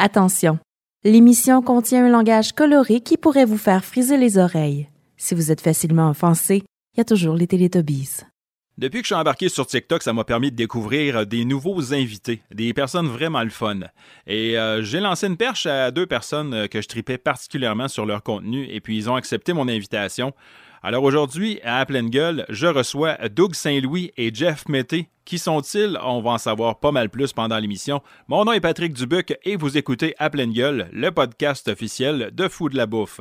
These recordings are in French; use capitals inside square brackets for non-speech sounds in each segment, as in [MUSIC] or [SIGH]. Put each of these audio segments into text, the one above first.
Attention, l'émission contient un langage coloré qui pourrait vous faire friser les oreilles. Si vous êtes facilement offensé, il y a toujours les Télétobies. Depuis que je suis embarqué sur TikTok, ça m'a permis de découvrir des nouveaux invités, des personnes vraiment le fun. Et euh, j'ai lancé une perche à deux personnes euh, que je tripais particulièrement sur leur contenu et puis ils ont accepté mon invitation. Alors aujourd'hui, à pleine gueule, je reçois Doug Saint-Louis et Jeff Mété. Qui sont-ils? On va en savoir pas mal plus pendant l'émission. Mon nom est Patrick Dubuc et vous écoutez à pleine gueule, le podcast officiel de Fou de la Bouffe.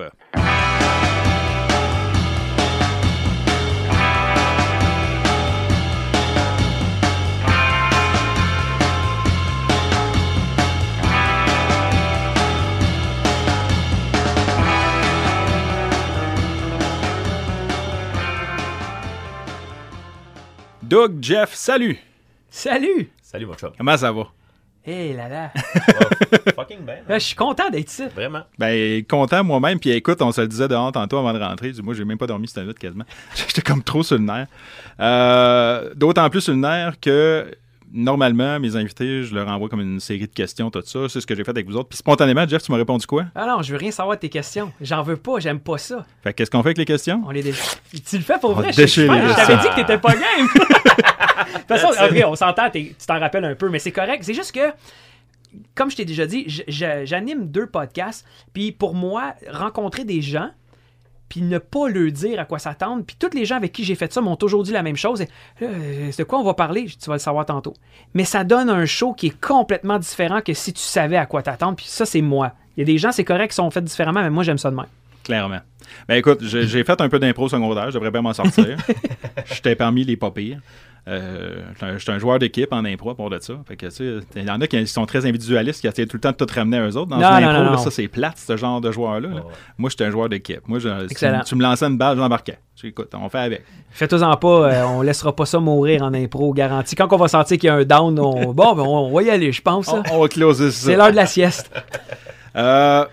Doug, Jeff, salut! Salut! Salut, mon chum. Comment ça va? Hé là là! [LAUGHS] Fucking bien. Là, Je suis content d'être ici. Vraiment. Ben, content moi-même. Puis écoute, on se le disait dehors tantôt avant de rentrer. Moi, j'ai même pas dormi cette nuit quasiment. [LAUGHS] J'étais comme trop sur le nerf. Euh, D'autant plus sur le nerf que normalement, mes invités, je leur envoie comme une série de questions, tout ça. C'est ce que j'ai fait avec vous autres. Puis spontanément, Jeff, tu m'as répondu quoi? Ah non, je veux rien savoir de tes questions. J'en veux pas, j'aime pas ça. Fait que qu'est-ce qu'on fait avec les questions? On les dé- Tu le fais pour On vrai? Je je- t'avais dit que t'étais pas game. [LAUGHS] De toute façon, That's it. ok, on s'entend, tu t'en rappelles un peu, mais c'est correct. C'est juste que, comme je t'ai déjà dit, j'anime deux podcasts. Puis pour moi, rencontrer des gens, puis ne pas leur dire à quoi s'attendre. Puis tous les gens avec qui j'ai fait ça m'ont toujours dit la même chose. Et, euh, c'est de quoi on va parler? Tu vas le savoir tantôt. Mais ça donne un show qui est complètement différent que si tu savais à quoi t'attendre. Puis ça, c'est moi. Il y a des gens, c'est correct, qui sont faits différemment, mais moi, j'aime ça de même. Clairement. Ben écoute, j'ai j'ai fait un peu d'impro secondaire, je devrais bien m'en sortir. [LAUGHS] J'étais parmi les pas pires. Euh, un- j'étais un joueur d'équipe en impro pour de ça. Fait que, tu sais, il y en a qui sont très individualistes, qui essaient tout le temps de tout ramener à eux autres. Dans Non, une non, impro, non, là, non. ça, c'est plate, ce genre de joueur-là. Moi, j'étais un joueur d'équipe. Moi, je, si tu me lançais une balle, j'embarquais. Je dis, Écoute, on fait avec. Faites-en pas, euh, on laissera pas ça mourir en impro, garanti. Quand on va sentir qu'il y a un down, on... bon, ben, on va y aller, je pense. On, va closer ça. C'est l'heure de la sieste. [LAUGHS] Euh,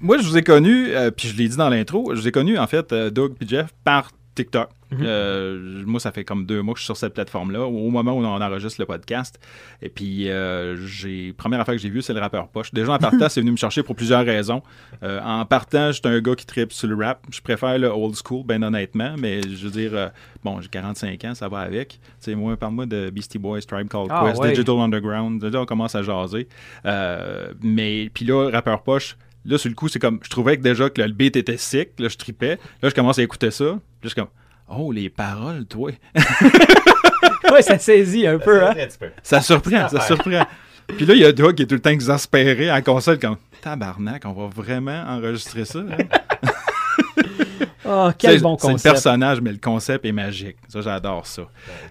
moi, je vous ai connu, euh, puis je l'ai dit dans l'intro, je vous ai connu, en fait, euh, Doug et Jeff, par TikTok. Euh, moi, ça fait comme deux mois que je suis sur cette plateforme-là, au moment où on enregistre le podcast. Et puis, euh, j'ai première affaire que j'ai vue, c'est le rappeur Poche. Déjà, en partant, [LAUGHS] c'est venu me chercher pour plusieurs raisons. Euh, en partant, j'étais un gars qui tripe sur le rap. Je préfère le old school, ben honnêtement, mais je veux dire, euh, bon, j'ai 45 ans, ça va avec. Tu sais, moi, parle-moi de Beastie Boys, Tribe Called Ah, Quest, ouais. Digital Underground. Déjà, on commence à jaser. Mais, puis là, rappeur Poche, Là, sur le coup, c'est comme. Je trouvais que déjà que le beat était sick. Là, je tripais. Là, je commence à écouter ça. Puis là, je suis comme. Oh, les paroles, toi. [LAUGHS] Ouais, ça saisit un peu, hein. Un petit peu. Ça surprend, ça surprend. Puis là, il y a Doug qui est tout le temps exaspéré à la console, comme. Tabarnak, on va vraiment enregistrer ça. hein? [LAUGHS] Oh, quel bon C'est le concept. personnage, mais le concept est magique. Ça, j'adore ça.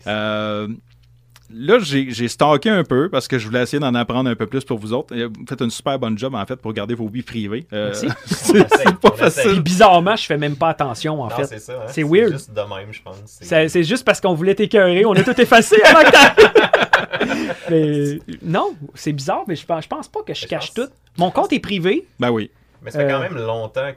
Euh, là, j'ai stalké un peu parce que je voulais essayer d'en apprendre un peu plus pour vous autres. Vous faites une super bonne job, en fait, pour garder vos vies privées. Euh, Merci. [LAUGHS] c'est pas facile. Puis bizarrement, je fais même pas attention, en Non, fait. c'est ça. hein. C'est weird. juste de même, je pense. C'est- juste parce qu'on voulait t'écœurer, on a tout effacé avant que [LAUGHS] mais non, c'est bizarre, mais je pense, je pense pas que je Je cache pense- tout. Mon compte est privé. Ben oui. Mais ça fait Euh, quand même longtemps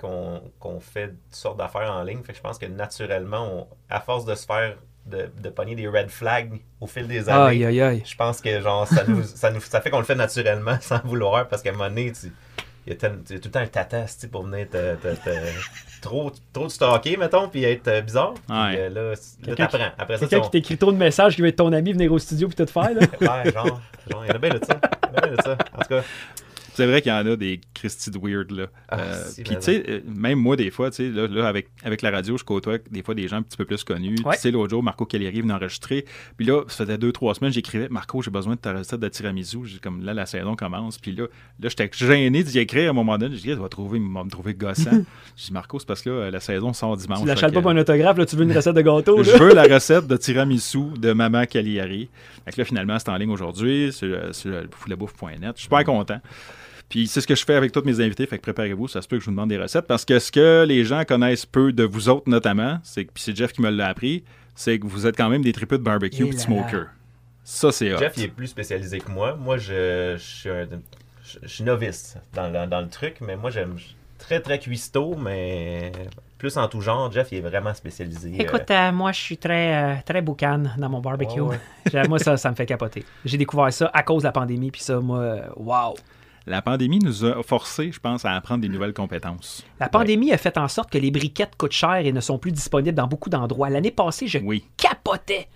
qu'on fait toutes sortes d'affaires en ligne. Fait que je pense que naturellement, on- à force de se faire de, de pogner des red flags au fil des années, Aïe, aïe, aïe. je pense que genre ça nous, ça nous ça fait qu'on le fait naturellement [LAUGHS] sans vouloir parce qu'à un moment donné, tu- il y a, tel- il y a tout le temps un tata pour venir te, te- te- trop, trop te stalker, mettons, puis être euh, bizarre. Puis, Ouais. euh, là, là t'apprends. Après Quelqu'un qui t'écrit trop de messages qui veut être ton ami, venir au studio puis tout faire. Là. [LAUGHS] Ouais, genre, genre, il y en a bien de ça. Il y en a bien de ça. En tout cas, C'est vrai qu'il y en a des Christy de weird, là. Ah, Euh, Puis, tu sais, euh, même moi, des fois, tu sais, là, là, avec, avec la radio, je côtoie des fois des gens un petit peu plus connus. Ouais. Tu sais, l'autre jour, Marco Callieri venait enregistrer. Puis là, ça faisait deux, trois semaines, j'écrivais Marco, j'ai besoin de ta recette de tiramisu. J'ai comme là, la saison commence. Puis là, là j'étais gêné d'y écrire à un moment donné. J'ai dit, il va, trouver, va me trouver gossant. [LAUGHS] J'ai dit, Marco, c'est parce que là, la saison sort dimanche. Tu l'achètes pas pour un autographe, là, tu veux une recette de gâteau. je veux la [LAUGHS] recette de tiramisu de Maman Cagliari. Fait que là, finalement, c'est en ligne aujourd'hui sur, euh, sur le foulabouffe.net. Je suis super content. Puis c'est ce que je fais avec tous mes invités, fait que préparez-vous, ça se peut que je vous demande des recettes. Parce que ce que les gens connaissent peu de vous autres notamment, c'est que puis c'est Jeff qui me l'a appris, c'est que vous êtes quand même des tripeux de barbecue Et de smoker. Ça, c'est hot. Jeff, il est plus spécialisé que moi. Moi, je, je suis, un- je- je suis novice dans le, dans le truc, mais moi, j'aime très, très cuistot, mais plus en tout genre. Jeff, il est vraiment spécialisé. euh, Écoute, euh, moi, je suis très, euh, très boucan dans mon barbecue. Ouais. [LAUGHS] Moi, ça, ça me fait capoter. J'ai découvert ça à cause de la pandémie, puis ça, moi, wow. La pandémie nous a forcé, je pense, à apprendre des nouvelles compétences. La pandémie a fait en sorte que les briquettes coûtent cher et ne sont plus disponibles dans beaucoup d'endroits. L'année passée, je Oui. capotais.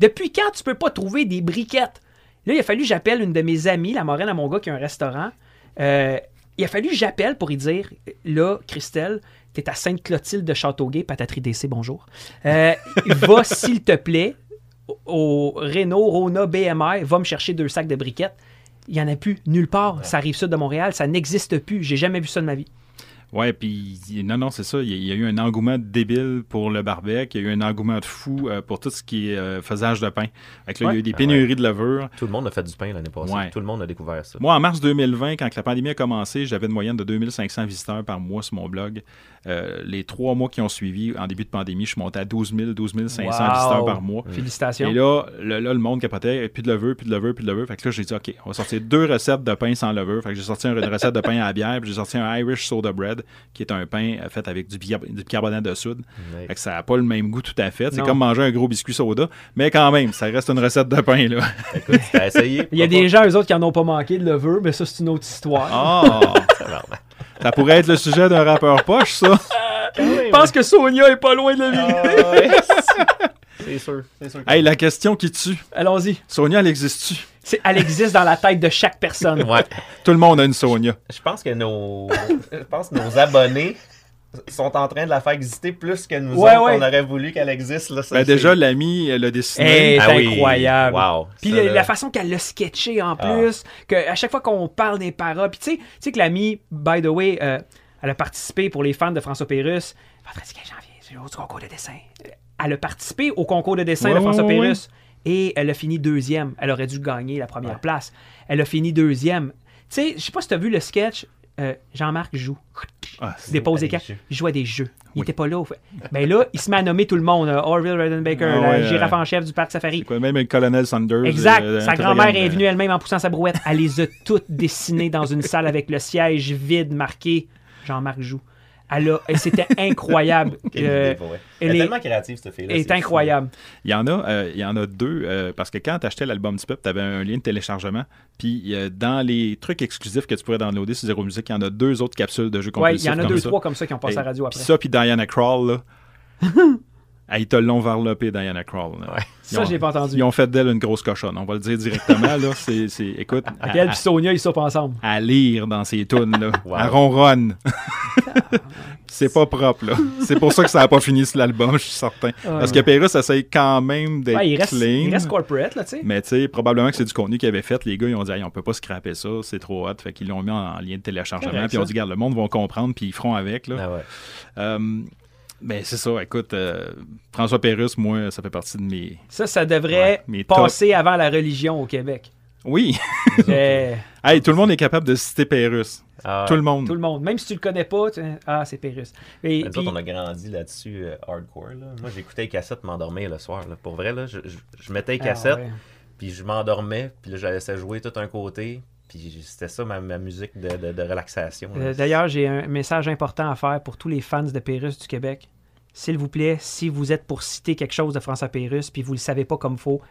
Depuis quand tu peux pas trouver des briquettes? Là, il a fallu que j'appelle une de mes amies, la Moraine à mon gars, qui a un restaurant. Euh, il a fallu que j'appelle pour lui dire là, Christelle, t'es à Sainte-Clotilde de Châteauguay, pataterie DC, bonjour. Euh, va, [LAUGHS] s'il te plaît, au- au Renault, Rona, BMR, va me chercher deux sacs de briquettes. Il n'y en a plus nulle part. Ça arrive sud de Montréal, ça n'existe plus. J'ai jamais vu ça de ma vie. Ouais, puis non, non, c'est ça. Il y, a, eu un engouement débile pour le barbecue. Il y a eu un engouement de fou euh, pour tout ce qui est euh, faisage de pain. Que là, il y a eu des Ah pénuries de levure. Tout le monde a fait du pain l'année passée. Ouais. Tout le monde a découvert ça. Moi, en mars 2020, quand la pandémie a commencé, j'avais une moyenne de 2500 visiteurs par mois sur mon blog. Euh, les trois mois qui ont suivi, en début de pandémie, je suis monté à 12 000, 12 500 Wow. visiteurs par mois. Félicitations. Et là le, là, le monde capotait, plus de levure, plus de levure, plus de levure. Fait que là, j'ai dit, OK, on va sortir deux recettes de pain sans levure. Fait que j'ai sorti une recette de pain à la bière, puis j'ai sorti un Irish Soda Bread, qui est un pain euh, fait avec du, du bicarbonate de soude. Fait que ça n'a pas le même goût tout à fait. C'est comme manger un gros biscuit soda, mais quand même, ça reste une recette de pain, là. [LAUGHS] Écoute, essayé. Il y a des gens, eux autres, qui en ont pas manqué de levure, mais ça, c'est une autre histoire. Ah! [LAUGHS] ça pourrait être le sujet d'un rappeur poche, ça. Je pense que Sonia est pas loin de la vie. Ah ouais. [LAUGHS] C'est sûr. C'est sûr. Hey, la question qui tue. Allons-y. Sonia, elle existe-tu? C'est- Elle existe dans la tête de chaque personne. Ouais. Tout le monde a une Sonia. Je pense que nos, je pense que nos abonnés sont en train de la faire exister plus que nous Ouais, autres. ouais. On aurait voulu qu'elle existe. Là, ça, Ben, déjà, l'ami, elle a Hey, dessiné. c'est Ah oui. incroyable. Wow. Puis la façon qu'elle l'a sketché en Ah. plus, que à chaque fois qu'on parle des paroles, puis tu sais, tu sais que l'ami, by the way, euh, elle a participé pour les fans de François Pérusse. Vendredi 15 janvier, c'est le jour du concours de dessin. Elle a participé au concours de dessin de François. Pérusse et elle a fini deuxième. Elle aurait dû gagner la première place. Elle a fini deuxième. Tu sais, je sais pas si tu as vu le sketch. Euh, Jean-Marc joue. Ah, Il dépose des des cartes. Il jouait à des jeux. Il Oui. était pas là. au fait. Ben là, il se met à nommer tout le monde. euh, Orville Redenbaker, Ah la girafe euh, en chef du parc Safari. quoi, même le colonel Sanders. Exact. euh, Sa grand-mère est euh, venue elle-même en poussant sa brouette. Elle les a toutes dessinées dans une salle avec le siège vide marqué Jean-Marc Joux. Elle c'était [LAUGHS] incroyable. Euh, idée, elle Elle est tellement créative, cette fille-là. elle est fou. incroyable. Il y en a, euh, il y en a deux, euh, parce que quand tu achetais l'album du peuple, tu avais un lien de téléchargement. Puis euh, dans les trucs exclusifs que tu pourrais downloader sur Zero Music, il y en a deux autres capsules de jeux Ouais, il compulsifs y en a comme deux, ça. trois comme ça qui ont passé à la radio Puis après. ça, puis Diana Crawl, là. [LAUGHS] Ah, ils te l'ont varlopé, Diana Crawl. là. Ouais. Ils Ça, ont- je l'ai pas entendu. Ils ont fait d'elle une grosse cochonne, on va le dire directement. là. C'est, c'est- écoute, [LAUGHS] à, Elle à- et Sonia, ils soupent ensemble. à lire dans ses tunes, là. Wow. à ronronne. [LAUGHS] c'est pas propre, là. C'est pour ça que ça n'a pas fini sur l'album, je suis certain. Parce que Pérus essaye quand même d'être Ouais, il, reste, clean. il reste corporate, là, tu sais. Mais tu sais, probablement que c'est du contenu qu'ils avaient fait. Les gars, ils ont dit, on peut pas scraper ça, c'est trop hot. Fait qu'ils l'ont mis en, lien de téléchargement. Puis ils ont dit, regarde, le monde va comprendre, puis ils feront avec. Là. Ah ouais. Euh, ben, c'est ça. Écoute, euh, François Pérusse, moi, ça fait partie de mes. Ça, ça devrait Ouais, passer avant la religion au Québec. Oui! [LAUGHS] Hey, tout le monde est capable de citer Pérusse. Ah, Tout le monde. tout le monde. Même si tu le connais pas, tu- ah, c'est Pérus. Et, Ben, nous puis- autres, on a grandi là-dessus euh, hardcore. Là. Moi, j'écoutais les cassettes m'endormir le soir. là. Pour vrai, là, je, je- je mettais les Ah, cassettes, ouais. puis je m'endormais, puis là, je la laissais jouer tout un côté. Puis c'était ça ma, ma musique de, de- de relaxation. Euh, D'ailleurs, j'ai un message important à faire pour tous les fans de Pérus du Québec. S'il vous plaît, si vous êtes pour citer quelque chose de François Pérus puis vous le savez pas comme faut,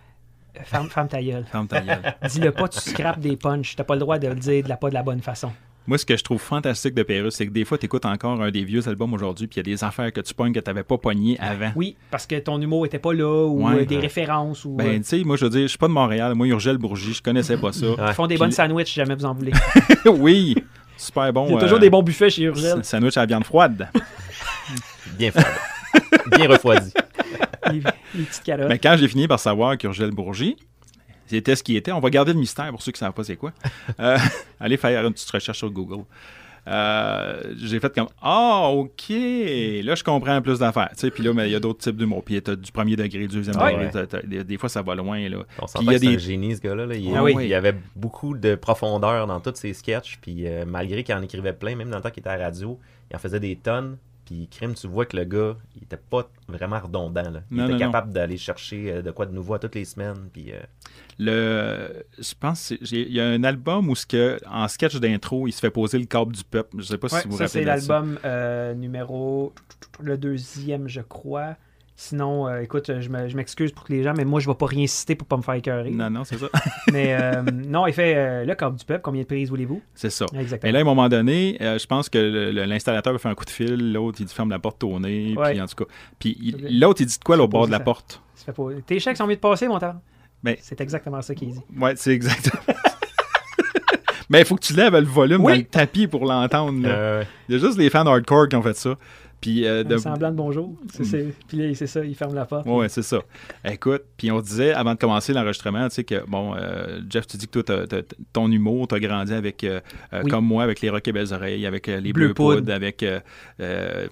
euh, ferme, ferme ta gueule. Ferme ta gueule. [LAUGHS] Dis-le pas, tu scrapes des punches. T'as pas le droit de le dire de la, pas de la bonne façon. Moi, ce que je trouve fantastique de Pérusse, c'est que des fois, tu écoutes encore un des vieux albums aujourd'hui, puis il y a des affaires que tu pognes que tu n'avais pas pognées avant. Oui, parce que ton humour était pas là ou Ouais. euh, des références ou Ben, euh, tu sais, moi, je veux dire, je suis pas de Montréal. Moi, Urgel Bourgie, je connaissais pas ça. Ouais. ils font des Puis- bonnes sandwichs si jamais vous en voulez. [LAUGHS] oui! Super bon. Il y a toujours euh, des bons buffets chez Urgel. Sandwich à la viande froide. Bien froid. Bien refroidi. les, les petites carottes. Mais quand j'ai fini par savoir qu'Urgel Bourgie, c'était ce qui était, on va garder le mystère pour ceux qui ne savent pas c'est quoi. Euh, [LAUGHS] allez faire une petite recherche sur Google. Euh, j'ai fait comme Ah, ok, là je comprends plus d'affaires. Tu sais, puis là, mais il y a d'autres types d'humour. Puis t'as du premier degré, du deuxième Ouais. degré. t'as- t'as- des, des fois, ça va loin. Là. On Puis il y a que c'est des- un génie, ce gars-là. là. Il, Ah oui. il y avait beaucoup de profondeur dans tous ses sketchs. Puis euh, malgré qu'il en écrivait plein, même dans le temps qu'il était à la radio, il en faisait des tonnes. Puis crime, tu vois que le gars, il était pas vraiment redondant. Là. Il Non, était non, non. capable d'aller chercher euh, de quoi de nouveau à toutes les semaines. Puis euh, Le, je pense c'est- il y a un album où ce que, en sketch d'intro, il se fait poser le câble du peuple. Je sais pas Ouais, si vous vous c'est rappelez ça. l'album euh, numéro. Le deuxième, je crois. Sinon, euh, écoute, je me- je m'excuse pour les gens, mais moi, je vais pas rien citer pour pas me faire écœurer. Non, non, c'est ça. [LAUGHS] Mais euh, non, il fait euh, le Corps du Peuple. Combien de prises voulez-vous? c'est ça. Exactement. Et là, à un moment donné, euh, je pense que l'installateur fait un coup de fil, l'autre, il dit ferme la porte au nez, Ouais. puis en tout cas. Puis il- l'autre, il dit de quoi, là, au bord de la ça. porte? Ça fait pas- Tes chèques sont mieux de passer, mon talent. Ben- C'est exactement ça qu'il dit. Ouais, c'est exact. [LAUGHS] Mais il faut que tu lèves le volume Oui. dans le tapis pour l'entendre. Euh, Il y a juste les fans hardcore qui ont fait ça. Puis, euh, de- Un semblant de bonjour. C'est- Puis là, c'est ça, il ferme la porte. Ouais, c'est ça. Écoute, puis on disait avant de commencer l'enregistrement, tu sais que, bon, euh, Jeff, tu dis que toi, t'as- ton humour, t'as grandi avec, euh, euh, Oui. comme moi, avec les Rock et Belles Oreilles, avec les Bleu Poudre. Poudre, avec,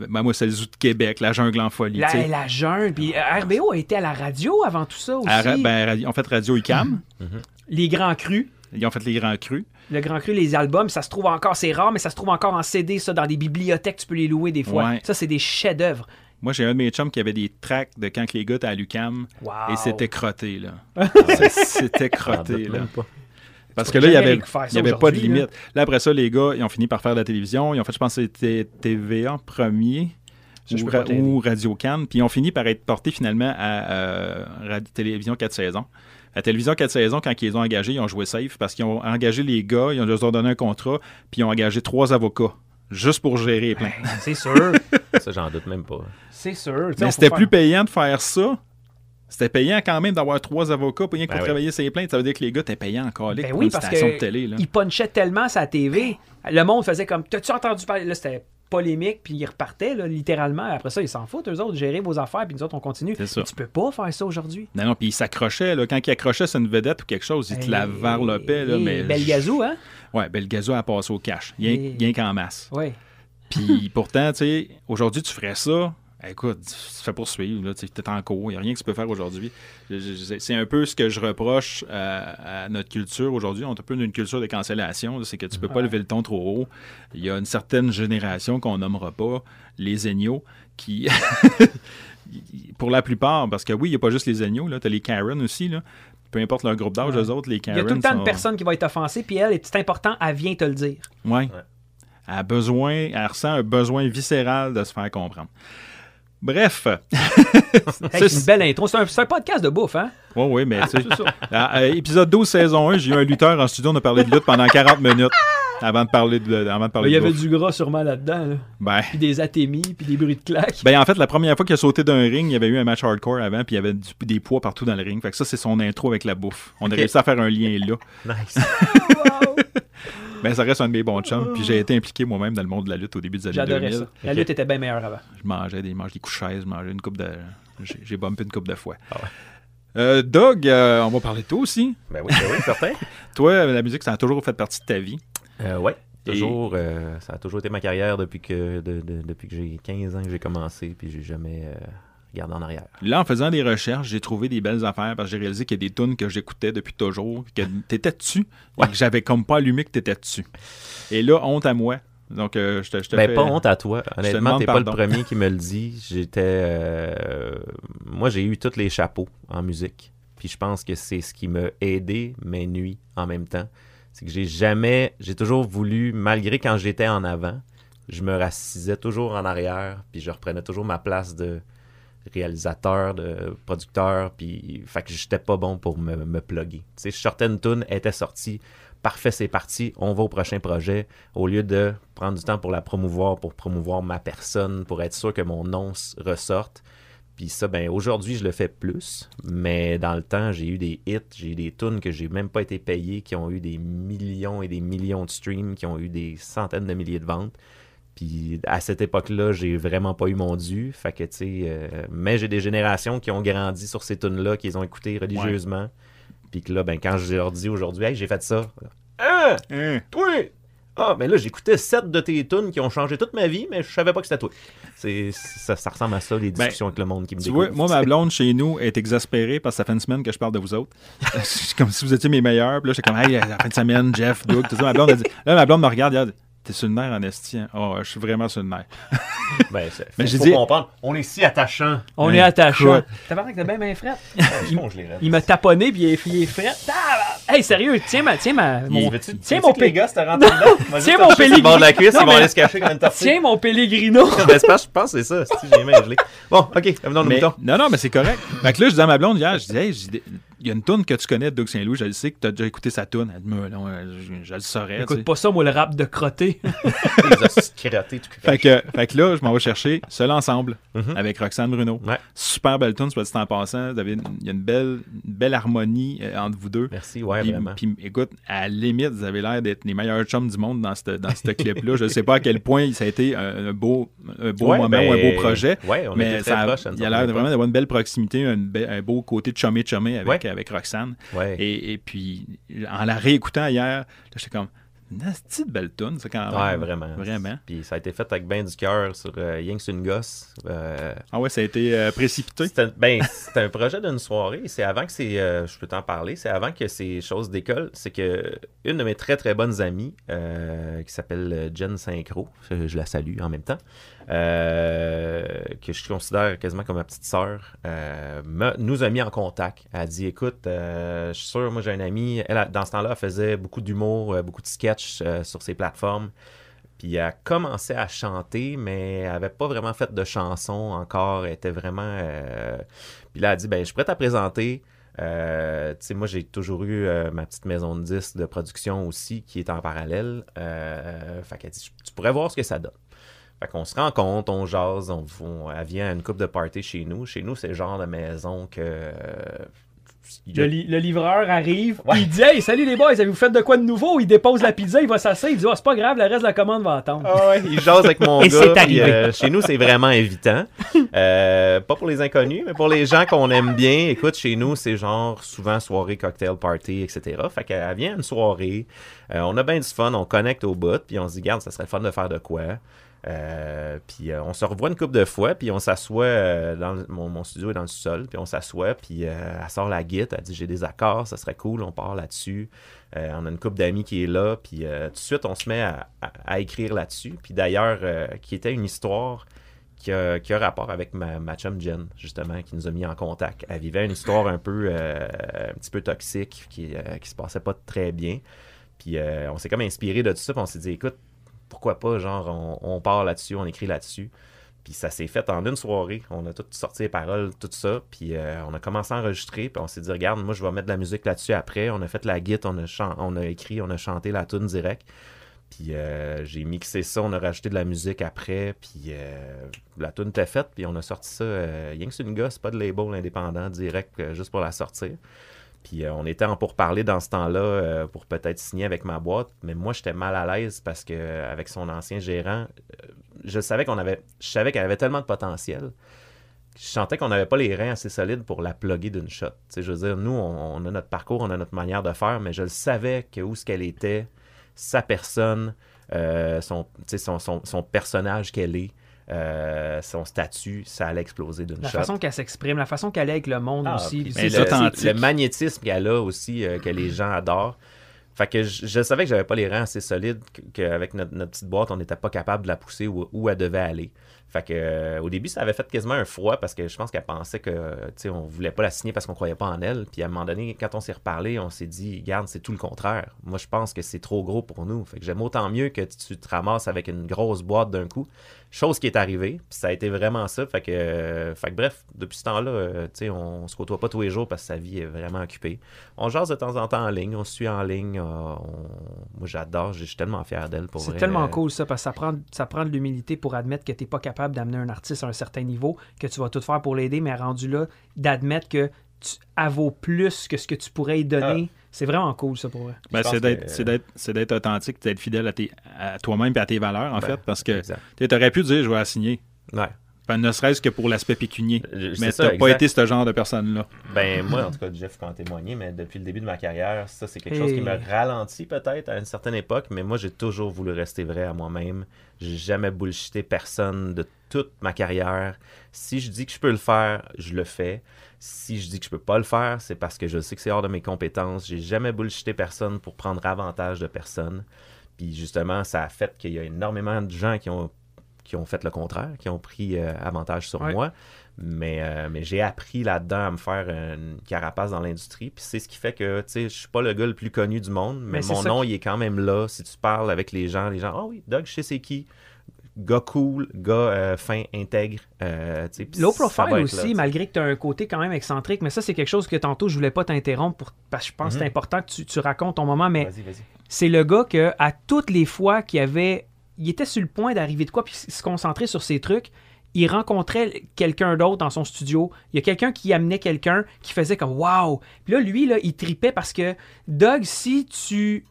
moi, c'est le Zoo de Québec, la Jungle en folie. La, la jungle. Puis RBO a été à la radio avant tout ça aussi. À ben, en fait, Radio ICAM, Les Grands Crus. Ils ont fait les Grands Crus. Le Grand Cru, les albums, ça se trouve encore, c'est rare, mais ça se trouve encore en CD, ça, dans des bibliothèques, tu peux les louer des fois. Ouais. Ça, c'est des chefs-d'œuvre. Moi, j'ai un de mes chums qui avait des tracks de quand les gars étaient à l'UCAM, Wow. et c'était crotté, là. [LAUGHS] C'était crotté, là. Parce que là, il n'y avait, il y avait pas de là. limite. Là. après ça, les gars, ils ont fini par faire de la télévision. Ils ont fait, je pense, que c'était TVA premier Ça, Ra- ou Radio Cannes. Puis ils ont fini par être portés finalement à euh, Radio Télévision 4 saisons. La télévision 4 saisons, quand ils les ont engagés, ils ont joué safe parce qu'ils ont engagé les gars, ils ont leur ont donné un contrat, puis ils ont engagé trois avocats juste pour gérer les plaintes. Ben, c'est sûr. [LAUGHS] Ça, j'en doute même pas. c'est sûr. Mais c'était faire- plus payant de faire ça. C'était payant quand même d'avoir trois avocats pour rien que Ben pour oui. travailler ces plaintes. Ça veut dire que les gars étaient payants encore Ben pour oui, une parce station que de télé. Là. il punchait tellement sa TV. Le monde faisait comme T'as-tu entendu parler? Là, c'était polémique, puis ils repartaient, là, littéralement. Après ça, ils s'en foutent, eux autres, gérer vos affaires, puis nous autres, on continue. C'est ça. Tu peux pas faire ça aujourd'hui. Non, non, puis il s'accrochait. là. Quand il accrochait sur une vedette ou quelque chose, il te la varlopait. Là, Hey, mais Belgazou, hein? Ouais, Belgazou a passé au cash. Rien qu'en masse. Oui. Puis pourtant, tu sais, aujourd'hui, tu ferais ça. Écoute, tu te fais poursuivre. là, Tu es en cours. Il n'y a rien que tu peux faire aujourd'hui. C'est un peu ce que je reproche à, à notre culture aujourd'hui. On est un peu une culture de cancellation. C'est que tu peux pas lever le ton trop haut. Il y a une certaine génération qu'on nommera pas, les Aigneaux, qui. [LAUGHS] pour la plupart, parce que oui, il n'y a pas juste les Aigneaux. Tu as les Karen aussi. Là. Peu importe leur groupe d'âge, Ouais. eux autres, les Il Karen. y a tout le temps sont- une personne qui va être offensée, puis elle, c'est important, elle vient te le dire. Ouais. Elle a besoin, elle ressent un besoin viscéral de se faire comprendre. Bref. [LAUGHS] C'est une belle intro. C'est un, podcast de bouffe, hein? Oui, oui, mais tu sais. à épisode 12, saison 1, j'ai eu un lutteur en studio, on a parlé de lutte pendant 40 minutes avant de parler de, avant de, parler Il y de avait bouffe. du gras sûrement là-dedans, là. Ben, Puis des atémies, puis des bruits de claques. ben, en fait, la première fois qu'il a sauté d'un ring, il y avait eu un match hardcore avant, puis il y avait du- des poids partout dans le ring. Fait que ça, c'est son intro avec la bouffe. On a [LAUGHS] réussi à faire un lien là. Nice. [LAUGHS] [LAUGHS] Ben, ça reste un de mes bons chums. Puis j'ai été impliqué moi-même dans le monde de la lutte au début des années J'adorais 2000. ça. La lutte était bien meilleure avant. Je mangeais des, des chaise, je mangeais une coupe de. J'ai bumpé une coupe de fois. Ah ouais. Euh, Doug, euh, on va parler de toi aussi. Ben oui, ben oui, certain. [LAUGHS] Toi, la musique, ça a toujours fait partie de ta vie. Euh, ouais. Et- Toujours, euh, ça a toujours été ma carrière depuis que, de- de- depuis que j'ai 15 ans que j'ai commencé, puis j'ai jamais en arrière. Là, en faisant des recherches, j'ai trouvé des belles affaires parce que j'ai réalisé qu'il y a des tunes que j'écoutais depuis toujours, que [LAUGHS] t'étais dessus, et que j'avais comme pas allumé que t'étais dessus. Et là, honte à moi. Donc, euh, je te, je te Ben, fais- pas honte à toi. Honnêtement, t'es pas le premier qui me le [LAUGHS] dit. J'étais. euh, moi, j'ai eu tous les chapeaux en musique. Puis je pense que c'est ce qui m'a aidé, mais nuit en même temps. C'est que j'ai jamais. J'ai toujours voulu, malgré quand j'étais en avant, je me rassisais toujours en arrière. Puis je reprenais toujours ma place de réalisateur, de producteur. Puis. Fait que j'étais pas bon pour me, me plugger. Tu sais, était sortie. Parfait, c'est parti, on va au prochain projet. Au lieu de prendre du temps pour la promouvoir, pour promouvoir ma personne, pour être sûr que mon nom ressorte. Puis ça, ben aujourd'hui, je le fais plus. Mais dans le temps, j'ai eu des hits, j'ai eu des tunes que j'ai même pas été payé, qui ont eu des millions et des millions de streams, qui ont eu des centaines de milliers de ventes. Puis à cette époque-là, j'ai vraiment pas eu mon dû. Fait que, tu sais, euh, mais j'ai des générations qui ont grandi sur ces tunes-là, qui les ont écoutées religieusement. Puis que là, ben, quand je leur dis aujourd'hui, hey, j'ai fait ça. Hein? Hein? Toi! Ah, mais là, j'écoutais sept de tes tunes qui ont changé toute ma vie, mais je savais pas que c'était toi. C'est, ça, ça ressemble à ça, les discussions avec le monde qui me Ben, Tu découvre. vois, moi, ma blonde chez nous est exaspérée parce que ça fait une semaine que je parle de vous autres. [LAUGHS] C'est comme si vous étiez mes meilleurs. Puis là, j'étais comme, hey, la fin de semaine, Jeff, Doug, tout ça. Ma blonde a dit, là, ma blonde me regarde, elle dit, T'es sur le nerf en esti. hein? Oh, je suis vraiment sur le nerf. [LAUGHS] Ben, c'est- Mais j'ai dit- comprendre. On est si attachant. On est attachant. T'as parlé que t'as bien main frette. Rêve. Il m'a taponné, puis il est, il est frais. Ah, Hey, sérieux, tiens ma, tiens ma, mon, tiens mon que les pé- gars se rentrent dedans? [LAUGHS] Moi, juste Tiens, mon toucher sur le bord de la cuisse, Non, ils vont mais- aller se cacher comme une tortue. tiens mon Pellegrino. [LAUGHS] Ben, je pense que c'est ça. Si j'ai les mains gelées. Bon, ok, revenons au Mais- mouton. non, non, mais c'est correct. fait que là, je disais à ma blonde hier, je disais, hey, j'ai des- il y a une toune que tu connais de Doug Saint-Louis, je le sais que tu as déjà écouté sa toune. Elle dit, mais non, euh, je, je le saurais. Écoute pas ça, moi, le rap de crotté. [LAUGHS] Fait que, fait que là, je m'en vais chercher Seul Ensemble Mhm. avec Roxane Bruno. Ouais. Super belle tune, soit dit en passant. Vous avez une- Il y a une belle, une belle harmonie euh, entre vous deux. Merci, ouais, Puis, vraiment. puis, écoute, à la limite, vous avez l'air d'être les meilleurs chums du monde dans ce dans clip-là. Je ne sais pas à quel point ça a été un, un beau, un beau Ouais, moment ben, ou un beau projet. Ouais, on mais était très ça une il y a l'air vraiment d'avoir une belle proximité, un, be- un beau côté de chumé-chumé avec, avec Roxane. Ouais. Et, et puis, en la réécoutant hier, j'étais comme, une petite belle tune, ça, quand même. Ouais, vraiment. Vraiment. Puis ça a été fait avec ben du cœur sur euh, Yang une gosse. Euh, Ah ouais, ça a été euh, précipité. C'était ben, c'était un projet d'une soirée. C'est avant que c'est. euh, je peux t'en parler. C'est avant que ces choses décollent. C'est que une de mes très très bonnes amies, qui s'appelle Jen Synchro, je, je la salue en même temps, euh, que je considère quasiment comme ma petite sœur, euh, nous a mis en contact. Elle a dit Écoute, euh, je suis sûr, moi j'ai un ami. Elle, dans ce temps-là, elle faisait beaucoup d'humour, beaucoup de sketchs euh, sur ses plateformes. Puis elle a commencé à chanter, mais elle n'avait pas vraiment fait de chanson encore. Elle était vraiment. Puis là, elle a dit ben, Je suis prête à présenter. Euh, moi, j'ai toujours eu ma petite maison de disques de production aussi qui est en parallèle. Euh, fait dit Tu pourrais voir ce que ça donne. Fait qu'on se rencontre, on jase, on, on- elle vient à une coupe de party chez nous. Chez nous, c'est le genre de maison que. euh, Le, li- le livreur arrive, il dit Hey, salut les boys, avez-vous fait de quoi de nouveau? Il dépose la pizza, il va s'asseoir, il dit Oh, c'est pas grave, le reste de la commande va attendre. Ah ouais, il jase avec mon Et gars. puis, arrivé. euh, chez nous, c'est vraiment évitant. [LAUGHS] Euh, pas pour les inconnus, mais pour les gens qu'on aime bien. Écoute, chez nous, c'est genre souvent soirée, cocktail party, etc. Fait qu'elle vient à une soirée, euh, on a bien du fun, on connecte au bout, puis on se dit, garde, ça serait le fun de faire de quoi. Euh, puis euh, on se revoit une couple de fois, puis on s'assoit euh, dans mon, studio est dans le sol, puis on s'assoit, puis elle sort la guitare, elle dit j'ai des accords, ça serait cool, on part là-dessus. On a une couple d'amis qui est là, puis tout de suite on se met à, écrire là-dessus. Puis d'ailleurs, qui était une histoire qui a, rapport avec ma, chum Jen, justement, qui nous a mis en contact. Elle vivait une histoire un peu, un petit peu toxique, qui, qui se passait pas très bien. Puis on s'est comme inspiré de tout ça, puis on s'est dit, écoute, pourquoi pas, genre, on, on part là-dessus, on écrit là-dessus. Puis ça s'est fait en une soirée. On a tout sorti les paroles, tout ça. Puis euh, on a commencé à enregistrer. Puis on s'est dit, regarde, moi, je vais mettre de la musique là-dessus après. On a fait la guitare, on a, on a écrit, on a chanté la tune direct. Puis euh, j'ai mixé ça, on a rajouté de la musique après. Puis euh, la tune était faite. Puis on a sorti ça. Rien que c'est une gosse, pas de label indépendant direct, juste pour la sortir. Puis euh, on était en pourparler dans ce temps-là euh, pour peut-être signer avec ma boîte, mais moi j'étais mal à l'aise parce que euh, avec son ancien gérant, je savais qu'on avait, qu'elle avait tellement de potentiel. Je sentais qu'on n'avait pas les reins assez solides pour la plugger d'une shot. Je veux dire, nous, on, a notre parcours, on a notre manière de faire, mais je savais que où ce qu'elle était, sa personne, son, son personnage qu'elle est, euh, son statut, ça allait exploser d'une La shot. façon qu'elle s'exprime, la façon qu'elle est avec le monde Ah, aussi. puis le- le, authentique. le magnétisme qu'elle a aussi, euh, que les gens adorent. Fait que je, je savais que j'avais pas les reins assez solides, que- qu'avec notre, notre petite boîte, on n'était pas capable de la pousser où, où elle devait aller. Fait que euh, au début, ça avait fait quasiment un froid parce que je pense qu'elle pensait que tu sais, on voulait pas la signer parce qu'on croyait pas en elle. Puis à un moment donné, quand on s'est reparlé, on s'est dit, garde, c'est tout le contraire. Moi, je pense que c'est trop gros pour nous. Fait que j'aime autant mieux que tu te ramasses avec une grosse boîte d'un coup. Chose qui est arrivée, puis ça a été vraiment ça. Fait que, euh, fait que bref, depuis ce temps-là, euh, tu sais, on se côtoie pas tous les jours parce que sa vie est vraiment occupée. On jase de temps en temps en ligne, on se suit en ligne. euh, on- Moi, j'adore, je suis tellement fier d'elle pour C'est vrai. tellement cool ça, parce que ça prend, ça prend de l'humilité pour admettre que tu n'es pas capable d'amener un artiste à un certain niveau, que tu vas tout faire pour l'aider, mais rendu là, d'admettre que tu vaut plus que ce que tu pourrais y donner. C'est vraiment cool ça pour vrai. Ben, c'est d'être que- c'est d'être- c'est d'être authentique, d'être fidèle à, tes- à toi-même et à tes valeurs, en Ben, fait, parce que tu aurais pu dire je vais la signer. Ouais. Ben, ne serait-ce que pour l'aspect pécunier. Je- Mais ça, t'as pas été ce genre de personne-là. Ben moi, en tout cas, Jeff peut en témoigner, mais depuis le début de ma carrière, ça c'est quelque chose qui me ralentit peut-être à une certaine époque, mais moi j'ai toujours voulu rester vrai à moi-même. J'ai jamais bullshité personne de toute ma carrière. Si je dis que je peux le faire, je le fais. Si je dis que je peux pas le faire, c'est parce que je sais que c'est hors de mes compétences. J'ai jamais bullshité personne pour prendre avantage de personne. Puis justement, ça a fait qu'il y a énormément de gens qui ont, qui ont fait le contraire, qui ont pris euh, avantage sur Ouais. moi. Mais, euh, mais j'ai appris là-dedans à me faire une carapace dans l'industrie. Puis c'est ce qui fait que, tu sais, je suis pas le gars le plus connu du monde, mais, mon nom, qui- il est quand même là. Si tu parles avec les gens, les gens, ah oui, Doug, je sais c'est qui. Gars cool, gars euh, fin, intègre. euh, Low profile aussi, là, malgré que tu as un côté quand même excentrique, mais ça, c'est quelque chose que tantôt, je voulais pas t'interrompre pour- parce que je pense que c'est Mhm. important que tu, tu racontes ton moment, mais c'est le gars que à toutes les fois qu'il avait. Il était sur le point d'arriver de quoi, puis se concentrer sur ses trucs. Il rencontrait quelqu'un d'autre dans son studio. Il y a quelqu'un qui amenait quelqu'un qui faisait comme Waouh! Puis là, lui, là, il tripait parce que Doug, si tu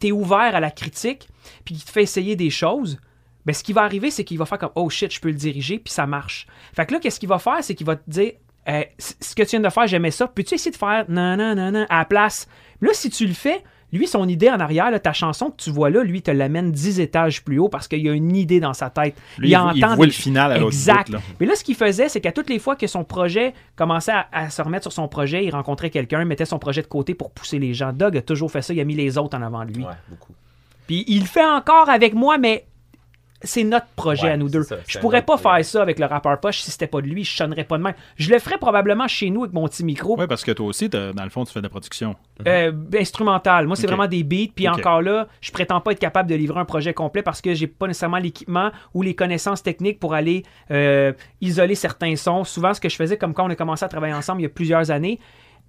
t'es ouvert à la critique, puis qu'il te fait essayer des choses, ben, ce qui va arriver, c'est qu'il va faire comme Oh shit, je peux le diriger, puis ça marche. Fait que là, qu'est-ce qu'il va faire, c'est qu'il va te dire Euh, Ce que tu viens de faire, j'aimais ça. Peux-tu essayer de faire non, non, non, non à la place? Là, si tu le fais, lui, son idée en arrière, là, ta chanson que tu vois là, lui, te l'amène 10 étages plus haut parce qu'il y a une idée dans sa tête. Lui, il, il entend voit des- le final à l'autre Exact. bout. là. Mais là, ce qu'il faisait, c'est qu'à toutes les fois que son projet commençait à, à se remettre sur son projet, il rencontrait quelqu'un, mettait son projet de côté pour pousser les gens. Doug a toujours fait ça, il a mis les autres en avant de lui. Ouais, beaucoup. Puis il le fait encore avec moi, mais c'est notre projet Ouais, à nous deux. ça, je pourrais pas faire ça avec le rappeur poche si c'était pas de lui, je sonnerais pas de même. Je le ferais probablement chez nous avec mon petit micro. Oui, parce que toi aussi, dans le fond, tu fais de la production. Euh, instrumental. Moi, c'est vraiment des beats. Puis encore là, je prétends pas être capable de livrer un projet complet parce que j'ai pas nécessairement l'équipement ou les connaissances techniques pour aller euh, isoler certains sons. Souvent, ce que je faisais, comme quand on a commencé à travailler ensemble il y a plusieurs années,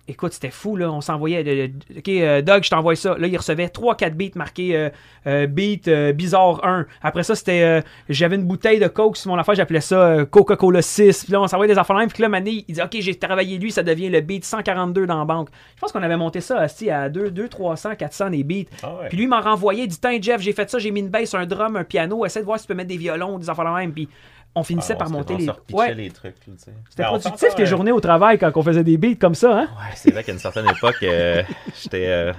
écoute, c'était fou, là. On s'envoyait. de- de- OK, euh, Doug, je t'envoie ça. Là, il recevait 3-4 beats marqués euh, euh, beat euh, bizarre 1. Après ça, c'était. euh, J'avais une bouteille de Coke sur mon affaire, j'appelais ça euh, Coca-Cola 6. Puis là, on s'envoyait des affaires même. Puis là, Mané, il dit OK, j'ai travaillé lui, ça devient le beat 142 dans la banque. Je pense qu'on avait monté ça asti, à 2, 2, 300, 400 des beats. Ah ouais. Puis lui, il m'a renvoyé, il dit Tiens, Jeff, j'ai fait ça, j'ai mis une bass, un drum, un piano, essaie de voir si tu peux mettre des violons, des affaires même. Puis on finissait Ah, par monter on les. Ouais, les trucs. là, tu sais. c'était Ben, productif tes euh, journées au travail quand on faisait des beats comme ça, hein? Ouais, c'est vrai qu'à une certaine époque, euh, [LAUGHS] j'étais euh,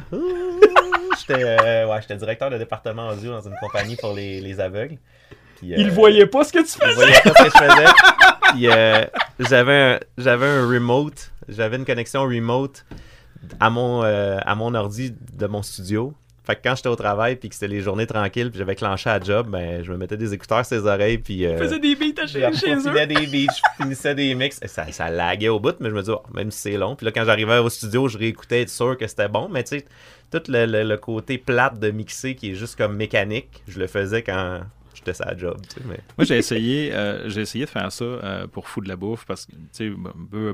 euh, ouais, j'étais directeur de département audio dans une compagnie pour les, les aveugles. Puis, euh, Il voyait pas ce que tu il faisais. voyait pas ce que je faisais. [LAUGHS] J'avais un, j'avais un remote, j'avais une connexion remote à mon à mon ordi de mon studio. Fait que quand j'étais au travail puis que c'était les journées tranquilles puis j'avais clenché à job, ben je me mettais des écouteurs sur les oreilles puis euh, Il faisait des beats à je chez, chez eux. profilais des beats, je finissais des mix. Ça, ça laguait au bout, mais je me disais, oh, même si c'est long. Puis là, quand j'arrivais au studio, je réécoutais, être sûr que c'était bon. Mais tu sais, tout le, le- le côté plate de mixer qui est juste comme mécanique, je le faisais quand sa job. tu sais, mais... Moi, j'ai essayé, euh, j'ai essayé de faire ça euh, pour fou de la bouffe parce que, tu sais,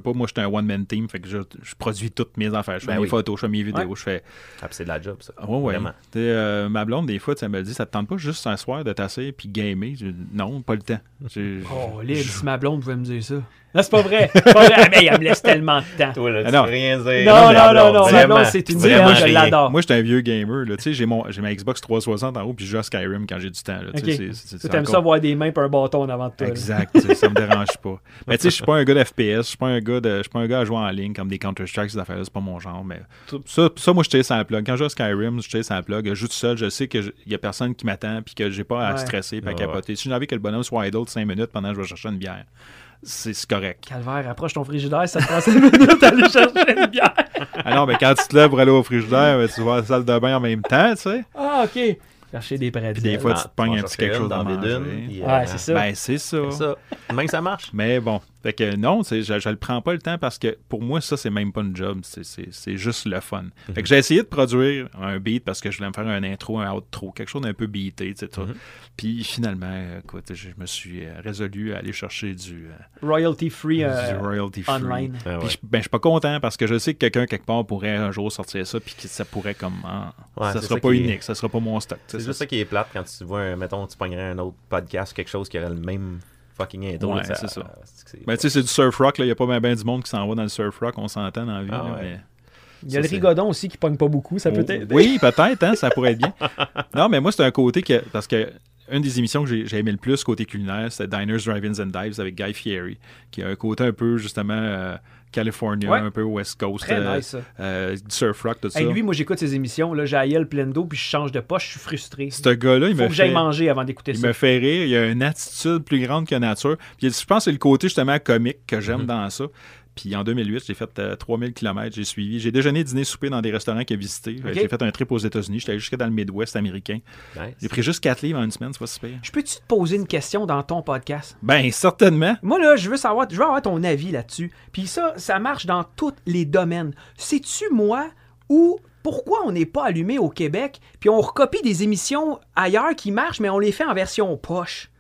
pas, moi, j'étais un one-man team, fait que je, je produis toutes mes affaires. Je fais Ben mes oui. photos, je fais mes vidéos, je fais. Ah, puis c'est de la job, ça. Ah ouais, ouais. Euh, ma blonde, des fois, tu sais, elle me dit, ça te tente pas juste un soir de t'asseoir puis gamer? Je non, pas le temps. Oh, libre, si ma blonde pouvait me dire ça. Non, c'est pas vrai. [LAUGHS] Pas vrai. Ah, Mais elle me laisse tellement de temps. Toi, là, tu Ah non. peux rien dire. Non, non, non, non, ma vraiment, blonde, c'est une vraiment idéale, je l'adore. Moi, j'étais un vieux gamer. Là. Tu sais, J'ai, mon, j'ai ma Xbox 360 en haut, puis je joue à Skyrim quand j'ai du temps. Là. Tu aimes encore- ça voir des mains et un bâton en avant de toi. Exact, ça me dérange pas. [LAUGHS] Mais tu sais, je suis pas un gars de FPS, je suis pas un gars de, je suis pas un gars à jouer en ligne comme des Counter-Strike, ces affaires-là, c'est pas mon genre. Mais ça, ça moi, je tire sans plug. Quand je joue à Skyrim, je tire sans plug. Je joue tout seul, je sais qu'il y a personne qui m'attend puis que j'ai pas à Ouais. stresser puis à capoter. Si j'ai envie que le bonhomme soit idle 5 minutes pendant que je vais chercher une bière, c'est correct. Calvaire, approche ton frigidaire, ça te prend 5 [LAUGHS] minutes à aller chercher une bière. Ah non, mais quand tu te lèves pour aller au frigidaire, ben, tu vas à la salle de bain en même temps, tu sais. Ah, ok. Chercher des prédits. Puis des fois, tu te pognes un petit quelque chose dans euh, Ouais, c'est ça. Ben, c'est ça. C'est ça. Même que ça marche. Mais bon, fait que non, je, je le prends pas le temps parce que pour moi, ça, c'est même pas une job. C'est- juste le fun. Fait que j'ai essayé de produire un beat parce que je voulais me faire un intro, un outro, quelque chose d'un peu beaté, tu sais. Mhm. Puis finalement, écoute, je me suis euh, résolu à aller chercher du, euh, Royalty free du euh, royalty free. online. Ah, Puis ouais. je, ben, je suis pas content parce que je sais que quelqu'un quelque part pourrait un jour sortir ça puis que ça pourrait comme ah, Ouais, ça sera ça pas qui est- unique, ça sera pas mon stock. C'est juste ça qui est plate quand tu vois, un- mettons, tu pognerais un autre podcast, quelque chose qui aurait le même fucking intro. Ouais, c'est ça. Ben, tu sais, c'est du surf rock, là. Il n'y a pas bien du monde qui s'en va dans le surf rock, on s'entend dans la vie. Ah là, ouais. mais- Il y a Ça, le rigodon aussi qui pogne pas beaucoup, ça peut Oh, être. Oui, peut-être, hein, ça pourrait être bien. Non, mais moi, c'est un côté que. Parce que une des émissions que j'ai aimé le plus côté culinaire, c'est Diners, Drive-Ins and Dives avec Guy Fieri, qui a un côté un peu, justement, euh, California, Ouais. un peu West Coast, Très euh, nice, ça. euh, surf rock, tout ça. Hey, lui, moi, j'écoute ses émissions. Là, j'ai pleine d'eau, puis je change de poche, je suis frustré. Ce gars-là, il Faut me que j'aille manger avant d'écouter Il ça. me fait rire, il a une attitude plus grande que nature. Puis je pense que c'est le côté justement comique que j'aime Mhm. dans ça. Puis en 2008, j'ai fait euh, 3000 km. J'ai suivi. J'ai déjeuné, dîné, souper dans des restaurants qu'il a visités. Euh, Ok. J'ai fait un trip aux États-Unis. J'étais allé jusqu'à dans le Midwest américain. Nice. J'ai pris juste 4 livres en une semaine, c'est pas si pire. Je peux-tu te poser une question dans ton podcast? Ben, certainement. Moi, là, je veux savoir, je veux avoir ton avis là-dessus. Puis ça, ça marche dans tous les domaines. Sais-tu, moi, où, pourquoi on n'est pas allumé au Québec, puis on recopie des émissions ailleurs qui marchent, mais on les fait en version poche?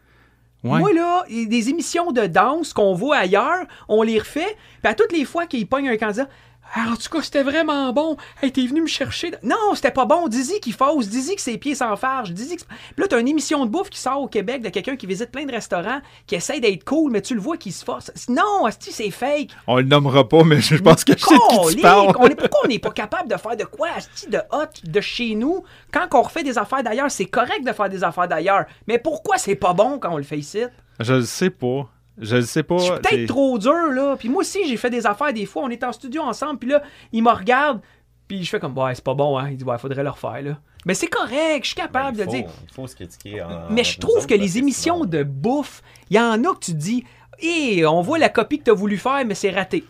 Moi, là, des émissions de danse qu'on voit ailleurs, on les refait, puis à toutes les fois qu'ils pognent un candidat, ah, en tout cas, c'était vraiment bon. Hey, t'es venu me chercher. Non, c'était pas bon. Dis-y qu'il fausse. Dis-y que ses pieds sans farge. Dis-y que... Puis là, t'as une émission de bouffe qui sort au Québec de quelqu'un qui visite plein de restaurants, qui essaie d'être cool, mais tu le vois qui se force. Non, asti, c'est fake. On le nommera pas, mais je pense que je sais de qui tu Colique! parles. On est, pourquoi on n'est pas capable de faire de quoi, asti, de hot, de chez nous? Quand on refait des affaires d'ailleurs, c'est correct de faire des affaires d'ailleurs. Mais pourquoi c'est pas bon quand on le fait ici? Je le sais pas. Je le sais pas. Je suis c'est- peut-être trop dur, là. Puis moi aussi, j'ai fait des affaires des fois. On est en studio ensemble, puis là, il me regarde, puis je fais comme, ouais, c'est pas bon, hein. Il dit, ouais, faudrait le refaire, là. Mais c'est correct, je suis capable Ben, de il faut, dire. il faut se critiquer. en- Mais je trouve que les émissions sinon- de bouffe, il y en a que tu te dis, hé, on voit la copie que tu as voulu faire, mais c'est raté.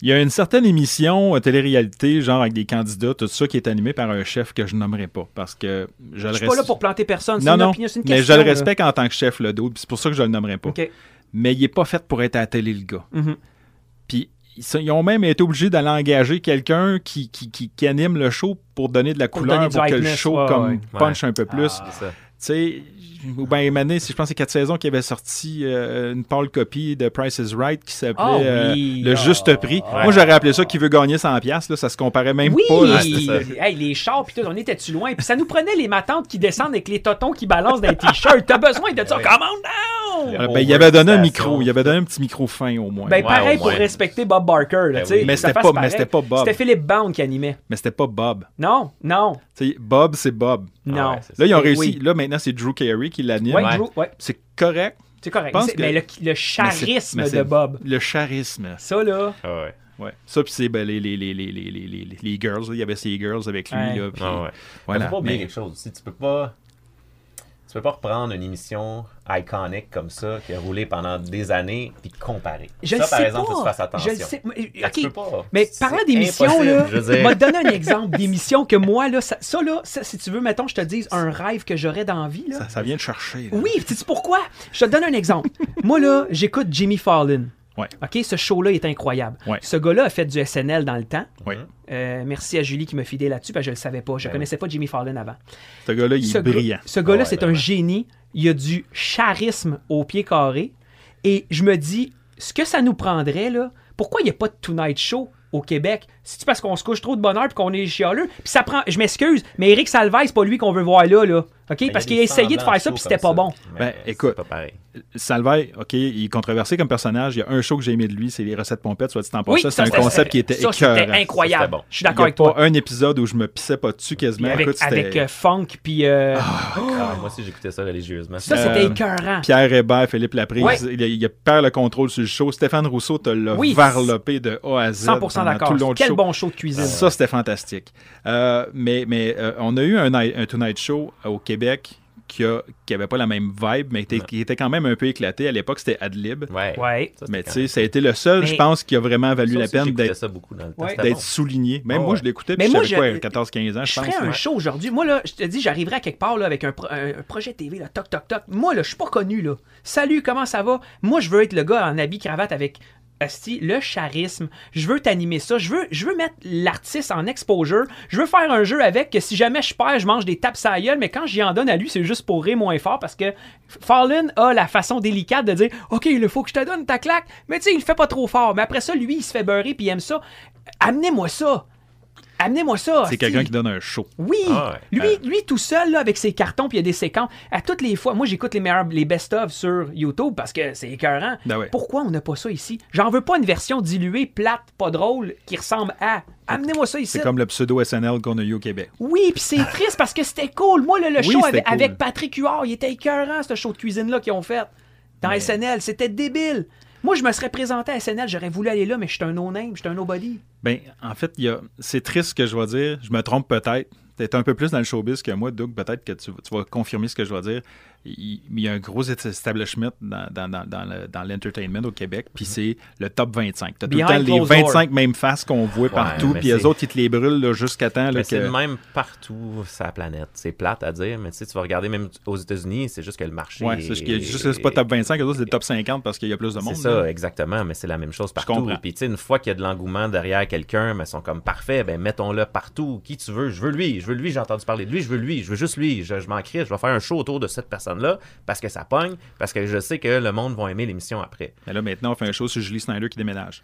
Il y a une certaine émission euh, télé-réalité, genre avec des candidats, tout ça, qui est animé par un chef que je nommerai pas. Parce que je le Je suis pas là pour planter personne. C'est Non, une non. opinion, c'est une mais question. je le là. respecte en tant que chef, le d'autre. C'est pour ça que je le nommerai pas. OK. Mais il est pas fait pour être à la télé, le gars. Mhm. Puis ils ont même été obligés d'aller engager quelqu'un qui, qui, qui- qui anime le show pour donner de la Pour couleur pour que le show ouais, comme ouais. punch un peu plus. Ah, c'est ça. Tu sais, ou bien Mané, si je pense que c'est quatre saisons qui avait sorti euh, une pâle copie de Price is Right qui s'appelait Ah euh, oui, Le ah, Juste Prix. ouais. Moi, j'aurais appelé ça qui veut gagner 100$. piastres, Là, ça se comparait même Oui, pas. là. hey, les chars, puis tout, on était-tu loin? Puis ça nous prenait les matantes qui descendent avec les totons qui balancent dans les t-shirts. T'as besoin de ça, Oui. come on down! Ah, ben, il avait donné un micro. Il avait donné un petit micro fin au moins. Ben, Ouais, pareil au pour moins. respecter Bob Barker, là, Ben tu sais. oui. Mais c'était pas- mais c'était pas Bob. C'était Philippe Bound qui animait. Mais c'était pas Bob. Non, non, Bob, c'est Bob. non. ouais, c'est Là, ils ont Oui. réussi. Là, maintenant, c'est Drew Carey qui l'anime. Ouais, Ouais. Drew, ouais, C'est correct. c'est correct. que- Mais le, Mais charisme mais de c'est Bob. Le charisme. Ça, là. Ah ouais. Ouais. Ça, puis c'est ben, les, les, les, les, les, les, les- les girls. là. Il y avait ces girls avec lui. Ouais. Là, puis Ah ouais. voilà. Faut pas oublier Mais- quelque chose aussi. Tu peux pas. Tu peux pas reprendre une émission iconique comme ça qui a roulé pendant des années puis comparer. Je ça, le par sais exemple, pas. faut que tu fasses attention. Je le sais. tu peux pas. Mais parlant d'émissions, là, je vais te donner un exemple d'émission que moi, là, ça, ça, là, ça, si tu veux, mettons, je te dise un rêve que j'aurais dans la vie, là. ça, ça vient de chercher. là. Oui, sais-tu pourquoi? Je te donne un exemple. Moi, là, j'écoute Jimmy Fallon. Ouais. OK, ce show-là est incroyable. Ouais. Ce gars-là a fait du SNL dans le temps. Ouais. Euh, merci à Julie qui m'a fidé là-dessus, parce que je le savais pas. Je Ben connaissais pas Jimmy Fallon avant. Ce gars-là, il ce est gars- brillant. ce gars-là, Ouais, c'est ben un génie. Il a du charisme au pied carré. Et je me dis, ce que ça nous prendrait, là, pourquoi il n'y a pas de Tonight Show au Québec? C'est-tu parce qu'on se couche trop de bonheur et qu'on est chialeux? Puis ça prend, je m'excuse, mais Eric Salvaille, c'est pas lui qu'on veut voir là, là. OK? Ben, Parce qu'il a essayé de faire ça puis c'était pas bon. Mais Ben, c'est écoute. pas pareil. Salvaille, OK, il est controversé comme personnage. Il y a un show que j'ai aimé de lui, c'est les recettes pompettes, soit dit en Oui, passant. c'est un concept qui était ça, écœurant. c'était incroyable. Ça, c'était bon. Je suis Il y d'accord a avec toi. pas un épisode où je me pissais pas dessus quasiment. avec Écoute, c'était avec euh, Funk puis euh, Ah, moi aussi, j'écoutais ça religieusement. ça euh, c'était écœurant. Pierre Hébert, Philippe Laprise. Ouais. Il, perd le contrôle sur le show. Stéphane Rousseau te l'a Oui. varlopé de A à Z 100% pendant d'accord. tout le long du Quel show. Bon show de cuisine. Ça, c'était fantastique. Euh, mais mais euh, on a eu un, un Tonight Show au Québec qui a- qui avait pas la même vibe, mais était- qui était quand même un peu éclaté. À l'époque, c'était Adlib. Ouais. Ouais. Ça, Mais tu sais, ça a été le seul, Mais- je pense, qui a vraiment valu Ça la peine d'être. Ouais. Bon. souligné. Même moi, ouais. je l'écoutais, Mais puis moi, j'avais je- quoi, 14-15 ans, je Je pense. ferais un ouais. show aujourd'hui. Moi, là, je te dis, j'arriverai à quelque part là, avec un, pro- un- un projet TV, là, toc, toc, toc. Moi, là, je suis pas connu, là. Salut, comment ça va? Moi, je veux être le gars en habit cravate avec asti, le charisme. Je veux t'animer ça. Je veux, je veux mettre l'artiste en exposure. Je veux faire un jeu avec que si jamais je perds, je mange des tapes à mais quand j'y en donne à lui, c'est juste pour rire moins fort parce que Fallon a la façon délicate de dire OK, il faut que je te donne ta claque, mais tu sais, il fait pas trop fort. Mais après ça, lui, il se fait beurrer puis il aime ça. Amenez-moi ça. Amenez-moi ça. C'est quelqu'un qui donne un show. Oui, Ah ouais. lui, Euh. lui tout seul là, avec ses cartons puis il y a des séquences. À toutes les fois, moi j'écoute les meilleurs, les best-of sur YouTube parce que c'est écœurant. Ben ouais. Pourquoi on n'a pas ça ici? J'en veux pas une version diluée, plate, pas drôle, qui ressemble à. Amenez-moi ça ici. C'est comme le pseudo SNL qu'on a eu au Québec. Oui, puis c'est [LAUGHS] triste parce que c'était cool. Moi, le, le Oui, show avec, cool. avec Patrick Huard, il était écœurant, ce show de cuisine-là qu'ils ont fait dans Mais- SNL. C'était débile. Moi, je me serais présenté à SNL, j'aurais voulu aller là, mais je suis un no-name, je suis un nobody. Ben, en fait, y c'est triste ce que je vais dire. Je me trompe peut-être. Tu es un peu plus dans le showbiz que moi, Doug. Peut-être que tu, tu vas confirmer ce que je vais dire. Il, il y a un gros establishment dans, dans, dans, dans le- dans l'entertainment au Québec, puis c'est le top 25. Tu as tout le Behind temps les closed 25 mêmes faces qu'on voit partout, puis les autres, ils te les brûlent là, jusqu'à temps là, Mais c'est le même partout sur la planète. C'est plate à dire, mais tu sais, tu vas regarder même aux États-Unis, c'est juste que le marché. Ouais, c'est est juste c'est pas top 25, les autres, c'est le top 50 parce qu'il y a plus de monde. C'est ça, là. exactement, mais c'est la même chose partout. comprends. Puis tu sais, une fois qu'il y a de l'engouement derrière quelqu'un, mais ils sont comme parfait, ben mettons-le partout. Qui tu veux, je veux lui, je veux lui, j'ai entendu parler de lui, je veux lui, je veux juste lui, je, je m'en crie, je vais faire un show autour de cette personne-là parce que ça pogne, parce que je sais que le monde va aimer l'émission après. Mais là, maintenant, on fait un show sur Julie Snyder qui déménage.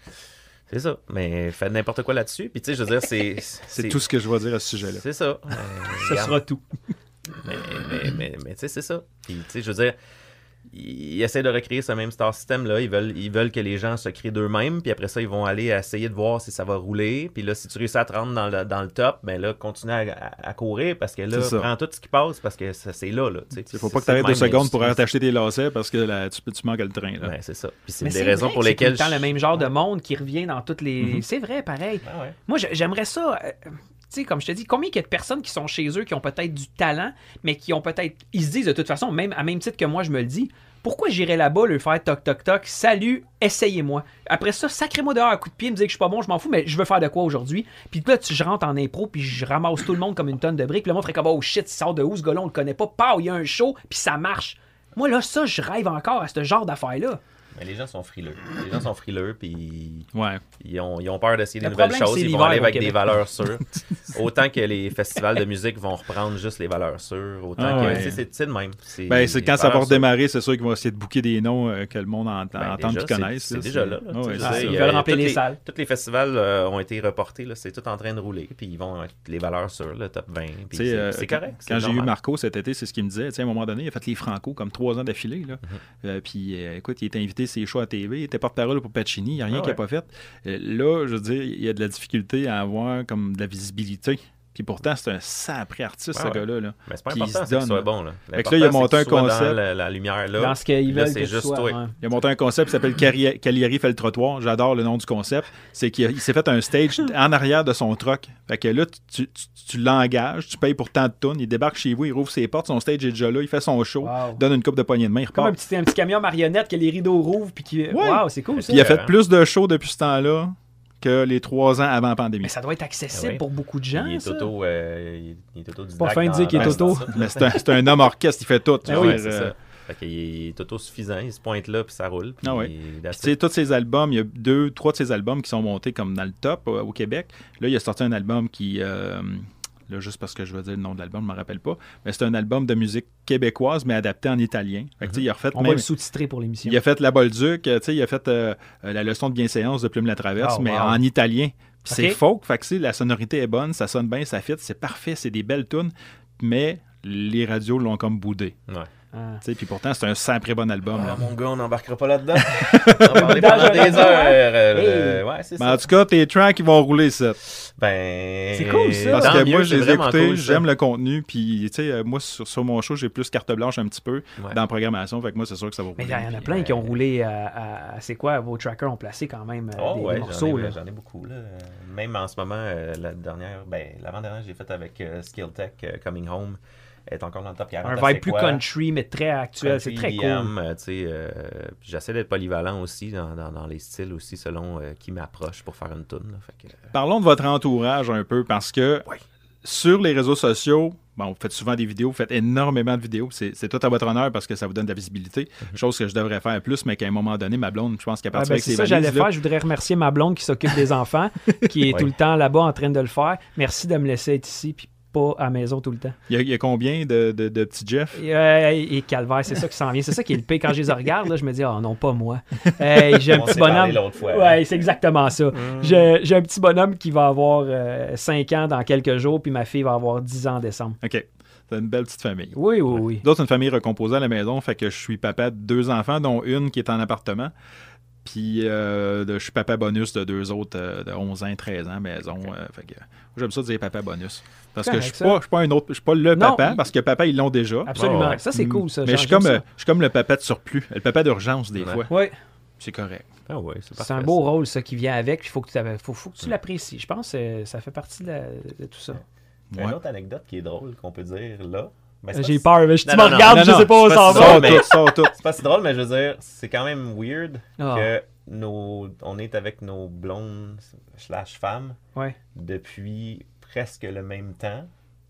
C'est ça, mais faites n'importe quoi là-dessus. Puis tu sais, je veux dire, c'est. [LAUGHS] C'est tout ce que je vais dire à ce sujet-là. C'est ça. [LAUGHS] Euh, Ce regarde. sera tout. Mais, mais, mais, mais tu sais, c'est ça. Puis, tu sais, je veux dire, ils essaient de recréer ce même star system-là. Ils veulent, ils veulent que les gens se créent d'eux-mêmes. Puis après ça, ils vont aller essayer de voir si ça va rouler. Puis là, si tu réussis à te rendre dans le, dans le top, ben là, continue à, courir parce que là, C'est prends tout ce qui passe parce que ça- c'est là. là tu sais. Il faut C'est- pas que c'est tu arrêtes deux secondes pour t'acheter tes lacets parce que là, tu, peux- tu manques le train. Là. C'est ça. Puis c'est Mais des c'est raisons vrai pour que c'est lesquelles. tout le temps le je- même genre de monde qui revient dans toutes les. Mhm. C'est vrai, pareil. Ah ouais. Moi, j'aimerais ça. Tu sais, comme je te dis, combien il y a de personnes qui sont chez eux, qui ont peut-être du talent, mais qui ont peut-être. Ils se disent de toute façon, même à même titre que moi, je me le dis, pourquoi j'irais là-bas leur faire toc toc toc, salut, essayez-moi. Après ça, sacrez-moi dehors à coup de pied, me dire que je suis pas bon, je m'en fous, mais je veux faire de quoi aujourd'hui? Puis là, tu, je rentre en impro, puis je ramasse tout le monde comme une tonne de briques. Puis le monde ferait comme, oh shit, il sort de où ce gars-là, on le connaît pas. Pow, il y a un show, puis ça marche. Moi, là, ça, je rêve encore à ce genre d'affaires-là. Mais les gens sont frileux. Les gens sont frileux, puis Ouais. ils ont, ils ont peur d'essayer des Le nouvelles choses. Ils vont aller avec des valeurs sûres. [LAUGHS] autant que les festivals de musique vont reprendre juste les valeurs sûres. Autant Ah que. ouais. C'est c'est le même. C'est Ben, quand ça va redémarrer, c'est sûr qu'ils vont essayer de booker des noms euh, que le monde ent- Ben, entend déjà, qu'ils c'est- connaissent. C'est là, déjà là. ouais, Ils veulent remplir les salles. Tous les festivals euh, ont été reportés. là, C'est tout en train de rouler. Puis ils vont être les valeurs sûres, le top 20. puis Tu sais, C'est euh, c'est correct. Quand j'ai eu. Marco cet été, c'est ce qu'il me disait. À un moment donné, il a fait les Franco comme trois ans d'affilée. là. Mhm. Euh, puis, écoute, il était invité à ses shows à TV. Il était porte-parole pour Pacini. Il n'y a rien Ah qu'il n'a ouais. pas fait. Euh, là, je veux dire, il y a de la difficulté à avoir comme de la visibilité. Puis pourtant, c'est un sacré artiste, ce ouais. gars-là. là. Mais c'est pas Puis il important se qu'il donne, soit bon. Là. Fait que là, il a monté un qu'il concept. Dans la, la lumière là. Dans ce qu'ils Là, veulent c'est juste toi. ouais. Il a monté un concept qui s'appelle Cagliari fait le trottoir. J'adore le nom du concept. C'est qu'il s'est fait un stage [LAUGHS] en arrière de son truck. Fait que là, tu, tu, tu l'engages, tu payes pour tant de tonnes. Il débarque chez vous, il rouvre ses portes, son stage est déjà là, il fait son show, Wow. donne une coupe de poignée de main, il Comme un repart. petit, un petit camion marionnette que les rideaux rouvrent puis qui. Waouh, c'est cool ça. Puis il a fait plus de shows depuis ce temps-là que les trois ans avant la pandémie. Mais ça doit être accessible Ah oui. pour beaucoup de gens. Il est ça. auto. euh, il est- autodidacte Pas fin de dire qu'il est auto. c'est un, c'est un homme orchestre, il fait tout. Ah oui, c'est euh, ça. Fait qu'il est autosuffisant, il se pointe là, puis ça roule. Puis Ah ouais. that's Puis, tu sais, it. tous ses albums, il y a deux, trois de ses albums qui sont montés comme dans le top euh, au Québec. Là, il a sorti un album qui. euh, là, juste parce que je veux dire le nom de l'album, je ne me rappelle pas. Mais c'est un album de musique québécoise, mais adapté en italien. Fait que, tu sais, il a refait On va même- le sous-titrer pour l'émission. il a fait La Bolduc, tu sais, il a fait euh, la leçon de bienséance de Plume la Traverse, Oh, mais wow. en italien. C'est folk, fait que, tu sais, la sonorité est bonne, ça sonne bien, ça fit, c'est parfait, c'est des belles tunes, mais les radios l'ont comme boudé. Ouais. Ah. Puis pourtant, c'est un sacré bon album. Ah, là. mon gars, on n'embarquera pas là-dedans. [LAUGHS] on va parler pendant des heures. euh. Ouais, c'est Mais en tout cas, tes tracks, ils vont rouler ça. Ben. C'est cool, ça. Parce que mieux, moi, je les ai vraiment écoutés, cool, ça. j'aime le contenu, puis tu sais, euh, moi, sur, sur mon show, j'ai plus carte blanche un petit peu Ouais. dans la programmation, fait que moi, c'est sûr que ça va rouler. Mais il y en a plein euh, qui ont roulé à, à- à- c'est quoi, vos trackers ont placé quand même euh, Oh, des, ouais, des morceaux. j'en ai beaucoup. Là. Même en ce moment, euh, la dernière, ben, l'avant-dernière que j'ai faite avec euh, Skill Tech, euh, Coming Home, est encore dans le top 40. Un vibe plus quoi? country, mais très actuel. C'est très cool. EDM, euh, tu sais, euh, j'essaie d'être polyvalent aussi dans, dans- dans les styles aussi selon euh, qui m'approche pour faire une tune. euh, Parlons de votre entourage un peu, parce que sur les réseaux sociaux, bon, vous faites souvent des vidéos, vous faites énormément de vidéos, c'est c'est tout à votre honneur parce que ça vous donne de la visibilité, chose que je devrais faire plus, mais qu'à un moment donné, ma blonde, je pense qu'à Ah, partir ben, avec c'est ça que j'allais faire. Je voudrais remercier ma blonde qui s'occupe des enfants, [LAUGHS] qui est Ouais. tout le temps là-bas en train de le faire. Merci de me laisser être ici, puis pas à la maison tout le temps. il y, a, il y a combien de, de- de petits Jeff? Et, euh, et calvaire, c'est ça qui s'en vient. C'est ça qui est le pire. Quand je les regarde, là, je me dis, oh non, pas moi. Hey, j'ai un on petit bonhomme. fois. Ouais, c'est exactement ça. Mm. J'ai un petit bonhomme qui va avoir 5 ans dans quelques jours, puis ma fille va avoir 10 ans en décembre. OK. C'est une belle petite famille. Oui, oui, oui. D'autres, une famille recomposée à la maison, fait que je suis papa de deux enfants, dont une qui est en appartement. Puis euh, je suis papa bonus de deux autres euh, de 11 ans, 13 ans, maison. euh, fait que j'aime ça dire papa bonus. Parce que je suis pas, je suis pas un autre, je suis pas le Non, papa, il- parce que papa, ils l'ont déjà. Absolument. Ouais. Ça, c'est cool, ça. Mais je suis comme, ça. euh, je suis comme le papa de surplus, le papa d'urgence des Ouais. fois. Ouais, C'est correct. Ah ouais, c'est c'est un beau ça. rôle, ça, qui vient avec. Il faut que tu faut, faut que tu l'apprécies. Je pense que ça fait partie de, la- de tout ça. Ouais. Une autre anecdote qui est drôle qu'on peut dire là, Ben, c'est pas J'ai peur, mais je- tu me regardes, non, je non, sais pas où ça va. C'est pas si drôle, mais je veux dire, c'est quand même weird Ah. que nos, on est avec nos blondes slash femmes Ouais. depuis presque le même temps.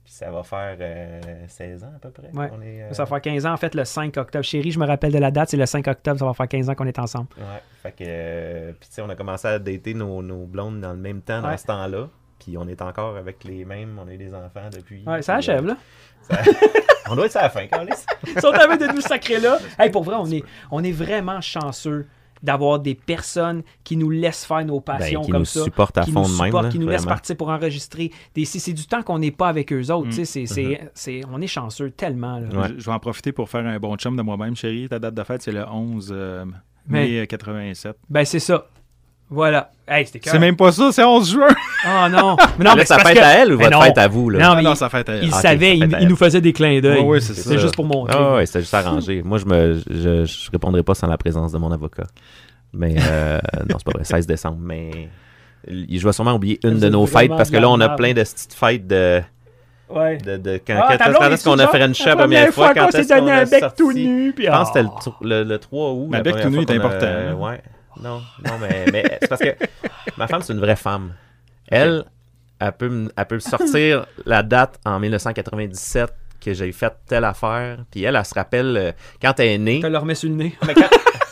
Puis ça va faire euh, 16 ans à peu près. Ouais. qu'on est, euh, Ça va faire 15 ans, en fait, le 5 octobre. Chérie, je me rappelle de la date, c'est le 5 octobre, ça va faire 15 ans qu'on est ensemble. Ouais, fait que. euh, puis tu sais, on a commencé à dater nos, nos blondes dans le même temps, dans ce temps-là. Puis on est encore avec les mêmes, on a eu des enfants depuis. Ouais, ça achève, euh, là. ça- [LAUGHS] on doit être à la fin, Carlis. Ils sont avec de nous sacrer là. [LAUGHS] Hey, pour vrai, on est, on est vraiment chanceux d'avoir des personnes qui nous laissent faire nos passions Ben, qui comme nous ça. supportent à qui fond nous de même. qui nous laissent partir pour enregistrer. Des, c'est, c'est du temps qu'on n'est pas avec eux autres. Mm. tu sais, C'est, c'est, c'est- on est chanceux tellement. Là. Ouais. Je, je vais en profiter pour faire un bon chum de moi-même, chérie. Ta date de fête, c'est le 11 euh, Mais- mai 87. Ben, c'est ça. Voilà. Hey, C'est même pas ça, c'est 11 juin. Oh non. [LAUGHS] Mais non, mais parce fête que- à elle ou Mais votre non. fête à vous? Là? Non, Ah mais non, il, ça fait il Ok, savait, ça il, fait il elle. nous faisait des clins d'œil. Ouais, c'est c'est ça. juste pour montrer. Ah ouais, c'était juste arrangé. Moi, je me je, je répondrai pas sans la présence de mon avocat. Mais euh, [LAUGHS] non, c'est pas vrai, 16 décembre. Mais il- je vais sûrement oublier une de nos fêtes parce que là, on a plein de petites fêtes de. Ouais. de, de quand, Ah, quand- est-ce qu'on a est-tu fait une genre, la première fois? Quand s'est est-ce donné qu'on un a bec sorti? tout nu. Puis, Je pense que c'était ah. le, tr- le, le 3 août. Mais la bec tout nu est important, hein. Ouais. Non, non, mais, mais c'est parce que ma femme, c'est une vraie femme. Elle, elle peut, elle peut sortir la date en 1997 que j'ai fait telle affaire. Puis elle, elle se rappelle euh, quand elle est née. Tu le remets sur le nez. Mais quand-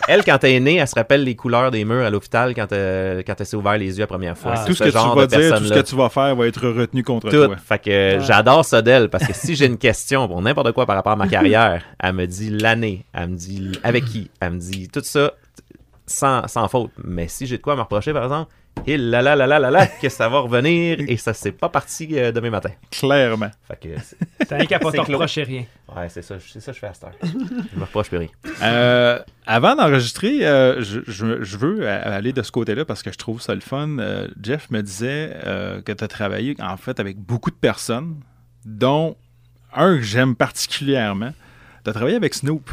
elle, quand elle est née, elle se rappelle les couleurs des murs à l'hôpital quand, elle- quand elle s'est ouvert les yeux la première fois. Ah. Tout ce que tu genre vas de dire, tout ce que tu vas faire va être retenu contre Tout. toi. Fait que j'adore ça d'elle parce que si j'ai une question pour n'importe quoi par rapport à ma [LAUGHS] carrière, elle me dit l'année, elle me dit avec qui, elle me dit tout ça sans, sans faute. Mais si j'ai de quoi me reprocher, par exemple, et là là là là là là, que ça va revenir [LAUGHS] et ça c'est pas parti euh, demain matin. Clairement. Fait que c'est- [LAUGHS] T'as qu'à pas te reprocher rien. ouais, c'est ça, c'est ça que je fais à cette heure. Je me reproche plus rien. Euh, avant d'enregistrer, euh, je, je- je veux aller de ce côté-là parce que je trouve ça le fun. Euh, Jeff me disait euh, que tu as travaillé en fait avec beaucoup de personnes, dont un que j'aime particulièrement. Tu as travaillé avec Snoop.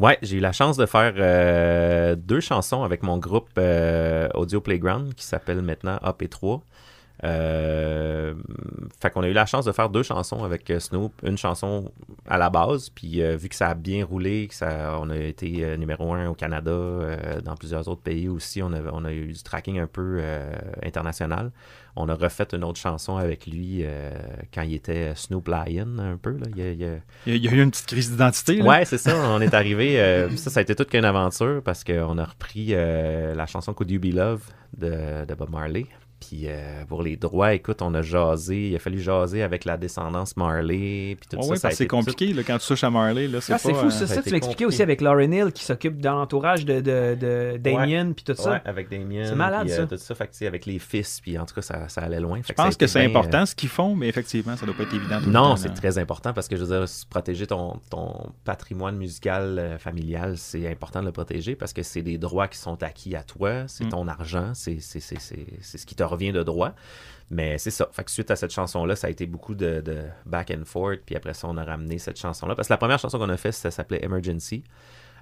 Ouais, j'ai eu la chance de faire euh, deux chansons avec mon groupe euh, Audio Playground qui s'appelle maintenant AP3. Euh, fait qu'on a eu la chance de faire deux chansons avec euh, Snoop, une chanson à la base, puis vu que ça a bien roulé, que ça, on a été numéro un au Canada, dans plusieurs autres pays aussi, on a, eu du tracking un peu international. On a refait une autre chanson avec lui euh, quand il était Snoop Lion un peu. Là. Il y a- il Il y eu une petite crise d'identité. Ouais, c'est ça. On est arrivé. euh, ça, ça a été toute qu'une aventure parce qu'on a repris euh, la chanson Could You Be Love de, de Bob Marley. Puis euh, pour les droits, écoute, on a jasé. Il a fallu jaser avec la descendance Marley. Puis tout Ouais, ça, ouais, ça a parce que c'est été tout- compliqué là, quand tu touches à Marley. Là, c'est Ah, c'est pas, fou, euh, ça, ça a ça, tu m'expliquais compliqué. aussi avec Lauren Hill qui s'occupe dans l'entourage de, de, de Damien puis tout ça. Ouais, avec Damien. C'est malade, euh, ça. Tout ça, fait que, avec les fils. Puis en tout cas, ça, ça allait loin. Fait Je pense que c'est bien, important euh, ce qu'ils font, mais effectivement, ça doit pas être évident. tout le Non, temps, c'est très important parce que je veux dire, protéger ton, ton patrimoine musical euh, familial, c'est important de le protéger parce que c'est des droits qui sont acquis à toi, c'est Mm. ton argent, c'est c'est- c'est- c'est- c'est ce qui te revient de droit. Mais c'est ça. Fait que suite à cette chanson-là, ça a été beaucoup de, de back and forth. Puis après ça, on a ramené cette chanson-là. Parce que la première chanson qu'on a faite, ça s'appelait Emergency.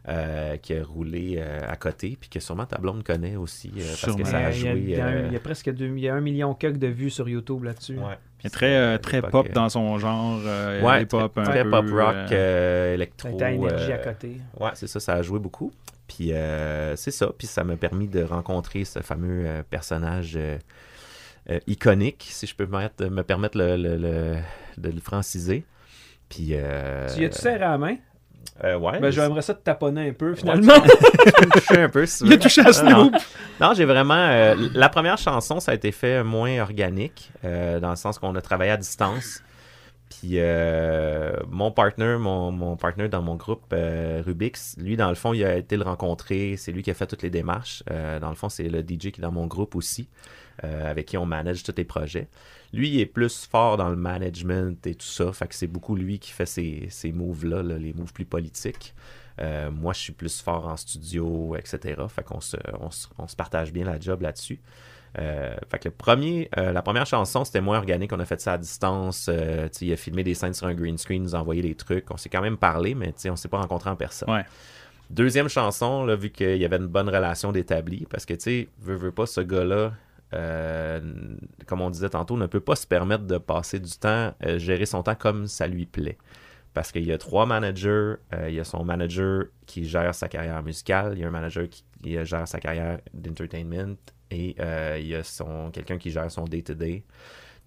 euh, qui a roulé euh, à côté, puis que sûrement ta blonde connaît aussi, euh, parce que Sûrement. ça a il, y a, joué. il y a un- euh, il y a presque deux, il y a un million quelques de vues sur YouTube là-dessus. ouais. Il est très, euh, très pop dans son genre. euh, Ouais, très, un très peu, pop rock, euh, euh, électro. T'as énergie euh, à côté. Ouais, c'est ça, ça a joué beaucoup. Puis euh, c'est ça, puis ça m'a permis de rencontrer ce fameux euh, personnage euh, iconique, si je peux me permettre, me permettre le- le- le- de le franciser. Puis. Euh, Tu y as-tu serré à la main? euh, ouais. Ben, j'aimerais ça te taponner un peu, finalement. [LAUGHS] toucher un peu, si tu Il a touché à Non, Snoop. Non, j'ai vraiment. euh, la première chanson, ça a été fait moins organique, euh, dans le sens qu'on a travaillé à distance. Puis mon partner, mon, mon partner dans mon groupe, Rubix, lui, dans le fond, il a été le rencontrer. C'est lui qui a fait toutes les démarches. Dans le fond, c'est le DJ qui est dans mon groupe aussi, euh, avec qui on manage tous les projets. Lui, il est plus fort dans le management et tout ça. Fait que c'est beaucoup lui qui fait ces, ces moves-là, là, les moves plus politiques. Euh, moi, je suis plus fort en studio, etc. Fait qu'on se, on se, on se partage bien la job là-dessus. Euh, fait que le premier, euh, la première chanson, c'était moins organique. On a fait ça à distance. Euh, il a filmé des scènes sur un green screen, nous a envoyé des trucs. On s'est quand même parlé, mais on s'est pas rencontré en personne. Ouais. Deuxième chanson, là, vu qu'il y avait une bonne relation d'établi, parce que, tu sais, veut pas, ce gars-là, euh, comme on disait tantôt, ne peut pas se permettre de passer du temps, euh, gérer son temps comme ça lui plaît. parce qu'il y a trois managers. Euh, il y a son manager qui gère sa carrière musicale, il y a un manager qui, gère sa carrière d'entertainment et il y a quelqu'un qui gère son day-to-day.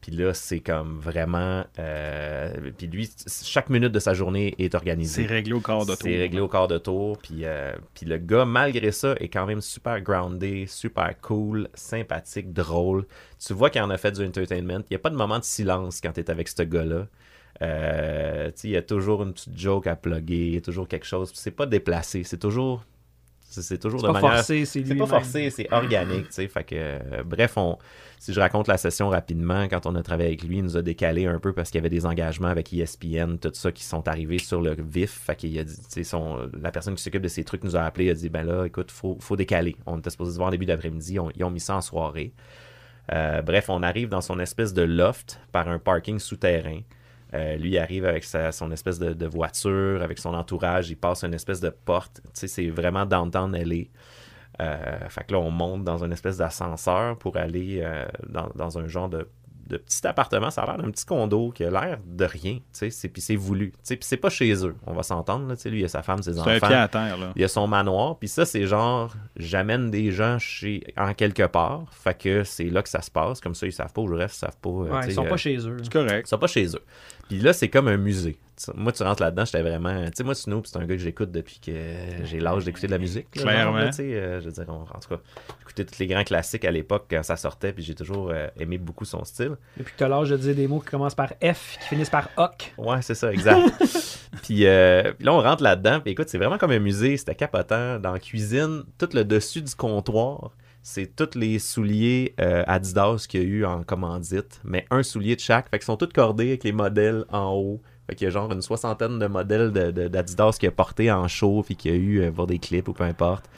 Puis là, c'est comme vraiment. euh, puis lui, chaque minute de sa journée est organisée. C'est réglé au quart de tour. C'est réglé au quart de tour. Puis, euh, puis le gars, malgré ça, est quand même super groundé, super cool, sympathique, drôle. Tu vois qu'il en a fait du entertainment. Il n'y a pas de moment de silence quand tu es avec ce gars-là. Euh, il y a toujours une petite joke à plugger, il y a toujours quelque chose. C'est pas déplacé, c'est toujours. C'est toujours de pas manière. forcé, c'est pas forcé, c'est organique, tu sais. Fait que, euh, bref, on, si je raconte la session rapidement, quand on a travaillé avec lui, il nous a décalé un peu parce qu'il y avait des engagements avec ESPN, tout ça, qui sont arrivés sur le vif. Fait qu'il a dit, son, la personne qui s'occupe de ces trucs nous a appelé, il a dit, ben là, écoute, faut, faut décaler. On était supposé se voir en début d'après-midi, on- ils ont mis ça en soirée. Euh, bref, on arrive dans son espèce de loft par un parking souterrain. Euh, lui il arrive avec sa- son espèce de, de voiture, avec son entourage, il passe une espèce de porte. Tu sais, c'est vraiment downtown LA. Euh, fait que là, on monte dans une espèce d'ascenseur pour aller euh, dans, dans un genre de, de petit appartement. Ça a l'air d'un petit condo qui a l'air de rien. tu sais, c'est- Puis c'est voulu. tu sais, Puis c'est pas chez eux. On va s'entendre. là, tu sais, Lui, il a sa femme, ses C'est enfants. un pied à terre, là. Il y a son manoir, puis ça, c'est genre, j'amène des gens chez en quelque part, fait que c'est là que ça se passe, comme ça, ils savent pas où je reste, ils savent pas. euh, Ouais, ils sont euh, pas chez eux. C'est correct. ils sont pas chez eux. Puis là, c'est comme un musée. Tu- Moi, tu rentres là-dedans, j'étais vraiment. Tu sais, moi, Snoop, c'est un gars que j'écoute depuis que j'ai l'âge d'écouter de la musique. là, genre, Clairement. là, tu euh, je veux dire, on- en tout cas, j'écoutais tous les grands classiques à l'époque quand ça sortait, puis j'ai toujours euh, aimé beaucoup son style. Depuis que t'as l'âge de dire des mots qui commencent par F, qui finissent par HOC. Ouais, c'est ça, exact. [LAUGHS] puis, euh, puis là, on rentre là-dedans. Puis écoute, c'est vraiment comme un musée. C'était capotant. Dans la cuisine, tout le dessus du comptoir, c'est tous les souliers euh, Adidas qu'il y a eu en commandite. Mais un soulier de chaque. Fait qu'ils sont tous cordés avec les modèles en haut. Fait qu'il y a genre une soixantaine de modèles d'Adidas qu'il a porté en show. Puis qu'il y a eu euh, pour des clips ou peu importe.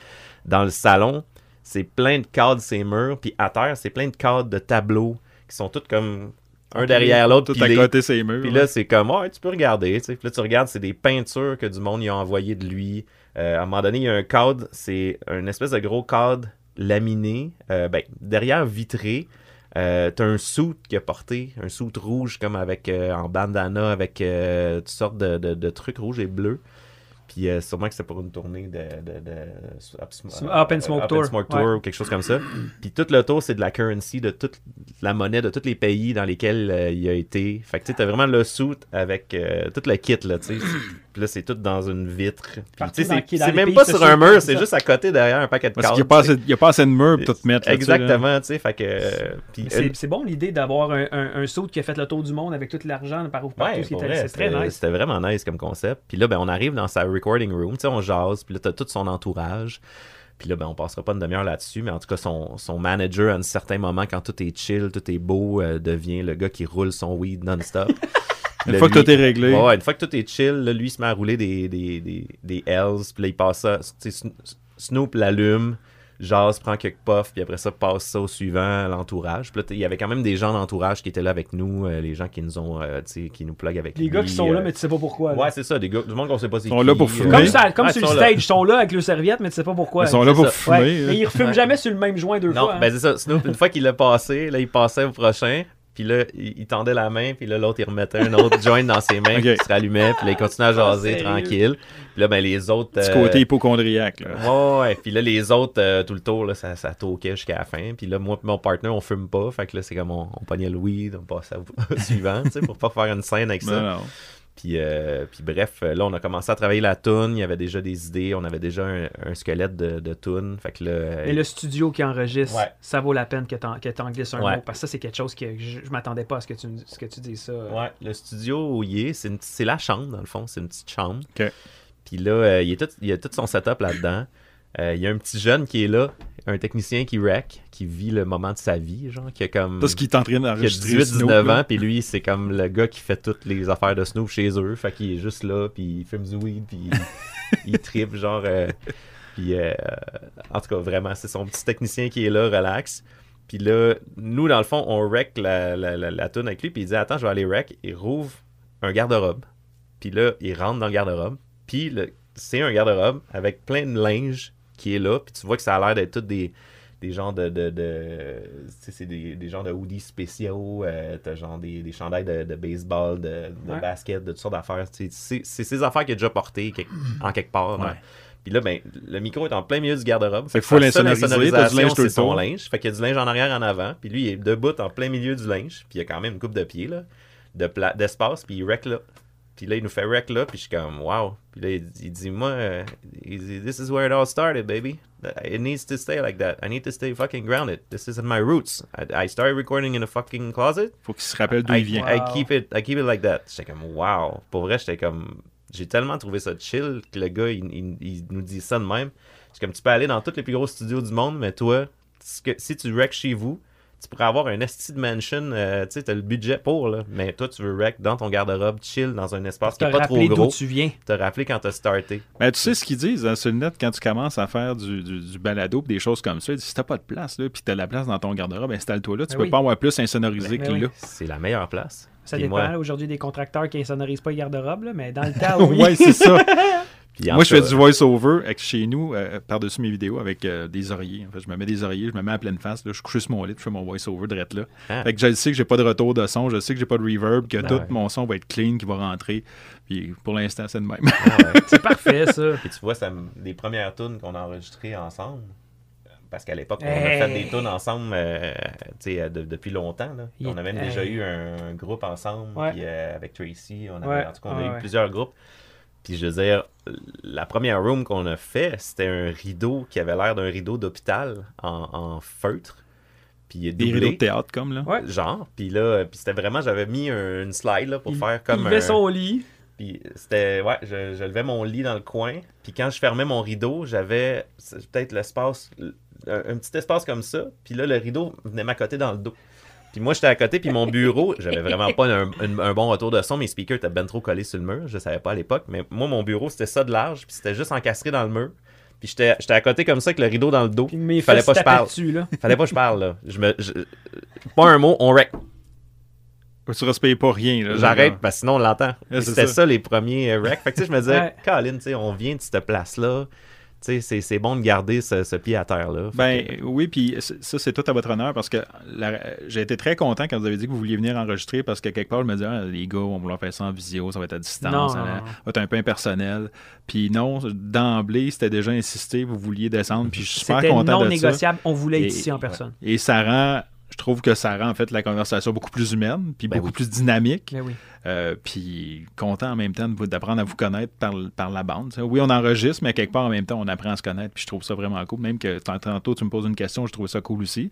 Dans le salon, c'est plein de cadres, ces murs. Puis à terre, c'est plein de cadres de tableaux qui sont tous comme un derrière l'autre. Tout à côté ses murs. Puis là. c'est comme, ouais, tu peux regarder. Puis là, tu regardes, c'est des peintures que du monde y a envoyé de lui. Euh, à un moment donné, il y a un cadre, c'est un espèce de gros cadre laminé, euh, ben, derrière vitré. Euh, T'as un suit qu'il a porté, un suit rouge comme avec euh, en bandana avec euh, toutes sortes de, de- de trucs rouges et bleus. Puis sûrement que c'est pour une tournée de, de, de- Up, Sm- Up and Smoke Tour. Ouais. ou quelque chose comme ça. Puis tout le tour, c'est de la currency, de toute la monnaie de tous les pays dans lesquels il a été. Fait que tu t'as vraiment le suit avec tout le kit, là, tu sais. Puis là, c'est tout dans une vitre. C'est même pas sur un mur, c'est juste à côté derrière un paquet de Parce cartes. qu'il n'y a, pas assez- il y a pas assez de murs pour tout mettre. Exactement, tu sais. Fait que. euh, C'est bon l'idée d'avoir un, un, un saut qui a fait le tour du monde avec tout l'argent par où partout. Ouais, ce qui pour était- vrai, c'est très c'était- nice. C'était vraiment nice comme concept. Puis là, ben, on arrive dans sa recording room, tu sais, on jase, puis là, t'as tout son entourage. Puis là, ben, on passera pas une demi-heure là-dessus, mais en tout cas, son, son manager, à un certain moment, quand tout est chill, tout est beau, euh, devient le gars qui roule son weed non-stop. [LAUGHS] Une Là, fois que tout est réglé. Ouais, une fois que tout est chill, là, lui, il se met à rouler des, des, des, des L's, puis là, il passe ça. Snoop l'allume, jase, prend quelques puffs, puis après ça, passe ça au suivant, à l'entourage. Puis là, il y avait quand même des gens d'entourage qui étaient là avec nous, euh, les gens qui nous ont, euh, tu sais, qui nous plug avec Les lui, gars qui sont là, euh, mais tu sais pas pourquoi. là. Ouais, c'est ça, des gars, du monde qu'on sait pas c'est Ils sont qui, là pour fumer. Comme, ça, comme Ouais, sur le stage, ils sont là avec le serviette, mais tu sais pas pourquoi. Ils sont là pour ça. fumer. Ouais, là. mais ils refument jamais sur le même joint deux Non, fois. hein. ben c'est ça. Snoop, une fois qu'il l'a passé, là, il passait au prochain. Puis là, il, tendait la main, puis là, l'autre, il remettait un autre [LAUGHS] joint dans ses mains, Ok. puis il se rallumait, puis là, il continuait à jaser sérieux? tranquille. Puis là, ben, les autres. Euh, côté hypochondriaque. Là. Ouais, ouais. Puis là, les autres, euh, tout le tour, là, ça, ça toquait jusqu'à la fin. Puis là, moi et mon partner, on fume pas. Fait que là, c'est comme on, on pognait le weed, on passait au [LAUGHS] suivant, tu sais, pour pas faire une scène avec ça. Non, non. Puis, euh, puis bref, euh, là, on a commencé à travailler la toune. Il y avait déjà des idées. On avait déjà un, un squelette de, de toune. Fait que là, euh, Mais le studio qui enregistre, Ouais. ça vaut la peine que que t'en glisses un Ouais. mot. Parce que ça, c'est quelque chose que je, je m'attendais pas à ce que tu, ce que tu dises ça. Ouais, le studio où il est, c'est, une- c'est la chambre, dans le fond. C'est une petite chambre. Ok. Puis là, euh, il, est tout, il y a tout son setup là-dedans. Euh, il y a un petit jeune qui est là, un technicien qui wreck, qui vit le moment de sa vie, genre, qui a comme... Tout ce qui est en train d'enregistrer. 18-19 Snoop, là. ans, puis lui, c'est comme le gars qui fait toutes les affaires de Snoop chez eux. Fait qu'il est juste là, puis il fume du weed, puis il, il tripe, genre. euh, puis, euh, en tout cas, vraiment, c'est son petit technicien qui est là, relax. Puis là, nous, dans le fond, on wreck la, la, la, la toune avec lui, puis il dit Attends, je vais aller wreck. Il rouvre un garde-robe. Puis là, il rentre dans le garde-robe. Puis c'est un garde-robe avec plein de linge qui est là. Puis tu vois que ça a l'air d'être toutes des, des genres de. de, de c'est des, des genres de hoodies spéciaux. euh, T'as genre des, des chandails de, de baseball, de, de Ouais. basket, de toutes sortes d'affaires. C'est c'est ces affaires qu'il a déjà portées quelque- en quelque part. Ouais. hein. Puis là, ben, le micro est en plein milieu du garde-robe. Fait que que faut l'insonoriser, t'as du linge tout c'est le son linge. Fait qu'il y a du linge en arrière, en avant. Puis lui, il est debout en plein milieu du linge. Puis il y a quand même une coupe de pieds, là, de d'espace. Puis il rec là. Puis là, il nous fait rec là. Puis je suis comme, wow. Puis là, il, il dit, moi, euh, il dit, this is where it all started, baby. It needs to stay like that. I need to stay fucking grounded. This is my roots. I, I started recording in a fucking closet. Faut qu'il se rappelle d'où I, il vient. I keep it, I keep it like that. J'étais comme, wow. Pour vrai, j'étais comme, j'ai tellement trouvé ça chill que le gars, il, il- il nous dit ça de même. C'est comme, tu peux aller dans tous les plus gros studios du monde, mais toi, que- si tu rec chez vous, tu pourrais avoir un esti de mansion, euh, tu sais, t'as le budget pour, là. Mais toi, tu veux rec dans ton garde-robe, chill dans un espace qui Te est pas trop gros. tu viens. Te rappeler quand t'as starté. Mais tu sais ce qu'ils disent hein, sur le net quand tu commences à faire du, du, du balado pis des choses comme ça. Ils disent, si t'as pas de place, là, puis t'as la place dans ton garde-robe, installe-toi là. Tu Ben peux oui. pas avoir plus insonorisé Ben que oui. là. C'est la meilleure place. Ça dépend moi- là, aujourd'hui des contracteurs qui insonorisent pas les garde-robes, là, mais dans le [LAUGHS] temps, oui. ouais, c'est ça. [LAUGHS] Moi, je fais du voice-over avec- chez nous, euh, par-dessus mes vidéos, avec euh, des oreillers. En fait, je me mets des oreillers, je me mets à pleine face. Là, je sur mon lit, je fais mon voice-over direct là. Ah. Fait que je sais que j'ai pas de retour de son, je sais que j'ai pas de reverb, que Ah tout ouais. mon son va être clean, qui va rentrer. Puis pour l'instant, c'est de même. ah ouais. [LAUGHS] C'est parfait, ça. Puis tu vois, ça, les premières tunes qu'on a enregistrées ensemble, parce qu'à l'époque, on a fait des tunes ensemble euh, tu sais, euh, de- depuis longtemps. là. Il On a même déjà eu un, un groupe ensemble, Ouais. puis, euh, avec Tracy. On avait, Ouais, En tout cas, on a eu ouais. plusieurs groupes. Puis je veux dire, la première room qu'on a fait, c'était un rideau qui avait l'air d'un rideau d'hôpital en, en feutre. Puis Des rideaux de théâtre, comme là. Ouais. Genre, puis là, puis c'était vraiment, j'avais mis un- une slide là, pour Il- faire comme il un... levait son lit. Puis c'était, ouais, je, je levais mon lit dans le coin. Puis quand je fermais mon rideau, j'avais peut-être l'espace, un, un petit espace comme ça. Puis là, le rideau venait m'accoter dans le dos. Puis moi, j'étais à côté, puis mon bureau, j'avais vraiment pas un, un- un bon retour de son. Mes speakers étaient ben trop collés sur le mur. Je savais pas à l'époque. Mais moi, mon bureau, c'était ça de large. Puis c'était juste encastré dans le mur. Puis j'étais j'étais à côté comme ça, avec le rideau dans le dos. Puis mes Fallait pas que je parle. dessus, là? Fallait pas que je parle, là. Je me, je- pas un mot, on rec. Tu respectes pas rien. là, J'arrête, parce que sinon on l'entend. Ouais, C'était ça. ça. les premiers euh, recs. Fait que tu sais, je me disais, Ouais. Colin, tu sais, on vient de cette place-là. Tu sais, c'est- bon de garder ce, ce pied à terre là. Fait Ben que- oui, puis ça, c'est tout à votre honneur parce que j'ai été très content quand vous avez dit que vous vouliez venir enregistrer parce que quelque part, je me disais, ah, les gars, on va leur faire ça en visio, ça va être à distance, Non, ça va être un peu impersonnel. Puis non, d'emblée, c'était déjà insisté, vous vouliez descendre, puis je suis super C'était content non de ça. négociable. On voulait être Et- ici en personne. Et ça rend, je trouve que ça rend en fait la conversation beaucoup plus humaine, puis Ben beaucoup oui. plus dynamique. Mais oui. Euh, puis content en même temps d'apprendre à vous connaître par, par la bande. Oui, on enregistre, mais quelque part en même temps, on apprend à se connaître. Puis je trouve ça vraiment cool. Même que tant- tantôt, tu me poses une question, je trouve ça cool aussi.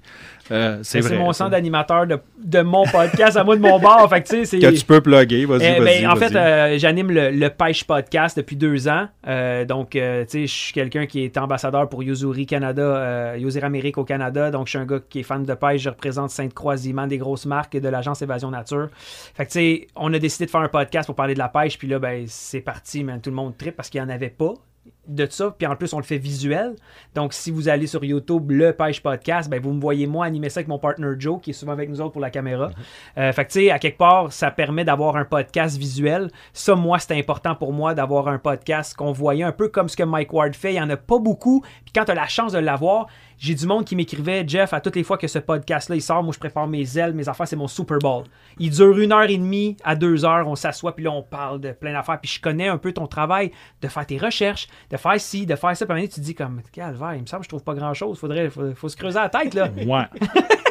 Euh, c'est vrai. mon ça. sang d'animateur de, de mon podcast à moi de mon bar. Fait que c'est. Que tu peux plugger, vas-y, Eh, vas-y. ben, en vas-y. fait, euh, j'anime le, le Pêche Podcast depuis deux ans. Donc, tu sais, je suis quelqu'un qui est ambassadeur pour Yuzuri Canada, Yuzuri Amérique au Canada. Donc, je suis un gars qui est fan de pêche. Je représente Sainte-Croix, des grosses marques de l'agence Évasion Nature. Fait que, tu sais, on a décidé de faire un podcast pour parler de la pêche. Puis là, ben, c'est parti, man. Tout le monde tripe parce qu'il n'y en avait pas de ça. Puis en plus, on le fait visuel. Donc, si vous allez sur YouTube, le Pêche Podcast, ben, vous me voyez moi animer ça avec mon partner Joe, qui est souvent avec nous autres pour la caméra. Euh, fait que, tu sais, à quelque part, ça permet d'avoir un podcast visuel. Ça, moi, c'était important pour moi d'avoir un podcast qu'on voyait un peu comme ce que Mike Ward fait. Il n'y en a pas beaucoup. Puis quand tu as la chance de l'avoir, j'ai du monde qui m'écrivait, Jeff, à toutes les fois que ce podcast-là, il sort, moi, je prépare mes ailes, mes affaires, c'est mon Super Bowl. Il dure une heure et demie à deux heures, on s'assoit, puis là, on parle de plein d'affaires. Puis je connais un peu ton travail, de faire tes recherches, de faire ci, de faire ça. Puis à un moment donné, tu te dis comme, calvaire, il me semble que je trouve pas grand-chose. Faudrait, faut, faut se creuser la tête, là. Ouais. [LAUGHS]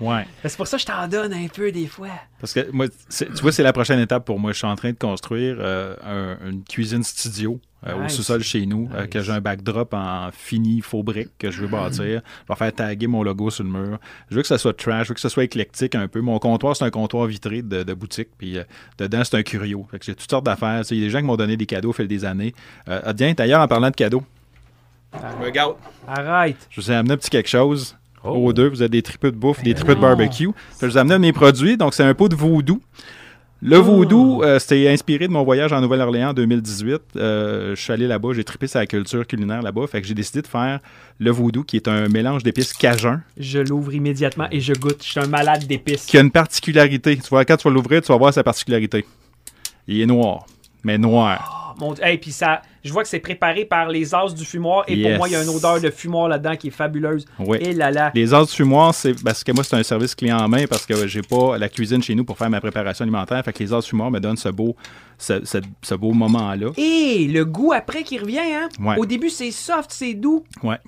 ouais. c'est pour ça que je t'en donne un peu des fois. Parce que moi, tu vois, c'est la prochaine étape pour moi. Je suis en train de construire euh, un- une cuisine studio euh, au sous-sol chez nous, euh, que j'ai un backdrop en fini faux briques que je veux bâtir. Je vais faire taguer mon logo sur le mur. Je veux que ça soit trash, je veux que ça soit éclectique un peu. Mon comptoir, c'est un comptoir vitré de, de boutique, puis euh, dedans, c'est un curio. Fait que j'ai toutes sortes d'affaires. Il y a des gens qui m'ont donné des cadeaux au fil des années. Euh, ah, tiens, d'ailleurs, en parlant de cadeaux, regarde, Arrête. je vous ai amené un petit quelque chose. Oh. Aux deux, vous avez des tripes de bouffe, des tripes de barbecue. Je vous de mes produits, donc c'est un pot de vaudou. Le vaudou, euh, c'était inspiré de mon voyage en Nouvelle-Orléans en 2018. Euh, je suis allé là-bas, j'ai trippé sur la culture culinaire là-bas. Fait que j'ai décidé de faire le vaudou, qui est un mélange d'épices cajun, Je l'ouvre immédiatement et je goûte. Je suis un malade d'épices. qui a une particularité. Tu vois, quand tu vas l'ouvrir, tu vas voir sa particularité. Il est noir, mais noir. Mon Dieu. Hey, puis ça, je vois que c'est préparé par les as du fumoir. Et pour moi, il y a une odeur de fumoir là-dedans qui est fabuleuse. Oui. Et là là. Les heures du fumoir, c'est parce que moi, c'est un service client en main parce que j'ai pas la cuisine chez nous pour faire ma préparation alimentaire. Fait que les heures du fumoir me donnent ce beau, ce, ce- ce beau moment-là. Et le goût après qui revient, hein? Ouais. Au début, c'est soft, c'est doux. Ouais.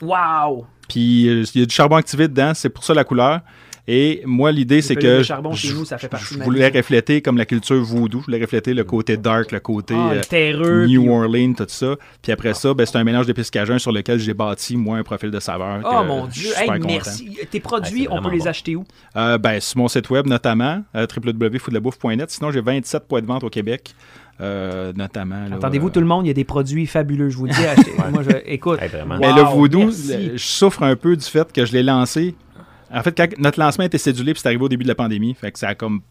Wow! Puis euh, il y a du charbon activé dedans, c'est pour ça la couleur. Et moi, l'idée, c'est Le que charbon chez je, nous, ça fait partie je voulais refléter comme la culture voodoo. Je voulais refléter le côté dark, le côté Ah, euh, le terreux. New puis- Orleans, tout ça. Puis après ça, ben, c'est un mélange d'épices cajun sur lequel j'ai bâti, moi, un profil de saveur. Oh mon Dieu! Hey, merci. Tes Ah, produits, on peut les bon. acheter où? Euh, ben, sur mon site web notamment, euh, www.foodlabouffe.net. Sinon, j'ai 27 points de vente au Québec, euh, notamment. euh, tout le monde, il y a des produits fabuleux, je vous le dis. achetez- Moi, je, écoute. Hey. Mais le voodoo, merci. je souffre un peu du fait que je l'ai lancé. En fait, notre lancement était cédulé, puis c'est arrivé au début de la pandémie, fait que ça a comme.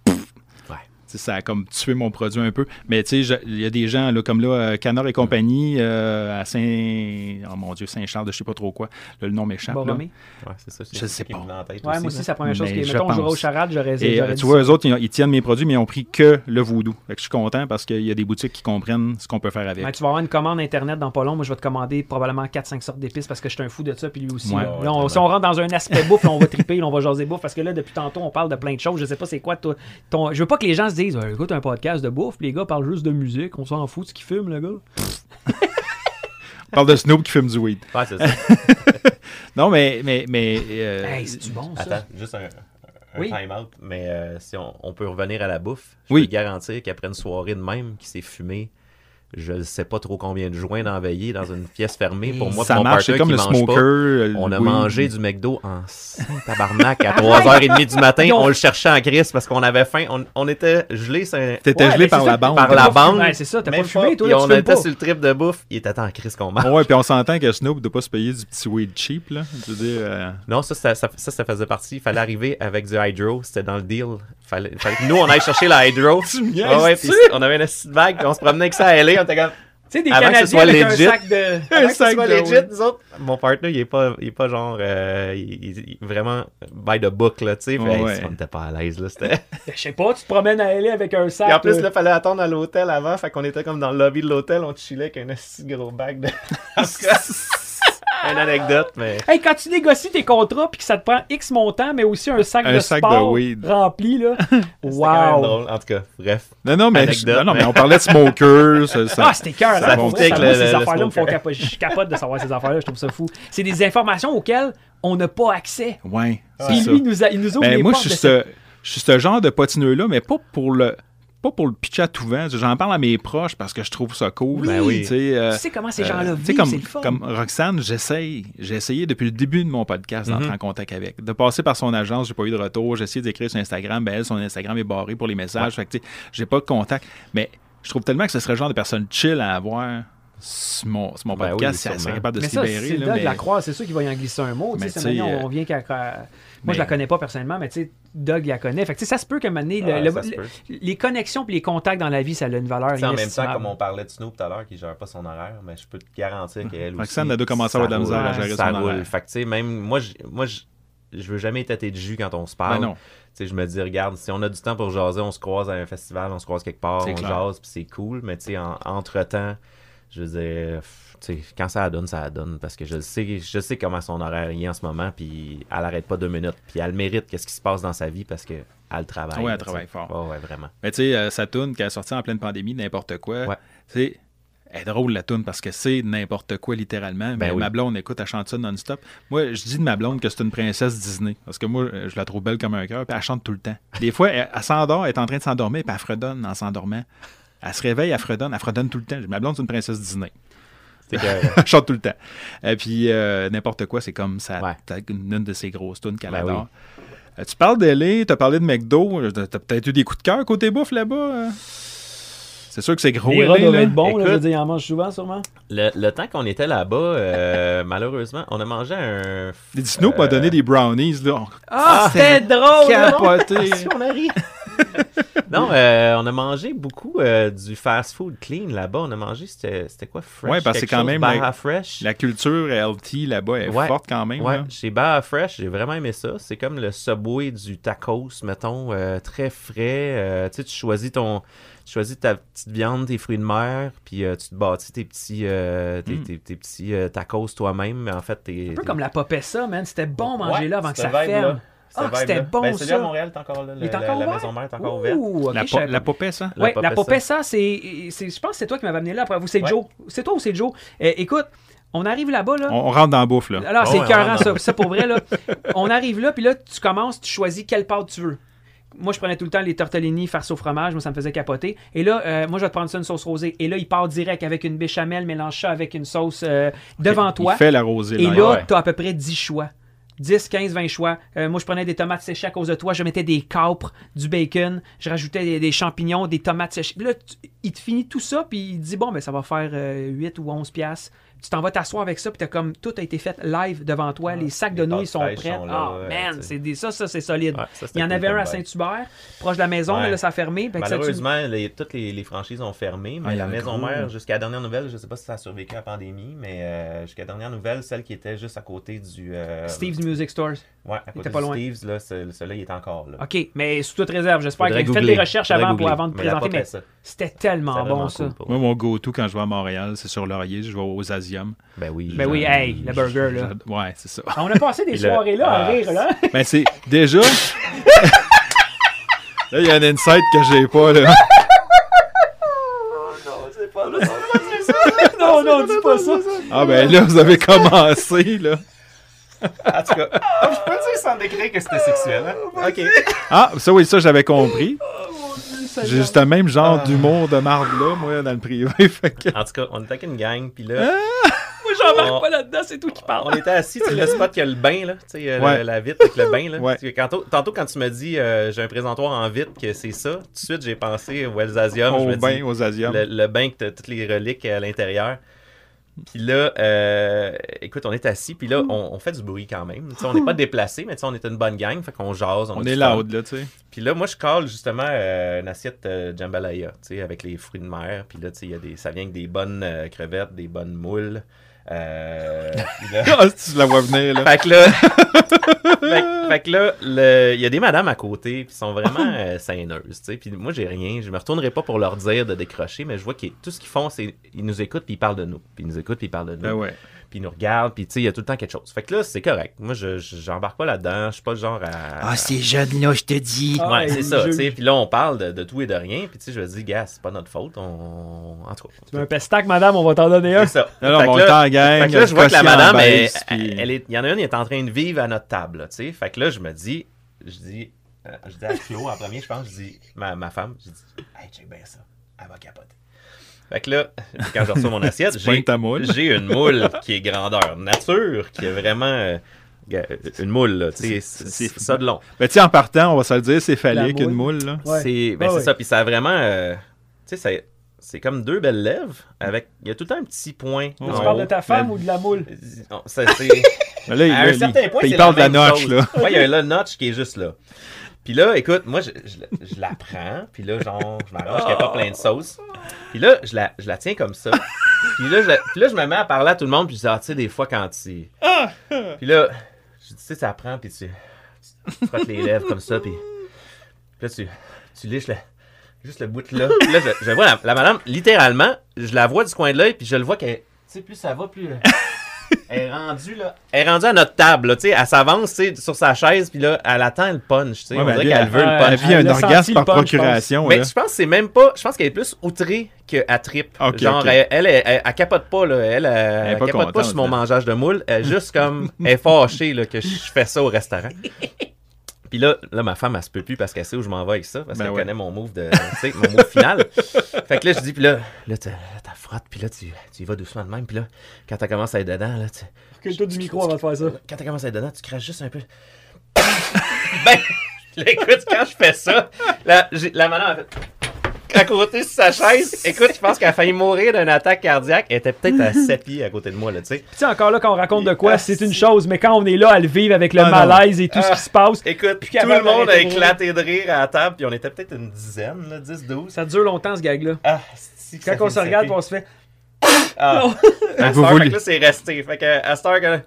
Ça a comme tué mon produit un peu. Mais tu sais, je- il y a des gens là, comme là, euh, Canard et compagnie, euh, à Saint. Oh mon Dieu, Saint-Charles, de je sais pas trop quoi. Là, le nom m'échappe. Ouais, c'est ça. Je sais pas. Ouais, moi là. aussi, c'est la première chose Mais qui est. je Mettons, on jouera au charade, j'aurais Et euh, tu vois, ça. eux autres, ils, ils tiennent mes produits, mais ils ont pris que le voodoo. Fait que je suis content parce qu'il y a des boutiques qui comprennent ce qu'on peut faire avec. Ouais, tu vas avoir une commande internet dans pas long. Moi, je vais te commander probablement 4-5 sortes d'épices parce que je suis un fou de ça. Puis lui aussi. Ouais. là. Ouais, Là, on- ouais, si on rentre dans un aspect [LAUGHS] bouffe, on va triper, on va jaser bouffe parce que là, depuis tantôt, on parle de plein de choses. Je sais pas c'est quoi toi, ton. Je veux pas que les gens se disent Ouais, écoute un podcast de bouffe, puis les gars parlent juste de musique. On s'en fout de ce qu'ils fument, le gars. On [LAUGHS] parle de Snoop qui fume du weed. Ouais, c'est ça. [LAUGHS] Non, mais. mais, mais euh, Hey, c'est-tu bon, ça? Attends, juste un, un Oui. time-out. Mais euh, si on, on peut revenir à la bouffe, je Oui. peux garantir qu'après une soirée de même qui s'est fumée, je ne sais pas trop combien de joints d'enveiller dans une pièce fermée. Pour moi, ça pour mon marche, c'est comme qui le mange smoker. pas, euh, on a oui. mangé du McDo en tabarnak à 3h30 du matin. On le cherchait en crise parce qu'on avait faim. On, on était un- T'étais Ouais, gelé par la ça, bande. par la bande. c'est ça, t'as pas Même fumé, toi, Puis là, tu on était pas. sur le trip de bouffe. Il était en crise qu'on mange. Ouais, puis on s'entend que Snoop ne doit pas se payer du petit weed cheap, là. Je veux dire. euh, Non, ça, ça, ça, ça, faisait partie. Il fallait arriver avec du hydro. C'était dans le deal. Fallait, fallait que nous, on aille chercher la hydro. [LAUGHS] ouais, tu on avait une petite bague, puis on se promenait avec ça à LA. On était comme. Tu sais, des Avant que ce Canadiens soit avec legit. un sac de. [LAUGHS] Avant que ce sac soit de legit, weed. nous autres. Mon partner, il est pas, il est pas genre. euh, il, il- il- vraiment by the book, là, tu sais. Ouais, ouais. on n'était pas à l'aise, là. C'était. [LAUGHS] Je sais pas, tu te promènes à LA avec un sac. En plus, là. là, il fallait attendre à l'hôtel avant. Fait qu'on était comme dans le lobby de l'hôtel. On chillait avec un assez gros bag de. [LAUGHS] Une anecdote, mais. Hey, quand tu négocies tes contrats puis que ça te prend X montant, mais aussi un sac Un de sac de weed. rempli, là. [LAUGHS] C'était quand même wow! drôle. En tout cas, bref. Non, non, mais, Anecdote, non, non, mais on parlait de smoker. [LAUGHS] ça, ça- Ah, c'était cœur, ça vrai, moi, le- ces affaires-là me font capoter. Je capote de savoir ces affaires-là, je trouve ça fou. C'est des informations auxquelles on n'a pas accès. Ouais, Puis lui, nous a- il nous ouvre Ben, les moi, je portes ce, je suis ce genre de patineux-là, mais pas pour le. Pas pour le pitcher à tout vent. J'en parle à mes proches parce que je trouve ça cool. Oui. Ben oui. Tu sais, euh, Tu sais comment ces gens-là euh, sais, vivent, comme, c'est le fun. comme Roxane, j'essaye. J'ai essayé depuis le début de mon podcast d'entrer Mhm. en contact avec. De passer par son agence, j'ai pas eu de retour. J'ai essayé d'écrire sur Instagram. Ben, elle, son Instagram est barré pour les messages. Fait que, tu sais, j'ai pas de contact. Mais je trouve tellement que ce serait le genre de personne chill à avoir mon, mon Ben oui, podcast si elle serait capable de mais se ça, libérer. c'est là, Doug mais- Lacroix, c'est sûr qu'il va y en glisser un mot. tu Mais sais, tu cette sais, manière, euh, on vient qu'à. Moi, mais- je la connais pas personnellement, mais tu sais, Doug la connaît. Fait que, tu sais, ça se peut qu'à un moment donné, le- Ah, le- ça les connexions et les contacts dans la vie, ça a une valeur sais, en même temps, comme on parlait de Snoop tout à l'heure, qui gère pas son horaire, mais je peux te garantir qu'elle aussi. Roxane, commencer à avoir de la ça misère à roule, gérer ça son roule. horaire. Fait que, tu sais, même moi, je, moi je, veux jamais tâter de jus quand on se parle. Ben non. Je me dis, regarde, si on a du temps pour jaser, on se croise à un festival, on se croise quelque part, C'est on clair. jase, puis c'est cool. Mais tu sais, en- entre-temps, je veux dire, quand ça la donne, ça la donne. Parce que je sais, je sais comment son horaire est en ce moment, puis elle arrête pas deux minutes. Puis elle mérite qu'est-ce qui se passe dans sa vie parce que elle travaille. Ouais, elle travaille fort. Ouais, ouais, vraiment. Mais tu sais, euh, sa toune, qui est sortie en pleine pandémie, n'importe quoi, Ouais. tu sais, elle est drôle la toune parce que c'est n'importe quoi littéralement. mais Ben oui. ma blonde, écoute, elle chante ça non-stop. Moi, je dis de ma blonde que c'est une princesse Disney parce que moi, je la trouve belle comme un cœur, puis elle chante tout le temps. Des fois, elle, elle s'endort, elle est en train de s'endormir, puis elle fredonne en s'endormant. Elle se réveille, elle fredonne, elle fredonne tout le temps. Ma blonde, c'est une princesse Disney. Que, [LAUGHS] elle chante tout le temps. Et puis, euh, n'importe quoi, c'est comme ça, Ouais. une, une de ses grosses tunes qu'elle Ben adore. Euh, tu parles d'L.A., tu as parlé de McDo, euh, t'as t'as peut-être eu des coups de cœur côté bouffe là-bas. euh? C'est sûr que c'est gros. Les rats doivent être bons, là, je veux dire, ils en mangent souvent, sûrement? le, le temps qu'on était là-bas, euh, [LAUGHS] malheureusement, on a mangé un. Les Snoop m'a Euh, donné des brownies. Là. Ah, c'était drôle! Capoté. [LAUGHS] On a ri. [LAUGHS] non, euh, on a mangé beaucoup euh, du fast food clean là-bas. On a mangé, c'était c'était quoi, fresh? Ouais, parce que quand chose, même la- Fresh. La culture LT là-bas est Ouais. forte quand même. Ouais, là. chez Baja Fresh, j'ai vraiment aimé ça. C'est comme le Subway du tacos, mettons, euh, très frais. Euh, tu sais, tu choisis ton, tu choisis ta petite viande, tes fruits de mer, puis euh, tu te bâtis tes petits, euh, tes, Mm. tes- tes petits euh, tacos toi-même, mais en fait, t'es... Un peu comme la popessa, man. C'était bon manger Ouais, là avant que ça ferme. Ah, c'était vibe-là. bon, ben, celui ça. à Montréal est encore là. Il est la- encore la, ouvert? maison mère est encore ouverte. La, je po- la popée, ça? La popessa. popessa, c'est, c'est- je pense que c'est toi qui m'avais amené là. Après vous, c'est Ouais. Joe. C'est toi ou c'est Joe? Euh, écoute, on arrive là-bas, là. On, rentre dans la bouffe, là. Alors, Oh, c'est écœurant, ça, rentre ça pour vrai. Là. On arrive là, puis là, tu commences, tu choisis quelle pâte tu veux. Moi, je prenais tout le temps les tortellini farce au fromage. Moi, ça me faisait capoter. Et là, euh, moi, je vais te prendre ça une sauce rosée. Et là, il part direct avec une béchamel, mélange ça avec une sauce euh, devant toi. Il fait la rosée. Et là. là, ouais. tu as à peu près 10 choix. 10, 15, 20 choix. Euh, moi, je prenais des tomates séchées à cause de toi. Je mettais des capres, du bacon. Je rajoutais des, champignons, des tomates séchées. Puis là, il te finit tout ça, puis il te dit Bon, ben, ça va faire euh, 8 ou 11 piastres. Tu t'en vas t'asseoir avec ça, puis t'as comme tout a été fait live devant toi. les sacs de les nouilles sont prêts. sont là, Ah, ouais, man, c'est des, ça, ça, c'est solide. Ouais, ça, c'était il y en avait un à. Saint-Hubert, proche de la maison, Ouais. mais là, ça a fermé. Tu- Malheureusement, les- toutes les, les franchises ont fermé, mais Ah, la maison mère, jusqu'à la dernière nouvelle, je sais pas si ça a survécu à la pandémie, mais euh, jusqu'à la dernière nouvelle, celle qui était juste à côté du. euh, Steve's Music Stores. Ouais, à côté pas du loin. Steve's, là, ce- celui-là, il est encore là. OK, mais sous toute réserve. J'espère que vous faites des recherches avant, pour, avant de présenter, mais c'était tellement bon, ça. Moi, mon go-to quand je vais à Montréal, c'est sur Laurier. Je vais aux Ben oui. Ben oui, hey, le burger, là. Ouais, c'est ça. Ah, On a passé des soirées là à Ah, rire, là. [LAUGHS] Ben, c'est déjà. [LAUGHS] là, il y a un insight que j'ai pas, là. non, non, dis pas ça. Ah, ben là, vous avez commencé, là. En tout cas, je peux dire sans décrire que c'était sexuel. hein? Ok. Ah, ça, oui, ça, j'avais compris. J'ai juste le même genre Ah. d'humour de marde, là, moi, dans le privé. [LAUGHS] fait que- En tout cas, on était avec une gang, puis là, Moi, j'embarque On- pas là-dedans, c'est toi qui parles. on était assis, tu sais, le spot qui a le bain, là, tu sais, euh, Ouais. la, la vitre avec le bain, là. Ouais. Parce que Tantôt, quand tu me dis euh, j'ai un présentoir en vitre, que c'est ça, tout de suite, j'ai pensé au Elsasium. je Au bain, dis, aux Asium. le, le bain que t'as toutes les reliques à l'intérieur. Puis là, euh, écoute, on est assis, puis là, on, on fait du bruit quand même. On n'est pas déplacé, mais on est une bonne gang, fait qu'on jase. On, On est loud, là, tu sais. Puis là, moi, je colle justement euh, une assiette euh, jambalaya, tu sais, avec les fruits de mer. Puis là, tu sais, ça vient avec des bonnes euh, crevettes, des bonnes moules. Euh, là- Ah, tu la vois venir, là. fait que là, fait, que- fait que là, le- il y a des madames à côté, puis sont vraiment [LAUGHS] euh, seineuses, tu sais. Puis moi, j'ai rien. Je me retournerai pas pour leur dire de décrocher, mais je vois que tout ce qu'ils font, c'est ils nous écoutent, puis ils parlent de nous. Puis ils nous écoutent, puis ils parlent de nous. Ben ouais. Puis ils nous regardent, puis tu sais, il y a tout le temps quelque chose. Fait que là, c'est correct. Moi, je je- j'embarque pas là-dedans. Je suis pas le genre à. Ah, ces jeunes-là, je te dis. Ah, Ouais, c'est ça, joue. tu sais. Puis là, on parle de, de tout et de rien. Puis tu sais, je me dis, gars, c'est pas notre faute. On... En tout cas. Tu veux un pestac, madame, on va t'en donner un. C'est ça. Non, non, on là- est en gang. fait que là, je vois que la madame, elle, puis- elle- elle est- il y en a une qui est en train de vivre à notre table, tu sais. Fait que là, je me dis, je dis, euh, je dis à Flo en premier, je pense, je dis, ma, ma femme, je dis, hey, check bien ça, elle va capoter. Fait que là, quand je reçois mon [LAUGHS] assiette, j'ai ta moule. j'ai une moule qui est grandeur nature, qui est vraiment euh, une moule, là, C'est- c'est c'est- ça de long. Ben, tu sais, en partant, on va se le dire, c'est phallique, une moule. là. Ouais. C'est ben, Ah c'est ouais. ça, puis ça a vraiment, euh, tu sais, c'est- c'est comme deux belles lèvres, avec, il y a tout le temps un petit point. Tu parles haut. de ta femme Ben- ou de la moule? Non, ça, c'est... [LAUGHS] Mais là, il, À un là, certain il- point, il c'est parle de la notch, chose. là. Ouais, il y a le notch qui est juste là. Puis là, écoute, moi, je, je, la- je la prends, puis là, genre, je m'arrange n'y ait pas plein de sauce. Puis là, je la, je la tiens comme ça. Puis là, je, puis là, je me mets à parler à tout le monde, puis je dis, ah, tu sais, des fois, quand tu... Puis là, je dis, tu sais, ça prend, puis tu, tu frottes les lèvres comme ça, puis, puis là, tu, tu liches le- juste le bout de là. Puis là, je, je vois la, la madame, littéralement, je la vois du coin de l'œil, puis je le vois qu'elle... Tu sais, plus ça va, plus... Elle est rendue, là. Elle est rendue à notre table, là, tu sais. Elle s'avance, sur sa chaise, puis là, elle attend le punch, tu sais. Ouais, On dirait qu'elle veut elle- le punch. Elle vit un orgasme par punch, procuration, Mais je pense que c'est même pas. Je pense qu'elle est plus outrée tripe. Ok, Genre. Elle, elle, elle, elle- elle capote pas, là. Elle, elle, Elle est elle pas capote pas sur mon mangeage de moule. Elle est juste comme. Elle est fâchée, là, que je fais ça au restaurant. [LAUGHS] Puis là, là, ma femme, elle se peut plus parce qu'elle sait où je m'en vais avec ça, parce Ben qu'elle ouais. connaît mon move de, tu sais, mon move final. [LAUGHS] fait que là, je dis, puis là, là, t'as t'as frotte, puis là, tu, tu y vas doucement de même, puis là, quand t'as commencé à être dedans, là, tu, Recule-toi du micro avant de faire ça. quand t'as commencé à être dedans, tu craches juste un peu. [LAUGHS] ben, écoute, quand je fais ça, la, la madame a fait. [LAUGHS] À côté sur sa chaise, écoute, je pense qu'elle a failli mourir d'une attaque cardiaque. Elle était peut-être à 7 pieds à côté de moi, là, tu sais. Tu sais, encore là, quand on raconte de quoi, Ah, c'est une chose, mais quand on est là à le vivre avec le Ah, non. malaise et tout ce Ah. qui se passe, Écoute, Puis tout le monde a de éclaté de rire à la table, puis on était peut-être une dizaine, là, 10, 12. ça dure longtemps ce gag-là. Ah, Quand on se regarde, on se fait. Ah. [LAUGHS] À Vous cette heure, voulez- fait que là, c'est resté. Fait que, à que-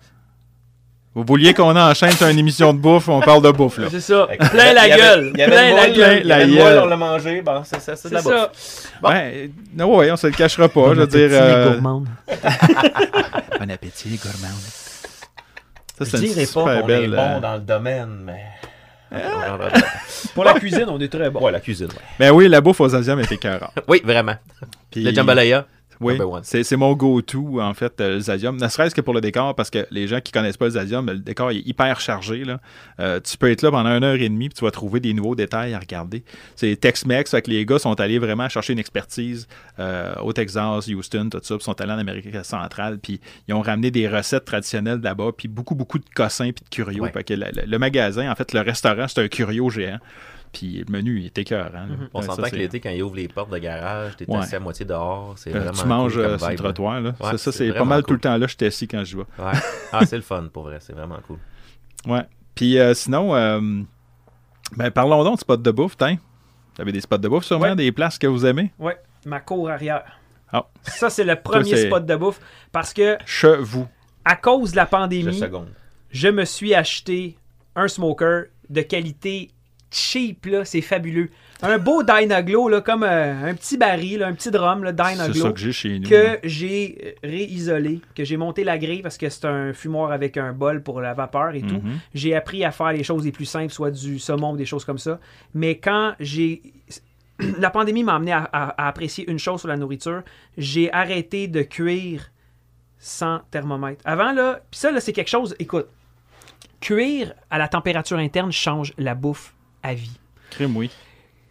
Vous vouliez qu'on enchaîne sur une émission de bouffe, on parle de bouffe, là. C'est ça. Plein la gueule. Plein la gueule. il y avait une La moelle, gueule. on l'a mangé. Bon, c'est ça, c'est de la bouffe. ça. Bon. Non, ouais, on se le cachera pas. je veux dire. Petit euh. Bon [LAUGHS] appétit, gourmand. ça, Je c'est une dirais pas qu'on belle, est euh, bon dans le domaine, mais... Pour la cuisine, on est très bon. Ouais, la cuisine, ouais. Ben oui, la bouffe aux Asiames était écœurante. Oui, vraiment. Puis- Le jambalaya, Oui, c'est mon go-to, en fait, euh, le Zadium. Ne serait-ce que pour le décor, parce que les gens qui connaissent pas le Zadium, le décor est hyper chargé. Là. Euh, tu peux être là pendant une heure et demie, puis tu vas trouver des nouveaux détails à regarder. C'est Tex-Mex, fait que les gars sont allés vraiment chercher une expertise euh, au Texas, Houston, tout ça, puis sont allés en Amérique centrale, puis ils ont ramené des recettes traditionnelles là-bas, puis beaucoup, beaucoup de cossins puis de. Ouais. Fait que le, le- le magasin, en fait, le restaurant, c'est un curio géant. Puis le menu, il est écœurant. là. On Ouais, s'entend ça, que l'été, quand il ouvre les portes de garage, t'es Ouais. assis à moitié dehors, c'est euh, vraiment tu manges cool euh, sur le trottoir. Là. Ouais, ça, ça, c'est pas mal tout le temps là, je suis assis quand je. Ouais. [LAUGHS] Ah, c'est le fun, pour vrai, c'est vraiment cool. Ouais. Puis euh, sinon, euh, ben, parlons donc de spots de bouffe, tiens. Vous avez des spots de bouffe sûrement, Ouais. des places que vous aimez? Ouais, ma cour arrière. Ah. Ça, c'est le premier spot de bouffe. Parce que, Chez vous. à cause de la pandémie, je me suis acheté un smoker de qualité cheap, là, c'est fabuleux. Un beau Dynaglow, là, comme euh, un petit baril, là, un petit drum, là, C'est ça Dynaglow, que j'ai chez nous. que j'ai réisolé, que j'ai monté la grille parce que c'est un fumoir avec un bol pour la vapeur et tout. Mhm. J'ai appris à faire les choses les plus simples, soit du saumon ou des choses comme ça. Mais quand j'ai. [CLEARS THROAT] La pandémie m'a amené à, à- à apprécier une chose sur la nourriture. J'ai arrêté de cuire sans thermomètre. Avant, là, puis ça, là, c'est quelque chose. Écoute, cuire à la température interne change la bouffe à vie. Crème, oui.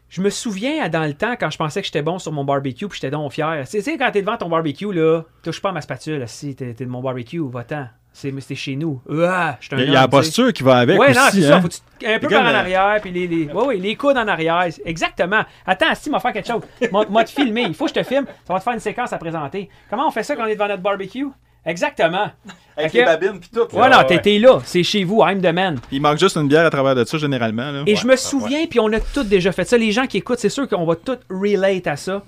Je me souviens dans le temps quand je pensais que j'étais bon sur mon barbecue puis j'étais donc fier. Tu sais- quand t'es devant ton barbecue, là, touche pas à ma spatule. Si t'es de mon barbecue, va-t'en. C'est c'est chez nous. Ah, je suis un Il y a la posture qui va avec aussi. non, c'est hein. ça. Faut que tu- un peu par en euh, arrière, puis les, les, ouais, ouais, les coudes en arrière. Exactement. Attends, Asti m'a faire quelque chose. M'a te filmer. Il faut que je te filme. Ça va te faire une séquence à présenter. Comment on fait ça quand on est devant notre barbecue? Exactement. Avec les babines pis tout. Ouais, non, t'es là. C'est chez vous. I'm the man. Il manque juste une bière à travers de ça, généralement. Là. Et je me souviens, puis on a tous déjà fait ça. Les gens qui écoutent, c'est sûr qu'on va tous relate à ça.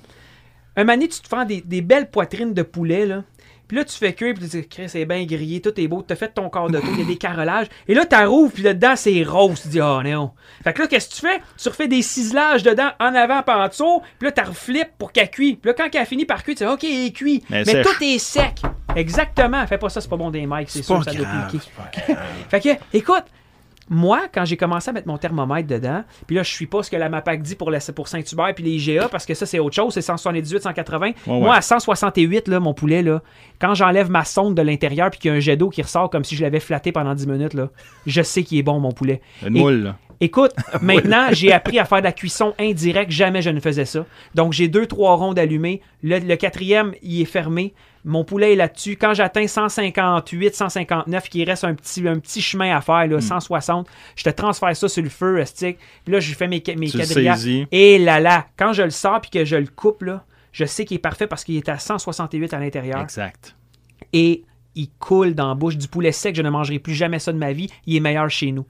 Un mané, tu te fais des, des belles poitrines de poulet, là. Puis là, tu fais cuire, puis tu dis, Chris, c'est bien grillé, tout est beau, t'as fait ton corps de tour, il y a des carrelages. Et là, t'arrouves, puis là-dedans, c'est rose. Tu dis, oh non. Fait que là, qu'est-ce que tu fais? Tu refais des ciselages dedans, en avant, pas en dessous, puis là, tu reflippes pour qu'elle cuit. Puis là, quand elle a fini par cuire, tu dis, OK, elle est cuit. Mais tout est sec. Exactement. Fais pas ça, c'est pas bon des mics, c'est sûr, ça doit piquer. Fait que, écoute, moi, quand j'ai commencé à mettre mon thermomètre dedans, puis là, je suis pas ce que la MAPAC dit pour, la- pour Saint-Hubert puis les IGA, parce que ça, c'est autre chose, c'est 178, 180. Ouais, Moi, à 168, là, mon poulet, là, quand j'enlève ma sonde de l'intérieur puis qu'il y a un jet d'eau qui ressort comme si je l'avais flatté pendant 10 minutes, là, je sais qu'il est bon, mon poulet. Une Et- moule, là. Écoute, [LAUGHS] maintenant, j'ai appris à faire de la cuisson indirecte. Jamais je ne faisais ça. Donc, j'ai deux, trois rondes allumées. Le, le quatrième, il est fermé. Mon poulet est là-dessus. Quand j'atteins 158, 159, qu'il reste un petit, un petit chemin à faire, Hmm. là, 160, je te transfère ça sur le feu, stick. Puis là, je fais mes, mes. Et là là, quand je le sors puis que je le coupe, là, je sais qu'il est parfait parce qu'il est à 168 à l'intérieur Exact. et il coule dans la bouche du poulet sec. Je ne mangerai plus jamais ça de ma vie. Il est meilleur chez nous.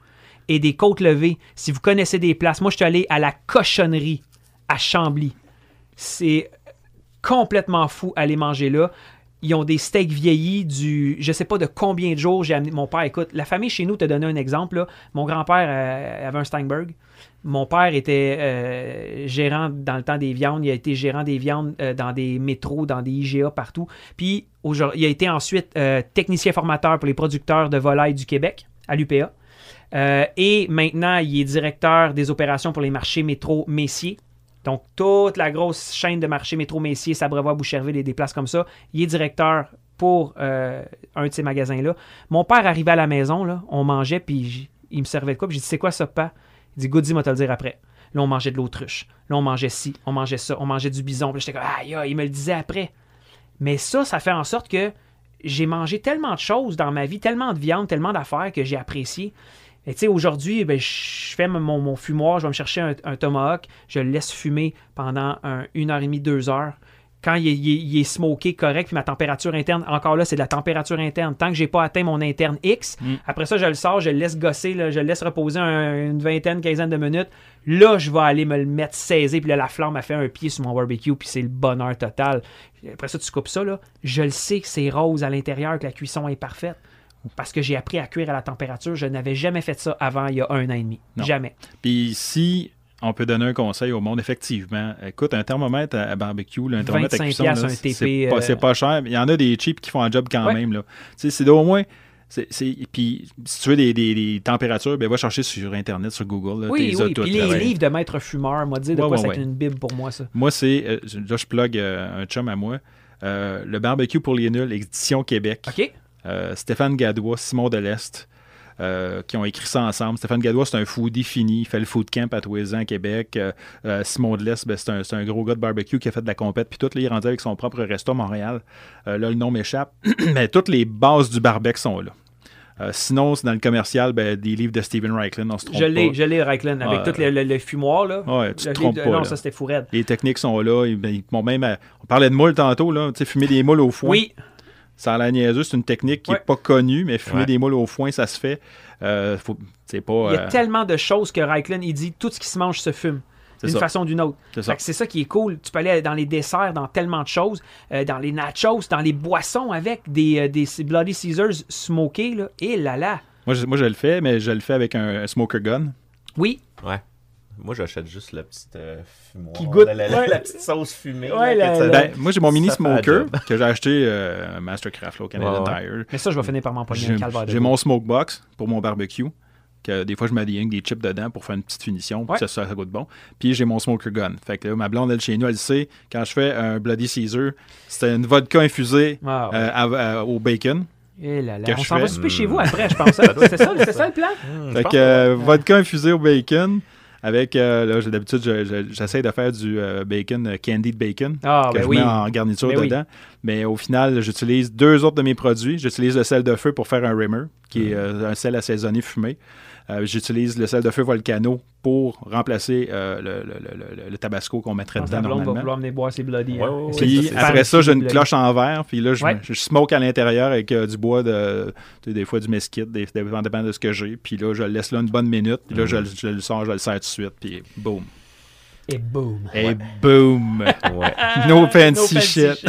Et des côtes levées, si vous connaissez des places, moi je suis allé à la cochonnerie à Chambly. C'est complètement fou aller manger là. Ils ont des steaks vieillis du. Je sais pas de combien de jours j'ai amené. Mon père, écoute, la famille chez nous, te donné un exemple. là. Mon grand-père euh, avait un Steinberg. Mon père était euh, gérant dans le temps des viandes. Il a été gérant des viandes euh, dans des métros, dans des IGA partout. Puis il a été ensuite technicien formateur pour les producteurs de volailles du Québec à l'UPA. Euh, et maintenant, il est directeur des opérations pour les marchés métro Messier. Donc, toute la grosse chaîne de marchés métro Messier, Sabrevois, Boucherville et des places comme ça. Il est directeur pour euh, un de ces magasins-là. Mon père arrivait à la maison, on mangeait, puis il me servait de quoi? Puis j'ai dit, c'est quoi ça, pas? Il dit, Goody, moi te le dire après. Là, on mangeait de l'autruche. Là, on mangeait ci, on mangeait ça, on mangeait du bison. Puis j'étais comme, aïe, il me le disait après. Mais ça, ça fait en sorte que j'ai mangé tellement de choses dans ma vie, tellement de viande, tellement d'affaires que j'ai apprécié. Et tu sais, aujourd'hui, ben, je fais mon, mon fumoir, je vais me chercher un, un tomahawk, je le laisse fumer pendant un- une heure et demie, deux heures. Quand il est, il est- il est smoké correct, puis ma température interne, encore là, c'est de la température interne. Tant que j'ai pas atteint mon interne X, après ça, je le sors, je le laisse gosser, là, je le laisse reposer un- une vingtaine, quinzaine de minutes. Là, je vais aller me le mettre saisir, puis là, la flamme a fait un pied sur mon barbecue, puis c'est le bonheur total. Après ça, tu coupes ça, là. Je le sais que c'est rose à l'intérieur, que la cuisson est parfaite. Parce que j'ai appris à cuire à la température. Je n'avais jamais fait ça avant il y a un an et demi. Non. Jamais. Puis si on peut donner un conseil au monde, effectivement, écoute, un thermomètre à, barbecue, là, un thermomètre à 25 cuisson, c'est pas, euh, pas cher. Il y en a des cheap qui font un job quand Ouais. même. Là. Tu sais, c'est d'au moins... c'est- Puis si tu veux des, des- des températures, ben va chercher sur Internet, sur Google. là, Oui, oui. Puis les livres de maître fumeur, m'a dit de Ouais, quoi ouais, c'est ouais. une bible pour moi, ça. Moi, c'est... euh, là, je plug euh, un chum à moi. Euh, le barbecue pour les nuls, édition Québec. OK? Euh, Stéphane Gadois, Simon Deleste, euh, qui ont écrit ça ensemble. Stéphane Gadois, c'est un foodie fini. Il fait le food camp à tous les ans à Québec. Euh, Simon Deleste, ben, c'est un, gros gars de barbecue qui a fait de la compète. Puis tout, là, il est rendu avec son propre resto à Montréal. Euh, là, le nom m'échappe. [CLEARS THROAT] Mais toutes les bases du barbecue sont là. Sinon, c'est dans le commercial, ben, des livres de Steven Reichland, on se trompe Je l'ai, pas. je l'ai, Reichland, avec Ouais. tout le, le- le fumoir, là. Ouais, tu te trompes pas. Non, là. ça, c'était. Les techniques sont là. Ils, ben, ils même, on parlait de moules tantôt, là. Tu sais, fumer des moules au foin. Oui, Ça a l'air niaiseux, c'est une technique qui n'est Ouais. pas connue, mais fumer Ouais. des moules au foin, ça se fait. Euh, faut- il y a euh, tellement de choses que Reichland, il dit tout ce qui se mange se fume. d'une façon ou d'une autre. C'est ça. qui est cool. Tu peux aller dans les desserts, dans tellement de choses, euh, dans les nachos, dans les boissons avec des, euh, des Bloody Caesars smokés. Là. Et là là. Moi je, moi, je le fais, mais je le fais avec un, un smoker gun. Oui, Ouais. Moi, j'achète juste la petite euh, fumoir. Qui goûte. La, la- la- Ouais. la petite sauce fumée. Ouais, Ben, moi, j'ai mon mini smoker [LAUGHS] que j'ai acheté euh, Mastercraft là, au Ouais, ouais. Tire. mais ça, je vais finir par m'empoigner J'ai un calvaire j'ai mon smoke box pour mon barbecue. Que des fois, je mets des, des chips dedans pour faire une petite finition, que ça, ça goûte bon. Puis j'ai mon smoker gun. Fait que là, ma blonde, elle, chez nous, elle sait, quand je fais un Bloody Caesar, c'est une vodka infusée Ah, ouais. euh, à- à- au bacon. Et là On je s'en va souper chez vous après, je pense. [LAUGHS] C'est ça, c'est ça le plan? Je Fait que euh, vodka infusé au bacon. Avec, euh, là, j'ai- d'habitude, je- je- j'essaie de faire du euh, bacon, euh, candied bacon, Ah, que ben je oui. mets en garniture Ben oui. dedans. Mais au final, j'utilise deux autres de mes produits. J'utilise le sel de feu pour faire un rimmer, qui est euh, un sel assaisonné fumé. Euh, J'utilise le sel de feu Volcano pour remplacer euh, le, le- le- le- le tabasco qu'on mettrait dedans blonde va normalement. vouloir venir boire ses bloody. Ouais, hein. ouais, ouais. C'est- Puis après ça, j'ai une cloche en verre. Puis là, je, Ouais. je smoke à l'intérieur avec euh, du bois, de, tu sais, des fois du mesquite, des, dépend de ce que j'ai. Puis là, je le laisse là une bonne minute. Puis là, je, le- je le sors, je le serre tout de suite. Puis boum. Et boom. Et boum. Ouais. [LAUGHS] no fancy No fancy shit.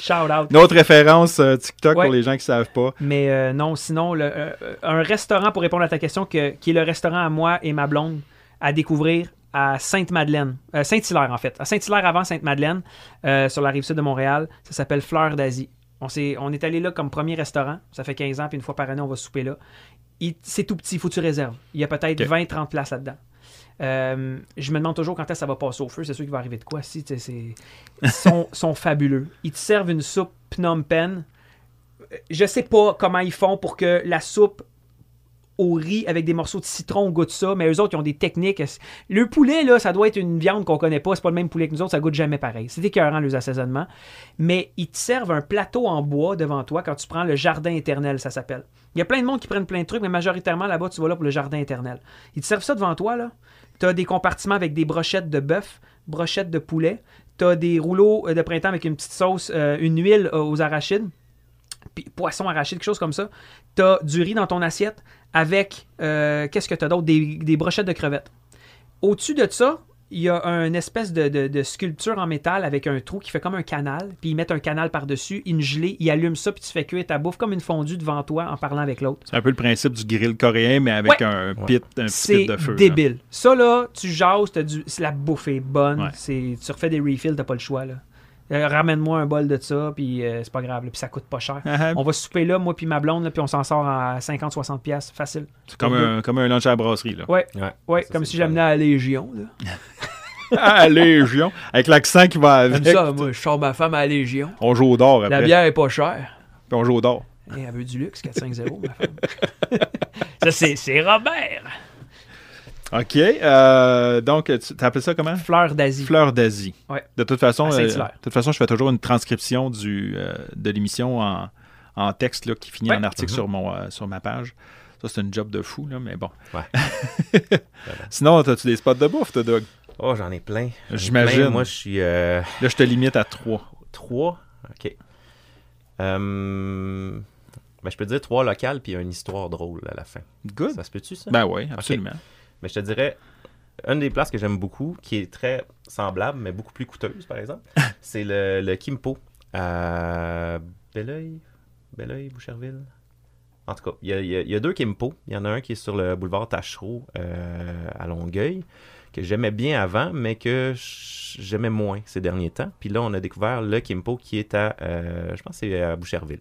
Shout out. Une autre référence euh, TikTok Ouais. pour les gens qui ne savent pas. Mais euh, non, sinon, le- euh, un restaurant, pour répondre à ta question, que- qui est le restaurant à moi et ma blonde à découvrir à Sainte-Madeleine. Saint-Hilaire, en fait. À Saint-Hilaire avant Sainte-Madeleine, sur la rive sud de Montréal. Ça s'appelle Fleur d'Asie. On, s'est- on est allé là comme premier restaurant. Ça fait 15 ans, puis une fois par année, on va souper là. C'est tout petit, il faut que tu réserves. Il y a peut-être Ok. 20-30 places là-dedans. Euh, je me demande toujours quand est-ce que ça va passer au feu. C'est sûr qu'il va arriver de quoi. Si, Ils sont, [LAUGHS] sont fabuleux. Ils te servent une soupe Phnom Penh. Je sais pas comment ils font pour que la soupe au riz avec des morceaux de citron goûte ça, mais eux autres, ils ont des techniques. Le poulet, là, ça doit être une viande qu'on connaît pas. C'est pas le même poulet que nous autres, ça goûte jamais pareil. C'est écœurant, les assaisonnements. Mais ils te servent un plateau en bois devant toi quand tu prends le jardin éternel, ça s'appelle. Il y a plein de monde qui prennent plein de trucs, mais majoritairement, là-bas, tu vas là pour le jardin éternel. Ils te servent ça devant toi, là. Tu as des compartiments avec des brochettes de bœuf, brochettes de poulet. Tu as des rouleaux euh, de printemps avec une petite sauce, euh, une huile euh, aux arachides. Puis poisson arachide, quelque chose comme ça. Tu as du riz dans ton assiette avec, qu'est-ce que tu as d'autre? Des, des brochettes de crevettes. Au-dessus de ça, il y a une espèce de, de- de sculpture en métal avec un trou qui fait comme un canal. Puis ils mettent un canal par-dessus, une gelée, ils allument ça, puis tu fais cuire ta bouffe comme une fondue devant toi en parlant avec l'autre. C'est un peu le principe du grill coréen, mais avec Ouais. un pit, un petit C'est pit de feu. là. débile. Ça, là, tu jases, t'as du... c'est la bouffe est bonne. Ouais. C'est... Tu refais des refills, t'as pas le choix. Là. Euh, ramène-moi un bol de ça, puis euh, c'est pas grave. là, Puis ça coûte pas cher. Ah. On va souper là, moi puis ma blonde, là, puis on s'en sort à 50-60$ piastres, facile. C'est comme un, comme un lunch à la brasserie. Là. Ouais, Ouais. ouais Ça, comme si j'amenais à la Légion. Là. [LAUGHS] ah, Légion. Avec l'accent qui va avec. Comme ça, moi, je sors ma femme à la Légion. On joue au d'or après. La bière est pas chère. Puis on joue au d'or. Eh, elle veut du luxe, 4-5-0, ma femme. [LAUGHS] ça, c'est Robert. OK. euh, donc, tu t'appelles ça comment? Fleur d'Asie. Fleur d'Asie. Ouais. De toute façon, À euh, de toute façon, je fais toujours une transcription du, euh, de l'émission en, en texte là, qui finit Ouais. en article Mhm. sur, mon, euh, sur ma page. Ça, c'est une job de fou, là, mais bon. Ouais. [LAUGHS] Sinon, as-tu des spots de bouffe, toi, Doug? Oh, j'en ai plein. J'imagine. Moi, je suis euh, Là, je te limite à trois. trois? OK. Euh, ben, je peux te dire trois locales puis une histoire drôle à la fin. Good. Ça se peut-tu, ça? Ben oui, absolument. Mais je te dirais, une des places que j'aime beaucoup, qui est très semblable, mais beaucoup plus coûteuse, par exemple, [LAUGHS] c'est le, le Kimpo à Belleuil, Belleuil, Boucherville. En tout cas, il y y a- il y a deux Kimpo. Il y en a un qui est sur le boulevard Tachereau euh, à Longueuil, que j'aimais bien avant, mais que j'aimais moins ces derniers temps. Puis là, on a découvert le Kimpo qui est à, euh, je pense c'est à Boucherville.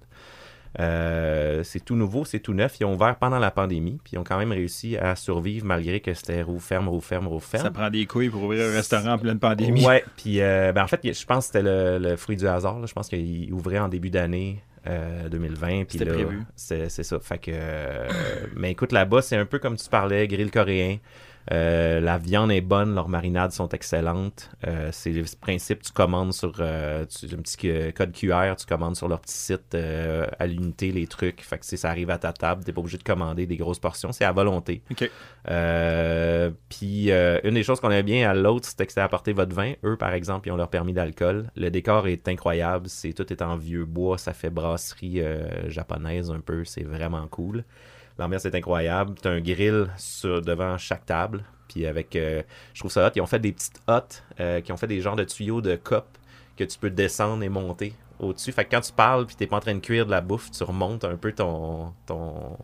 Euh, c'est tout nouveau, c'est tout neuf. Ils ont ouvert pendant la pandémie, puis ils ont quand même réussi à survivre malgré que c'était roue ferme, roue ferme, roue ferme. Ça prend des couilles pour ouvrir un restaurant en pleine pandémie. Ouais, puis euh, ben, en fait, je pense que c'était le, le fruit du hasard. là. Je pense qu'il ouvrait en début d'année euh, 2020. Puis C'était prévu. C'est ça. Fait que, euh, mais écoute, là-bas, c'est un peu comme tu parlais, grill coréen. Euh, la viande est bonne, leurs marinades sont excellentes. Euh, c'est le principe, tu commandes sur euh, tu- un petit euh, code QR, tu commandes sur leur petit site à l'unité les trucs. Fait que si ça arrive à ta table, t'es pas obligé de commander des grosses portions, c'est à volonté. OK. Puis une des choses qu'on aimait bien à l'autre, c'était que c'était apporter votre vin. Eux, par exemple, ils ont leur permis d'alcool. Le décor est incroyable. C'est tout est en vieux bois. Ça fait brasserie japonaise un peu. C'est vraiment cool. L'ambiance est incroyable. T'as un grill sur, devant chaque table. Puis avec, euh, je trouve ça hot. Ils ont fait des petites hottes euh, qui ont fait des genres de tuyaux de cop que tu peux descendre et monter au-dessus. Fait que quand tu parles puis t'es pas en train de cuire de la bouffe, tu remontes un peu ton, ton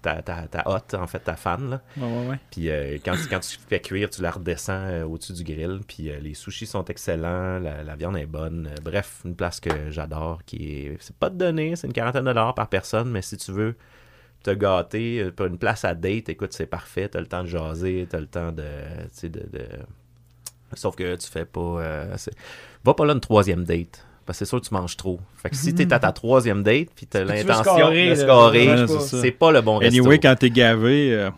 ta, ta, ta hotte, en fait, ta fan. Là. Ouais, ouais, ouais. Puis euh, quand, quand tu fais cuire, tu la redescends euh, au-dessus du grill. Puis euh, les sushis sont excellents, la, la viande est bonne. Bref, une place que j'adore qui est. C'est pas de donner, c'est une quarantaine de dollars par personne, mais si tu veux te gâter euh, pour une place à date, écoute, c'est parfait. T'as le temps de jaser, t'as le temps de. Tu sais, de, de- Sauf que tu fais pas. euh, Va pas là une troisième date. Parce que c'est sûr que tu manges trop. Fait que si t'es à ta troisième date, puis t'as l'intention de scorer, c'est pas le bon resto. Anyway, quand t'es gavé, euh,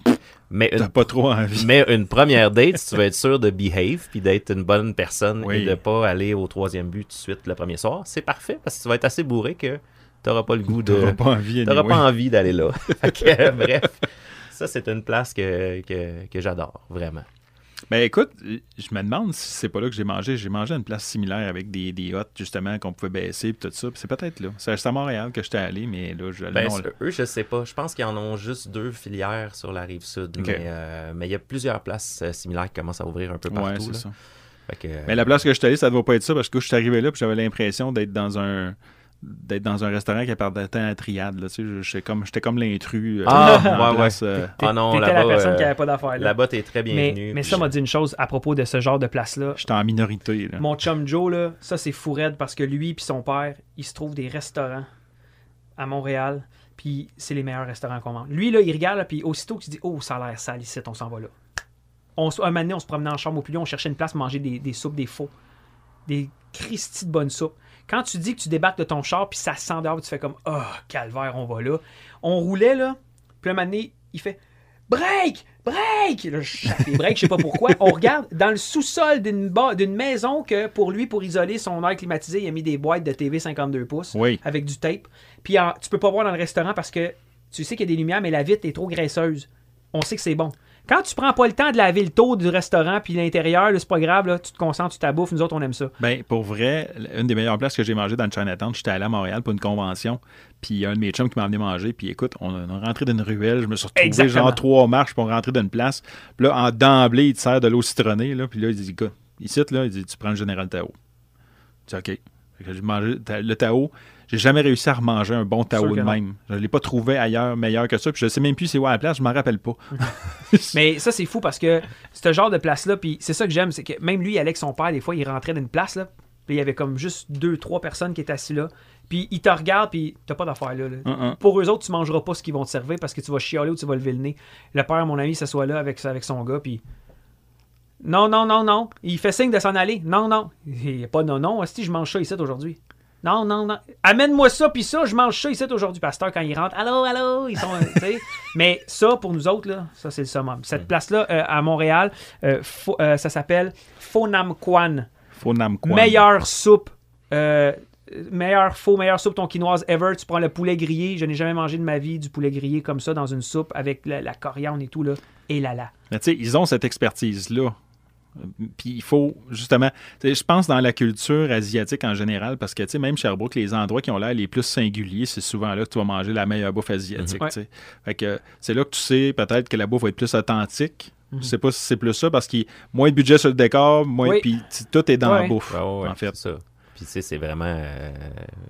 Mais une t'as pas trop envie. mais une première date, si tu veux être sûr de behave puis d'être une bonne personne Oui. et de pas aller au troisième but tout de suite le premier soir, c'est parfait parce que tu vas être assez bourré que t'auras pas le goût de. T'auras pas envie, T'auras anyway. pas envie d'aller là. [LAUGHS] Que, euh, bref, ça c'est une place que, que, que j'adore, vraiment. Ben écoute, je me demande si c'est pas là que j'ai mangé. J'ai mangé à une place similaire avec des, des hottes, justement, qu'on pouvait baisser et tout ça. C'est peut-être là. C'est à Montréal que j'étais allé, mais là, je, Ben, non, c'est- eux, je sais pas. Je pense qu'ils en ont juste deux filières sur la rive sud. Mais euh, mais il y a plusieurs places euh, similaires qui commencent à ouvrir un peu Ouais, partout. là. ça. Que, euh, Mais la place que je suis allé, ça ne doit pas être ça parce que je suis arrivé là puis j'avais l'impression d'être dans un d'être dans un restaurant qui appartenait à la triade. Là, tu sais, j'étais comme, j'étais comme l'intrus. euh, Ah, en ouais, place, euh, Ah non, T'étais la personne euh, qui avait pas d'affaires là. Là-bas, t'es très Mais, bienvenu. mais puis ça m'a dit une chose à propos de ce genre de place-là. J'étais en minorité. Là. Mon chum Joe, là, ça c'est fou raide parce que lui et son père, ils se trouvent des restaurants à Montréal, puis c'est les meilleurs restaurants qu'on mange. Lui, là, il regarde, là, puis aussitôt qu'il dit Oh, ça a l'air sale ici, on s'en va là. On, se- un moment donné, on se promenait en chambre au plus on cherchait une place pour manger des, des soupes, des faux. Des Christy de bonnes soupes. Quand tu dis que tu débarques de ton char, puis ça sent dehors, tu fais comme Oh, calvaire, on va là. On roulait, là, puis un moment donné, il fait Break! Break! Là, je breaks, je sais pas pourquoi. On regarde dans le sous-sol d'une ba- d'une maison que pour lui, pour isoler son air climatisé, il a mis des boîtes de TV 52 pouces Oui. avec du tape. Puis en- tu peux pas voir dans le restaurant parce que tu sais qu'il y a des lumières, mais la vitre est trop graisseuse. On sait que c'est bon. Quand tu prends pas le temps de laver le tour du restaurant puis l'intérieur, c'est pas grave, là, tu te concentres, tu t'abouffes, nous autres on aime ça. Ben, pour vrai, une des meilleures places que j'ai mangé dans le Chinatown, j'étais allé à Montréal pour une convention, puis il y a un de mes chums qui m'a amené manger, puis écoute, on est rentré d'une ruelle, je me suis retrouvé Exactement. genre trois marches pour rentrer d'une place, puis là, en d'emblée, il te sert de l'eau citronnée, là, puis là, il dit, écoute, ici, là, il dit, tu prends le Général Tao. Je dis, OK. J'ai mangé le Tao. J'ai jamais réussi à remanger un bon Tao de même. Je l'ai pas trouvé ailleurs meilleur que ça, puis je sais même plus c'est où à la place, je m'en rappelle pas. [LAUGHS] Mais ça, c'est fou parce que ce genre de place-là, puis c'est ça que j'aime, c'est que même lui, avec son père, des fois, il rentrait d'une place, là, puis il y avait comme juste deux, trois personnes qui étaient assis là, puis il te regarde, puis t'as pas d'affaire là. là. Hum, Pour eux autres, tu mangeras pas ce qu'ils vont te servir parce que tu vas chialer ou tu vas lever le nez. Le père, mon ami, s'assoit là avec, avec son gars, puis. Non, non, non, non. Il fait signe de s'en aller. Non, non. Il n'y a pas non, non. Si je mange ça ici aujourd'hui. Non, non, non. Amène-moi ça, puis ça, je mange ça ici aujourd'hui. Pasteur, quand il rentre, allô, allô, ils sont. [LAUGHS] Mais ça, pour nous autres, là, ça, c'est le summum. Cette place-là, euh, à Montréal, euh, Fo- euh, ça s'appelle nam quoi. Meilleure soupe. Euh, meilleure faux, meilleure soupe tonkinoise ever. Tu prends le poulet grillé. Je n'ai jamais mangé de ma vie du poulet grillé comme ça dans une soupe avec la, la coriandre et tout. Là. Et là là. Mais tu sais, ils ont cette expertise-là. Puis il faut, justement, je pense dans la culture asiatique en général, parce que, tu sais, même Sherbrooke, les endroits qui ont l'air les plus singuliers, c'est souvent là que tu vas manger la meilleure bouffe asiatique, Mhm. Fait que c'est là que tu sais peut-être que la bouffe va être plus authentique. Mhm. Je sais pas si c'est plus ça, parce qu'il y a moins de budget sur le décor, moins, Oui. puis tout est dans la bouffe, Ouais, ouais, ouais, en fait. c'est ça. Puis, tu sais, c'est vraiment. euh,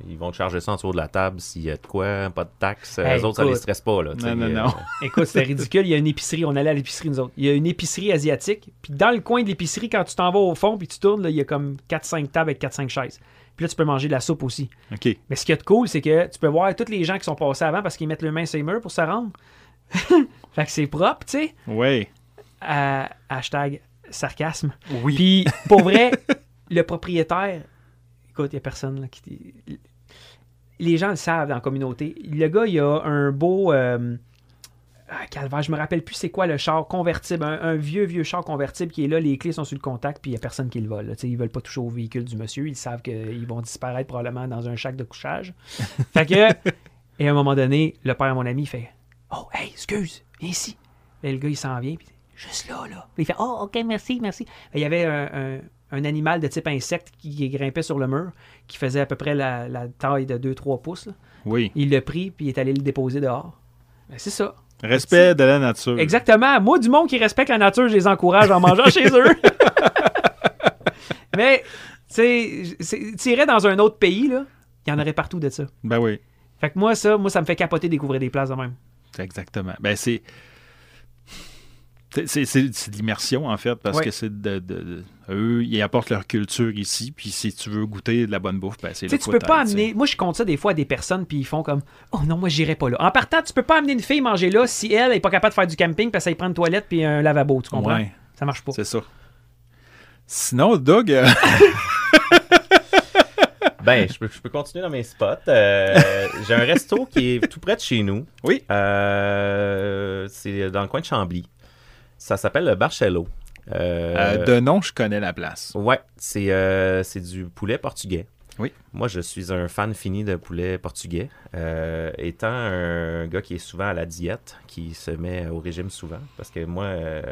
ils vont te charger ça en dessous de la table s'il y a de quoi, pas de taxes. Hey, les autres, ça les stresse pas, là. Non, non, euh, non. [LAUGHS] Écoute, c'était ridicule. Il y a une épicerie. On allait à l'épicerie, nous autres. Il y a une épicerie asiatique. Puis dans le coin de l'épicerie, quand tu t'en vas au fond puis tu tournes, là, il y a comme 4-5 tables avec 4-5 chaises. Puis là, tu peux manger de la soupe aussi. OK. Mais ce qui est cool, c'est que tu peux voir tous les gens qui sont passés avant parce qu'ils mettent le main sur les murs pour se rendre. [LAUGHS] fait que c'est propre, tu sais. Ouais. À- hashtag sarcasme. Oui. Puis, pour vrai, le propriétaire, écoute, il n'y a personne là, qui. Les gens le savent dans la communauté. Le gars, il a un beau. euh, ah, calvaire, je me rappelle plus c'est quoi le char convertible, un, un vieux, vieux char convertible qui est là, les clés sont sur le contact, puis il n'y a personne qui le vole. là. Ils veulent pas toucher au véhicule du monsieur, ils savent qu'ils vont disparaître probablement dans un chac de couchage. [LAUGHS] fait que, et à un moment donné, le père à mon ami fait Oh, hey, excuse, viens ici. Là, le gars, il s'en vient, puis juste là, là. Il fait Oh, ok, merci, merci. Il y avait un, un- un animal de type insecte qui grimpait sur le mur, qui faisait à peu près la, la taille de 2-3 pouces. là. Oui. Il l'a pris, puis il est allé le déposer dehors. Ben, c'est ça. Respect de la nature. Exactement. Moi, du monde qui respecte la nature, je les encourage en mangeant chez eux. [LAUGHS] Mais, tu sais, irais dans un autre pays, là, il y en aurait partout de ça. Ben oui. Fait que moi, ça, moi, ça me fait capoter découvrir des places de même. Exactement. Ben c'est. C'est- C'est c'est- c'est de l'immersion, en fait, parce Ouais. que c'est de, de- de- Eux, ils apportent leur culture ici, puis si tu veux goûter de la bonne bouffe, ben c'est le tu peux pas tu sais. amener. Moi, je compte ça des fois à des personnes, puis ils font comme Oh non, moi, j'irai pas là. En partant, tu peux pas amener une fille manger là si elle est pas capable de faire du camping parce qu'elle prend une toilette puis un lavabo. Tu comprends? Ouais, Ça marche pas. c'est ça. Sinon, Doug, euh, [LAUGHS] Ben, je peux, je peux continuer dans mes spots. Euh, J'ai un resto qui est tout près de chez nous. Oui. Euh, c'est dans le coin de Chambly. Ça s'appelle le Barcello. Euh, euh, de nom, je connais la place. Ouais, c'est euh, c'est du poulet portugais. Oui. Moi, je suis un fan fini de poulet portugais. Euh, étant un gars qui est souvent à la diète, qui se met au régime souvent, parce que moi... euh,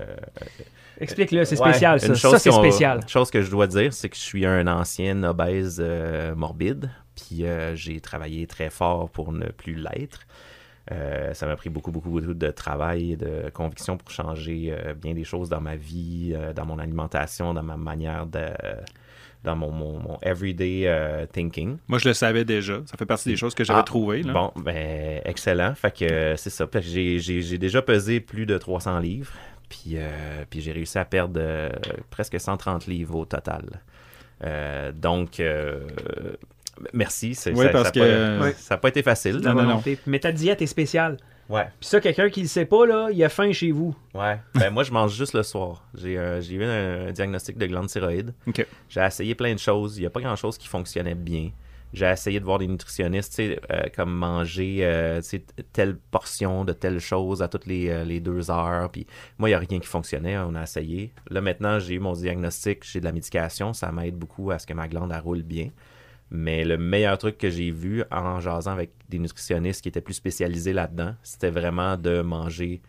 Explique-le, c'est Ouais, spécial, ça. une Ça, chose c'est spécial. Une chose que je dois dire, c'est que je suis un ancien obèse euh, morbide, puis euh, j'ai travaillé très fort pour ne plus l'être. Euh, ça m'a pris beaucoup, beaucoup, beaucoup de travail et de conviction pour changer euh, bien des choses dans ma vie, euh, dans mon alimentation, dans ma manière de. dans mon, mon, mon everyday thinking. Moi, je le savais déjà. Ça fait partie des choses que j'avais Ah, trouvées. là. Bon, ben, excellent. Fait que c'est ça. J'ai- déjà pesé plus de 300 livres. Puis, puis j'ai réussi à perdre presque 130 livres au total. Euh, donc, euh, merci. c'est- Oui, ça, parce ça que- pas- Ouais. ça n'a pas été facile. La Non, non, non. volonté. Mais ta diète est spéciale. Ouais. Puis ça, quelqu'un qui le sait pas, là, il a faim chez vous. Ouais. [LAUGHS] Ben, moi, je mange juste le soir. J'ai euh, j'ai eu un, un diagnostic de glande thyroïde. OK. J'ai essayé plein de choses. Il n'y a pas grand-chose qui fonctionnait bien. J'ai essayé de voir des nutritionnistes, tu sais, euh, comme manger euh, telle portion de telle chose à toutes les, euh, les deux heures. Puis moi, il n'y a rien qui fonctionnait. On a essayé. Là, maintenant, j'ai eu mon diagnostic, j'ai de la médication. Ça m'aide beaucoup à ce que ma glande elle roule bien. Mais le meilleur truc que j'ai vu en jasant avec des nutritionnistes qui étaient plus spécialisés là-dedans, c'était vraiment de manger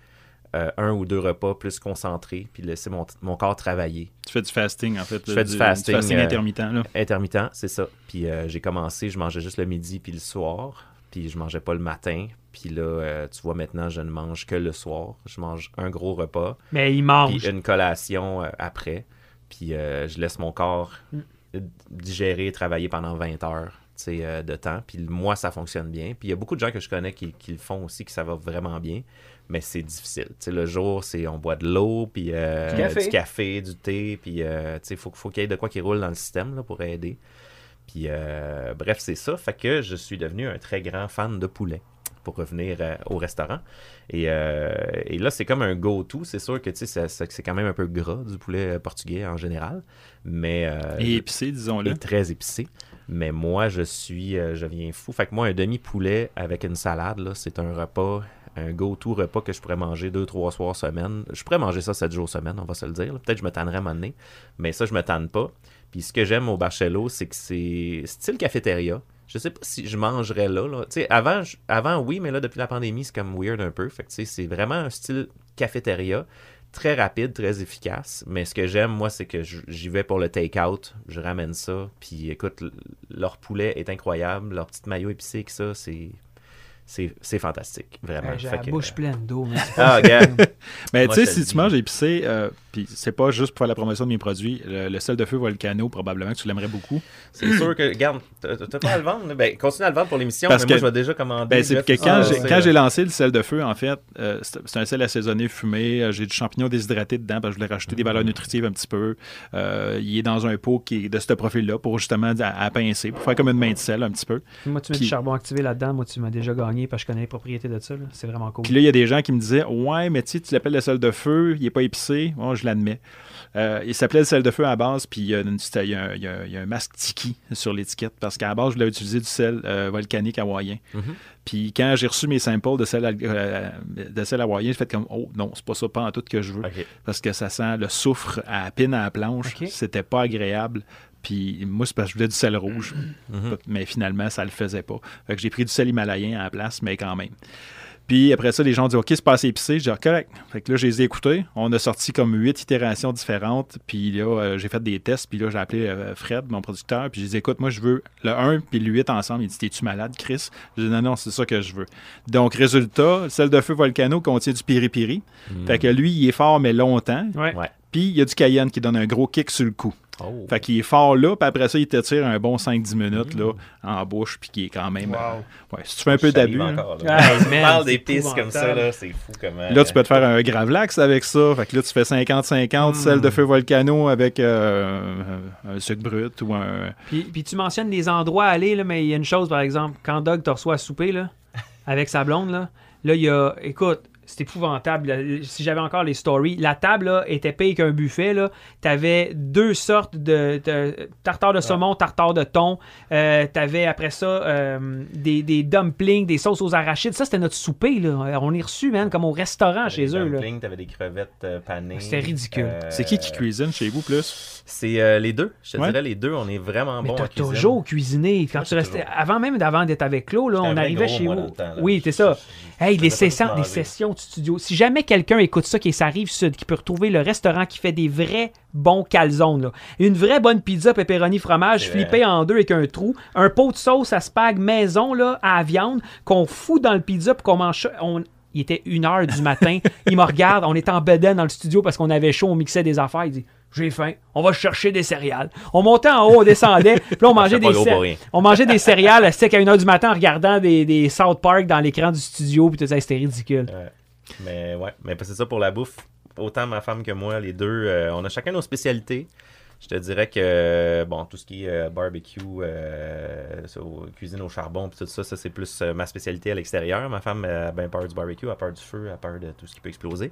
euh, un ou deux repas plus concentrés, puis laisser mon, mon corps travailler. Tu fais du fasting, en fait. Je fais du fasting, euh, intermittent. Là. Intermittent, c'est ça. Puis euh, j'ai commencé, je mangeais juste le midi puis le soir, puis je mangeais pas le matin. Puis là, euh, tu vois, maintenant, je ne mange que le soir. Je mange un gros repas, Mais il puis mange. une collation euh, après. Puis euh, je laisse mon corps Mm. Digérer, travailler pendant 20 heures euh, de temps. Puis moi, ça fonctionne bien. Puis il y a beaucoup de gens que je connais qui, qui le font aussi, que ça va vraiment bien. Mais c'est difficile. Le jour, c'est on boit de l'eau, puis euh, Du café. du café, du thé. Puis euh, sais, faut, faut qu'il y ait de quoi qui roule dans le système là, pour aider. Puis bref, c'est ça. Fait que je suis devenu un très grand fan de poulet pour revenir euh, au restaurant. Et, euh, et là, c'est comme un go-to. C'est sûr que c'est quand même un peu gras du poulet euh, portugais en général. Mais Et épicé, disons-le. et très épicé. Mais moi, je suis, je viens fou. Fait que moi, un demi-poulet avec une salade, c'est un repas, un go-to repas que je pourrais manger deux, trois soirs semaine. Je pourrais manger ça sept jours semaine, on va se le dire. Peut-être que je me tannerais à un moment donné, mais ça, je me tanne pas. Puis ce que j'aime au Barcello, c'est que c'est style cafétéria. Je sais pas si je mangerais là. là. Tu sais, avant, oui, mais là, depuis la pandémie, c'est comme weird un peu. Fait que, tu sais, c'est vraiment un style cafétéria. Très rapide, très efficace. Mais ce que j'aime, moi, c'est que j'y vais pour le take-out. Je ramène ça. Puis écoute, leur poulet est incroyable. Leur petite maillot épicé que ça, c'est. C'est c'est fantastique, vraiment. Euh, J'ai la que- bouche pleine d'eau. mais Ah, regarde. [LAUGHS] Mais Moi, tu sais, si tu manges épicé, euh, puis c'est pas juste pour faire la promotion de mes produits, le, le sel de feu Volcano, probablement que tu l'aimerais beaucoup. [CLEARS THROAT] C'est sûr que, regarde, t'as pas à le vendre. Ben, continue à le vendre pour l'émission, Parce mais moi, que- je vais déjà commander. Ben, c'est que quand Ah, j'ai c'est, quand euh, j'ai lancé le sel de feu, en fait, euh, c'est un sel assaisonné fumé. euh, J'ai du champignon déshydraté dedans parce que je voulais rajouter des Mm. valeurs nutritives un petit peu. Euh, il est dans un pot qui est de ce profil-là pour justement à, à pincer, pour faire comme une main de sel un petit peu. Moi, tu mets Puis- du charbon activé là-dedans. Moi, tu m'as déjà gagné parce que je connais les propriétés de ça. C'est vraiment cool. Puis là, il y a des gens qui me disaient Ouais, mais tu sais, tu l'appelles le sel de feu, il n'est pas épicé. Moi, je l'admets. Euh, il s'appelait le sel de feu à la base, puis il y a, une- c'était- il y a un- il y a un- il y a un masque tiki sur l'étiquette, parce qu'à la base, je voulais utiliser du sel euh, volcanique hawaïen. Mhm. Puis quand j'ai reçu mes samples de sel, euh, de sel hawaïen, j'ai fait comme Oh non, c'est pas ça, pas en tout que je veux, parce que ça sent le soufre à la pine à la planche. Ok. C'était pas agréable. Puis moi, c'est parce que je voulais du sel rouge. Mhm. Mais finalement, ça le faisait pas. Fait que j'ai pris du sel himalayen à la place, mais quand même. Puis après ça, les gens ont dit OK, c'est pas assez épicé. Je dis Ah, correct. Fait que là, je les ai écoutés. On a sorti comme huit itérations différentes. Puis là, euh, j'ai fait des tests. Puis là, j'ai appelé euh, Fred, mon producteur. Puis je dis Écoute, moi, je veux le 1 puis le 8 ensemble. Il dit T'es-tu malade, Chris? Je dis Non, non, c'est ça que je veux. Donc, résultat, le sel de feu volcano contient du piri-piri. Mm. Fait que lui, il est fort, mais longtemps. Ouais. Puis il y a du cayenne qui donne un gros kick sur le cou. Oh. Fait qu'il est fort là, puis après ça, il t'étire un bon 5-10 minutes là, en bouche, puis qui est quand même. Wow. euh, ouais, si tu fais un peu d'abus. hein. parles c'est des pistes comme ça, là, c'est fou comment. Là, tu peux te faire un gravlax avec ça. Fait que là, tu fais 50-50, sel de feu volcano avec euh, un sucre brut ou un. Puis, puis tu mentionnes les endroits à aller, là, mais il y a une chose, par exemple, quand Doug te reçoit à souper, là, avec sa blonde, là, là, il y a. Écoute, c'est épouvantable. Si j'avais encore les stories, la table là, était payée qu'un buffet. Là. T'avais deux sortes de, de- tartare de saumon, tartare de thon. Euh, t'avais après ça euh, des, des dumplings, des sauces aux arachides. Ça, c'était notre souper. Là. On est reçu, man, comme au restaurant chez eux. là. Tu avais des crevettes euh, panées. C'était ridicule. Euh, C'est qui qui cuisine chez vous plus? C'est euh, les deux. Je te Ouais. dirais les deux. On est vraiment Mais bons t'as en cuisine. toujours cuisiné. Quand Moi, tu restais, toujours. avant même d'avant d'être avec Claude, on arrivait gros, chez moi, vous. oui, c'est ça. Hey, les sessions, tout les manger. sessions de studio. Si jamais quelqu'un écoute ça, qui est ça rive sud, qui peut retrouver le restaurant qui fait des vrais bons calzones, là. une vraie bonne pizza pepperoni fromage flippée en deux avec un trou, un pot de sauce à spag maison là, à la viande qu'on fout dans le pizza pour qu'on mange. On- Il était une heure du matin. [LAUGHS] il me regarde. On était en bedaine dans le studio parce qu'on avait chaud. On mixait des affaires. Il dit J'ai faim. On va chercher des céréales. On montait en haut, on descendait. Puis là, on [LAUGHS] mangeait des gros cé- pour rien. on mangeait des céréales à sec à 1h du matin en regardant des, des South Park dans l'écran du studio. Puis tout ça, c'était ridicule. Ouais. Mais ouais, mais c'est ça pour la bouffe. Autant ma femme que moi, les deux, euh, on a chacun nos spécialités. Je te dirais que, bon, tout ce qui est euh, barbecue, euh, cuisine au charbon, puis tout ça, ça c'est plus ma spécialité à l'extérieur. Ma femme a bien peur du barbecue, a peur du feu, a peur de tout ce qui peut exploser.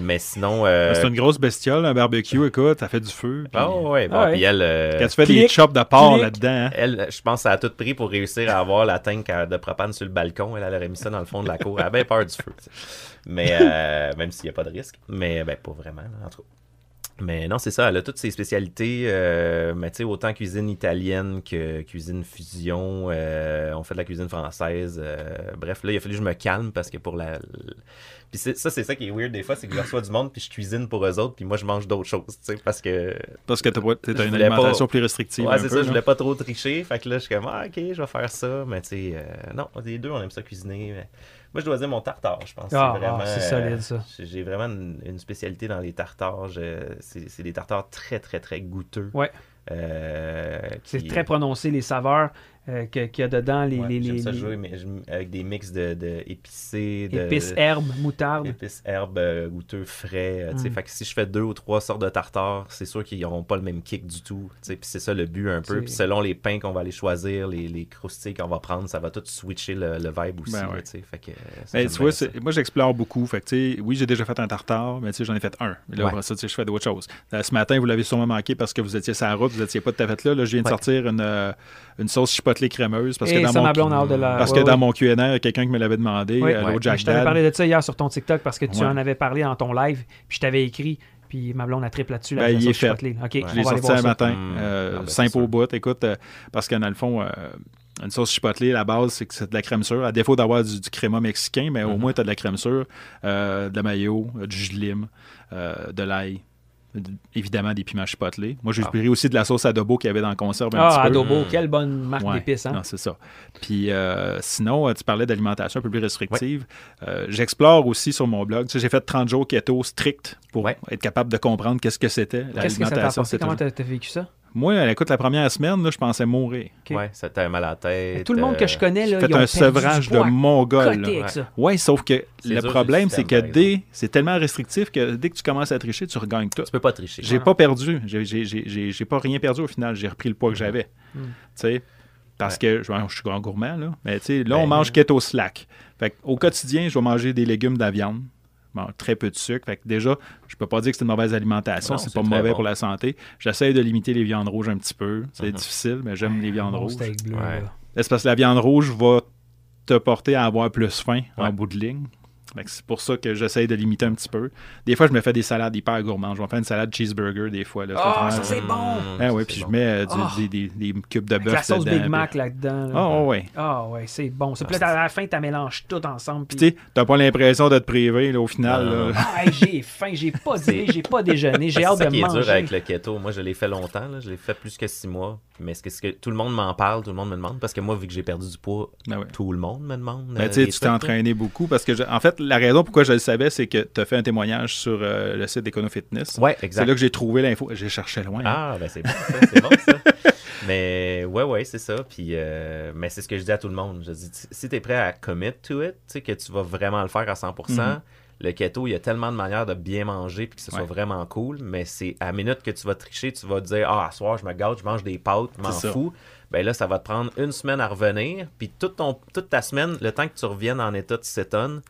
Mais sinon. euh, C'est une grosse bestiole, un barbecue, écoute, ça fait du feu. puis- Ah ouais, bon, Ah ouais. puis elle. euh, Quand tu fais des chops de porc là-dedans, hein. Elle, je pense, ça a tout pris pour réussir à avoir la tank de propane sur le balcon. Elle, elle aurait mis ça dans le fond de la cour. Elle a bien peur du feu. tu sais. Mais euh, même s'il n'y a pas de risque. Mais ben, pas vraiment, là, en tout cas. Mais non, c'est ça. Elle a toutes ses spécialités. euh, mais tu sais, autant cuisine italienne que cuisine fusion. euh, on fait de la cuisine française. euh, bref, là, il a fallu que je me calme parce que pour la. Puis ça, c'est ça qui est weird des fois, c'est que je reçois du monde puis je cuisine pour eux autres puis moi je mange d'autres choses, tu sais, parce que parce que t'as une pas- alimentation plus restrictive. Ouais, c'est ça, je voulais pas trop tricher. Fait que là, je suis comme, ah, ok, je vais faire ça. Mais tu sais, euh, non, les deux, on aime ça cuisiner. mais Moi, je dois dire mon tartare, je pense. Ah, c'est vraiment. ah, c'est solide, ça. j'ai- J'ai vraiment une, une spécialité dans les tartares. C'est c'est des tartares très, très, très goûteux. Ouais. Euh, C'est très prononcé, les saveurs euh, que- qu'il y a dedans, les, ouais, les, j'aime les- ça jouer mais avec des mix de, de épicés, de épices, herbes, moutarde. épices, herbes, euh, goûteux, frais. euh, tu sais. Mm. Fait que si je fais deux ou trois sortes de tartares, c'est sûr qu'ils n'auront pas le même kick du tout. tu sais. Puis c'est ça le but un peu. Puis selon les pains qu'on va aller choisir, les, les croustilles qu'on va prendre, ça va tout switcher le, le vibe aussi. Ben ouais. tu sais. Fait que, ça, Ben, tu vois, moi j'explore beaucoup. Fait que, tu sais, oui, j'ai déjà fait un tartare, mais tu sais, j'en ai fait un. Mais là, Ouais. ça, tu sais, je fais d'autres choses. Euh, ce matin, vous l'avez sûrement manqué parce que vous étiez sur la route, vous étiez pas tout à fait là. Là, je viens de sortir une, une sauce chipotelée crémeuse parce Et que dans mon blonde la- parce ouais, que dans ouais. mon Q&A, il y a quelqu'un qui me l'avait demandé, Oui. euh, Ouais. Jack Je t'avais parlé de ça hier sur ton TikTok parce que tu Ouais. en avais parlé dans ton live, puis je t'avais écrit, puis ma blonde a triple là-dessus. Ben, il est fait. chipotelée. OK, Je l'ai sorti un ça. matin, Mm. euh, Ah, ben, simple au bout. Écoute, euh, parce que dans le fond, euh, une sauce chipotelée, la base, c'est que c'est de la crème sûre. À défaut d'avoir du, du créma mexicain, mais au Mhm. moins, tu as de la crème sûre, euh, de la mayo, du jus de lime, euh, de l'ail. Évidemment des piments chipotelés. Moi, j'ai Ah. pris aussi de la sauce adobo qu'il y avait dans le conserve un Ah, petit peu. Adobo, Mm. quelle bonne marque Ouais, d'épices. Hein? Non, c'est ça. Puis euh, sinon, euh, tu parlais d'alimentation un peu plus restrictive. Euh, J'explore aussi sur mon blog. Tu sais, j'ai fait 30 jours keto strict pour Ouais. être capable de comprendre qu'est-ce que c'était Qu'est-ce que ça t'a l'alimentation. apporté? Comment t'as t'as vécu ça? Moi, écoute, la première semaine, là, je pensais mourir. Ok. Ouais, ça t'a mal à la tête. Tout le monde que je connais, là, J'ai ils fait ont un perdu sevrage de mongol. Ouais. ça. Ouais, sauf que le problème, c'est que dès, c'est tellement restrictif que dès que tu commences à tricher, tu regagnes tout. Tu peux pas tricher. J'ai Non, pas perdu. J'ai- J'ai j'ai- j'ai- j'ai pas rien perdu au final. J'ai repris le poids que j'avais. Mm. Tu sais, parce que je, je suis grand gourmand, là. Mais tu sais, là, Ben, on mange keto slack. Fait au quotidien, je vais manger des légumes, de la viande. Mange très peu de sucre. Fait que déjà, je peux pas dire que c'est une mauvaise alimentation. C'est pas mauvais bon. pour la santé. J'essaie de limiter les viandes rouges un petit peu. C'est Mhm. difficile, mais j'aime les viandes Bon rouges. Ouais. C'est parce que la viande rouge va te porter à avoir plus faim en bout de ligne. C'est pour ça que j'essaie de limiter un petit peu. Des fois, je me fais des salades hyper gourmandes. Je vais faire une salade cheeseburger des fois. Là, Ah, vraiment- ça, c'est bon! Ah ouais, c'est puis je mets euh, du- Ah. des, des- des cubes de Avec la bœuf sauce dedans, Big Mac puis- là-dedans. là. Ah ouais. Ah ouais, c'est bon. Puis là, à la fin, tu mélanges tout ensemble. Puis tu sais, t'as pas l'impression de te priver là, au final. Là. Ah, hey, j'ai faim, j'ai pas [LAUGHS] dîné, j'ai pas déjeuné, j'ai C'est hâte ça de qui est manger. dur avec le keto. Moi, je l'ai fait longtemps. là. Je l'ai fait plus que six mois. Mais est-ce que, tout le monde m'en parle, tout le monde me demande? Parce que moi, vu que j'ai perdu du poids, Ben ouais. tout le monde me demande. Ben, euh, tu sais, des tu t'es là. entraîné beaucoup parce que, en fait, la raison pourquoi je le savais, c'est que tu as fait un témoignage sur euh, le site d'Econo Fitness. Ouais, C'est exact. là que j'ai trouvé l'info. J'ai cherché loin. hein. Ah, ben c'est bon, ça. C'est bon, ça. [LAUGHS] Mais ouais, ouais, c'est ça. Puis, euh, mais c'est ce que je dis à tout le monde. Je dis, si tu es prêt à commit to it, tu sais, que tu vas vraiment le faire à 100%, Mhm. le keto, il y a tellement de manières de bien manger puis que ce soit vraiment cool. Mais c'est à la minute que tu vas tricher, tu vas te dire, ah, à soir, je me gâte, je mange des pâtes, je m'en fous. Ben là, ça va te prendre une semaine à revenir. Puis toute, ton, toute ta semaine, le temps que tu reviennes en état de cétone,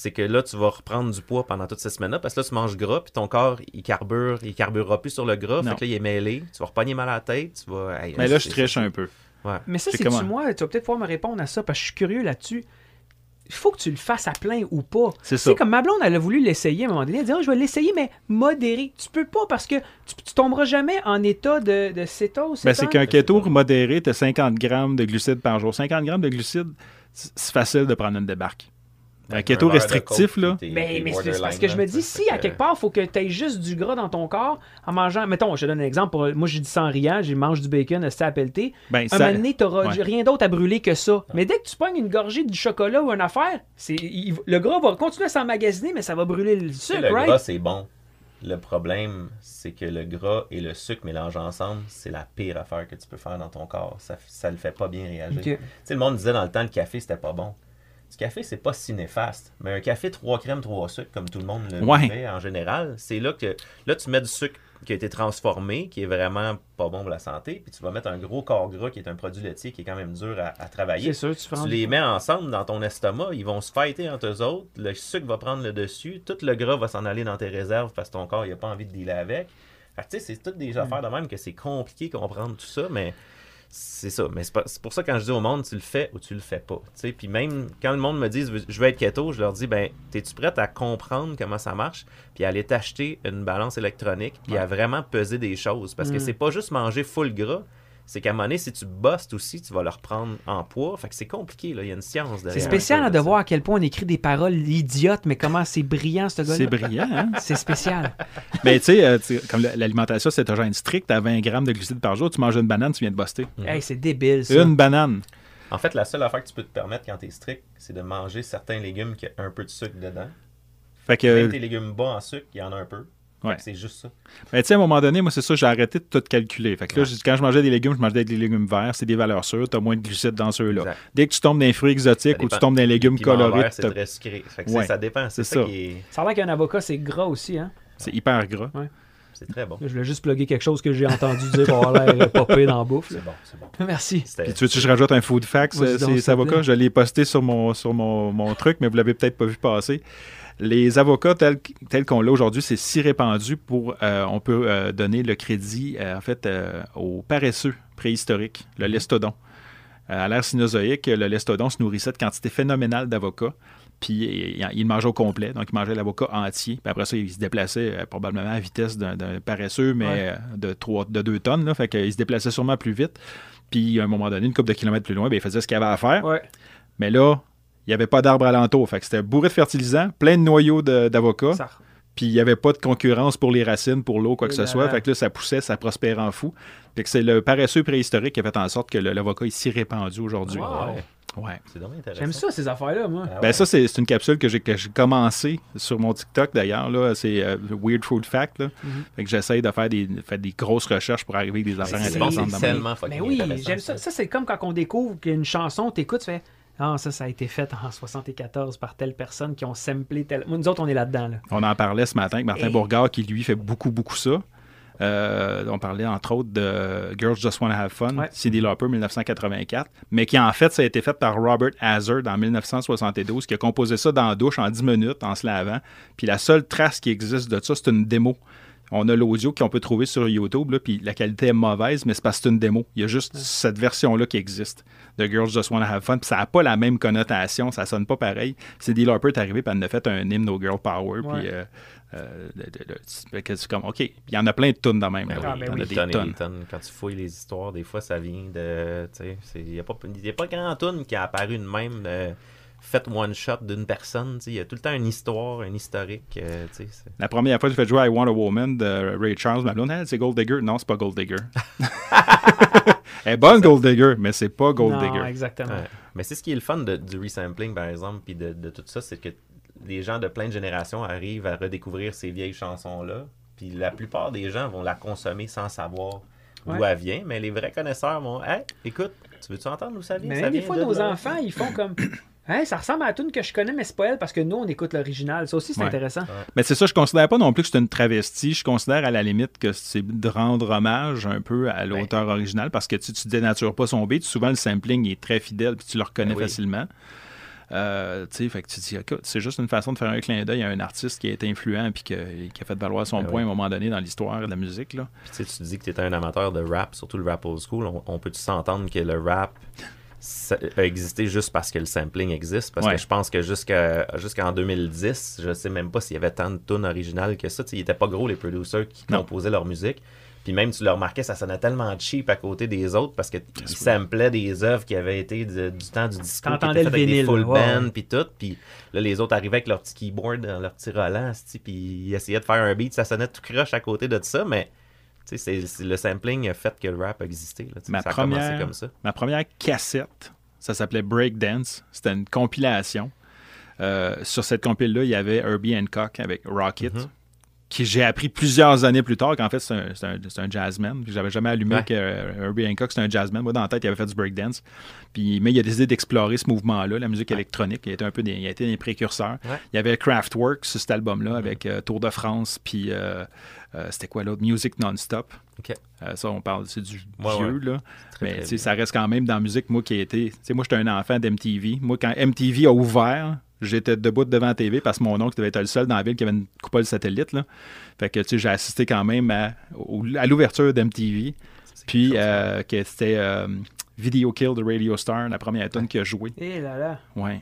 c'est que là, tu vas reprendre du poids pendant toute cette semaine-là parce que là, tu manges gras, puis ton corps, il carbure, il carburera plus sur le gras. Non. Fait que là, il est mêlé. Tu vas repogner mal à la tête. Tu vas. hey, Mais là, je triche un peu. Ouais. Mais ça, C'est c'est comment? tu moi, tu vas peut-être pouvoir me répondre à ça parce que je suis curieux là-dessus. Il faut que tu le fasses à plein ou pas. C'est Tu ça. sais, comme ma blonde, elle a voulu l'essayer à un moment donné. Elle dit, Ah, je vais l'essayer, mais modéré. Tu peux pas parce que tu, tu tomberas jamais en état de, de cétose. Ben, c'est qu'un keto modéré, tu as 50 grammes de glucides par jour. 50 grammes de glucides, c'est facile de prendre une débarque. Un keto restrictif, là, mais c'est parce que je me dis, si à que- quelque part, il faut que tu aies juste du gras dans ton corps en mangeant. Mettons, je te donne un exemple. Pour, moi, j'ai dit ça en riant, j'ai mange du bacon, c'est à pelleter. ben, Un ça, moment donné, t'auras ouais. rien d'autre à brûler que ça. Mais dès que tu pognes une gorgée du chocolat ou une affaire, c'est, il- le gras va continuer à s'emmagasiner, mais ça va brûler le Tu sucre, le right? gras, c'est bon. Le problème, c'est que le gras et le sucre mélangés ensemble, c'est la pire affaire que tu peux faire dans ton corps. Ça, ça le fait pas bien réagir. Tu sais, le monde disait dans le temps, le café, c'était pas bon. Du café, c'est pas si néfaste. Mais un café 3 crèmes, 3 sucres, comme tout le monde le Ouais. fait en général, c'est là que là, tu mets du sucre qui a été transformé, qui est vraiment pas bon pour la santé, puis tu vas mettre un gros corps gras qui est un produit laitier qui est quand même dur à, à travailler. C'est sûr, tu Tu les mets ensemble dans ton estomac, ils vont se fighter entre eux autres, le sucre va prendre le dessus, tout le gras va s'en aller dans tes réserves parce que ton corps n'a pas envie de dealer avec. Fait que sais, c'est toutes des affaires de même que c'est compliqué de comprendre tout ça, mais c'est ça. Mais c'est pour ça quand je dis au monde, tu le fais ou tu le fais pas. Tu sais, Puis même quand le monde me dit je veux être keto, je leur dis ben, es-tu prête à comprendre comment ça marche, puis à aller t'acheter une balance électronique, puis à vraiment peser des choses? Parce que Mm. c'est pas juste manger full gras, c'est qu'à un moment donné, si tu bustes aussi, tu vas le reprendre en poids. Fait que c'est compliqué, là. Il y a une science derrière. C'est spécial hein, de ça. voir à quel point on écrit des paroles idiotes, mais comment c'est brillant, ce c'est gars-là. brillant, hein? [LAUGHS] C'est spécial. Mais tu sais, euh, comme la- l'alimentation cétogène stricte, à 20 grammes de glucides par jour, tu manges une banane, tu viens de buster. hey, c'est débile, ça. Une banane. En fait, la seule affaire que tu peux te permettre quand tu es strict, c'est de manger certains légumes qui ont un peu de sucre dedans. Fait que, Même tes légumes bas en sucre, il y en a un peu. Ouais. C'est juste ça. ben, tu sais, à un moment donné, moi, c'est ça, j'ai arrêté de tout calculer. Fait que là, Ouais. quand je mangeais des légumes, je mangeais avec des légumes verts, c'est des valeurs sûres, t'as moins de glucides dans ceux-là. Exact. Dès que tu tombes dans les fruits exotiques ou tu tombes dans les légumes colorés, vert, c'est très sucré. Fait que Ouais. c'est- ça dépend. C'est C'est ça, ça. qui est... Ça a l'air qu'un avocat, c'est gras aussi, hein? c'est hyper gras. C'est très bon. Je voulais juste plugger quelque chose que j'ai entendu dire pour avoir l'air popé dans la bouffe. C'est bon, c'est bon. [LAUGHS] Merci. Puis tu veux que je rajoute un food fact, Vas-y c'est avocat, je l'ai posté sur mon, sur mon, mon truc, mais vous l'avez peut-être pas vu passer. Les avocats tels, tels qu'on l'a aujourd'hui, c'est si répandu pour euh, on peut euh, donner le crédit euh, en fait aux paresseux préhistoriques, le lestodon. Euh, à l'ère cinozoïque, le lestodon se nourrissait de quantité phénoménale d'avocats. Puis il, mangeait au complet, donc il mangeait l'avocat entier. Puis après ça, il se déplaçait euh, probablement à la vitesse d'un paresseux, mais Ouais. euh, de, 3, de 2 tonnes. Là, fait qu'il se déplaçait sûrement plus vite. Puis à un moment donné, une couple de kilomètres plus loin, ben, il faisait ce qu'il avait à faire. Ouais. Mais là, il n'y avait pas d'arbre alentour. Fait que c'était bourré de fertilisants, plein de noyaux d'avocats. Ça- Puis il n'y avait pas de concurrence pour les racines, pour l'eau, quoi que Et ce là soit. là. Fait que là, ça poussait, ça prospérait en fou. Fait que c'est le paresseux préhistorique qui a fait en sorte que l'avocat est si répandu aujourd'hui. Wow. Ouais. Ouais. C'est dommage intéressant. J'aime ça, ces affaires-là, moi. Ah Ben ça, c'est une capsule que j'ai que j'ai commencé sur mon TikTok d'ailleurs. là. C'est euh, Weird Food Fact. Là. Fait que j'essaye de faire des, faire des grosses recherches pour arriver avec des affaires intéressantes. c'est tellement Mais oui, j'aime ça. Ça, c'est comme quand on découvre qu'une chanson, t'écoutes, tu fais Ah, ça, ça a été fait en 74 par telle personne qui ont samplé tel. Nous autres, on est là-dedans. Là. On en parlait ce matin avec Martin Et- Bourgard qui lui fait beaucoup, beaucoup ça. Euh, on parlait entre autres de Girls Just Wanna Have Fun, Ouais. CD Lauper 1984, mais qui en fait, ça a été fait par Robert Hazard en 1972, qui a composé ça dans la douche en 10 minutes en se lavant. Puis la seule trace qui existe de ça, c'est une démo. On a l'audio qu'on peut trouver sur YouTube, là, puis la qualité est mauvaise, mais c'est parce que c'est une démo. Il y a juste cette version-là qui existe de Girls Just Wanna Have Fun, puis ça n'a pas la même connotation, ça sonne pas pareil. CD Lauper est arrivé, puis elle a fait un hymne au Girl Power, Ouais. puis euh, euh, c'est comme, OK, il y en a plein de tonnes dans même. Là. Ah, oui, il y en a des tonnes et tonnes. des tonnes. Quand tu fouilles les histoires, des fois, ça vient de. tu sais, c'est- Il n'y a, pas- il y a pas grand tune qui a apparu de même. euh, fait one shot d'une personne. tu sais, Il y a tout le temps une histoire, un historique. euh, La première fois que j'ai fait jouer I Want a Woman de Ray Charles, ma blonde, Ah, c'est Gold Digger. Non, c'est pas Gold Digger. [LAUGHS] Elle est bonne, Gold Digger, mais c'est pas Gold non, Digger. exactement. Ouais. Mais c'est ce qui est le fun de- du resampling, par exemple, puis de, de tout ça, c'est que les gens de plein de générations arrivent à redécouvrir ces vieilles chansons-là. Puis la plupart des gens vont la consommer sans savoir d'où Ouais. elle vient. Mais les vrais connaisseurs vont Hey, écoute, tu veux-tu entendre où ça vient? Mais Ça même des vient fois, de nos là. enfants, ils font comme Hey, ça ressemble à la tune que je connais, mais c'est pas elle parce que nous, on écoute l'original. Ça aussi, c'est Ouais. intéressant. Mais c'est ça, je considère pas non plus que c'est une travestie. Je considère à la limite que c'est de rendre hommage un peu à l'auteur original parce que tu, tu dénatures pas son beat. Souvent, le sampling est très fidèle puis tu le reconnais Ben oui. facilement. Euh, tu sais, fait que tu te dis, écoute, c'est juste une façon de faire un clin d'œil à un artiste qui a été influent puis que- qui a fait valoir son Ben point à un moment donné dans l'histoire de la musique. Là. Puis tu sais, tu dis que tu étais un amateur de rap, surtout le rap old school. On, on peut-tu s'entendre que le rap a existé juste parce que le sampling existe? Parce Ouais. que je pense que jusqu'à jusqu'en 2010, je sais même pas s'il y avait tant de tunes originales que ça. Ils étaient pas gros, les producers qui Non. composaient leur musique. Puis même, tu le remarquais, ça sonnait tellement cheap à côté des autres parce qu'ils oui. samplaient des œuvres qui avaient été de- du temps du disco. qui étaient le avec vinyle, Des full ouais, band, puis tout. Puis là, les autres arrivaient avec leur petit keyboard, leur petit Roland, puis ils essayaient de faire un beat. Ça sonnait tout croche à côté de ça, mais c'est- le sampling a fait que le rap a existé. Là, Ma ça a commencé première- comme ça. Ma première cassette, ça s'appelait Breakdance. C'était une compilation. Euh, sur cette compile-là, il y avait Herbie Hancock avec Rocket, Mhm. Qui j'ai appris plusieurs années plus tard qu'en fait, c'est un, c'est un- c'est un jazzman. J'avais jamais allumé Ouais. que euh, Herbie Hancock, c'était un jazzman. Moi, dans la tête, il avait fait du breakdance. Puis, mais il a décidé d'explorer ce mouvement-là, la musique électronique. Il a été un peu des, il a été des précurseurs. Ouais. Il y avait Kraftwerk sur cet album-là avec euh, Tour de France, puis euh, c'était quoi l'autre? Music Non-Stop. Ça, on parle, c'est du vieux, là. Très, Mais très ça reste quand même dans la musique, moi qui ai été. Moi, j'étais un enfant d'MTV. Moi, quand MTV a ouvert, j'étais debout devant la TV parce que mon oncle devait être le seul dans la ville qui avait une coupole satellite. Là. Fait que tu sais, j'ai assisté quand même à, l'ouverture d'MTV. Puis euh, que c'était euh, Video Kill de Radio Star, la première tune qui a joué. Et là là. Ouais.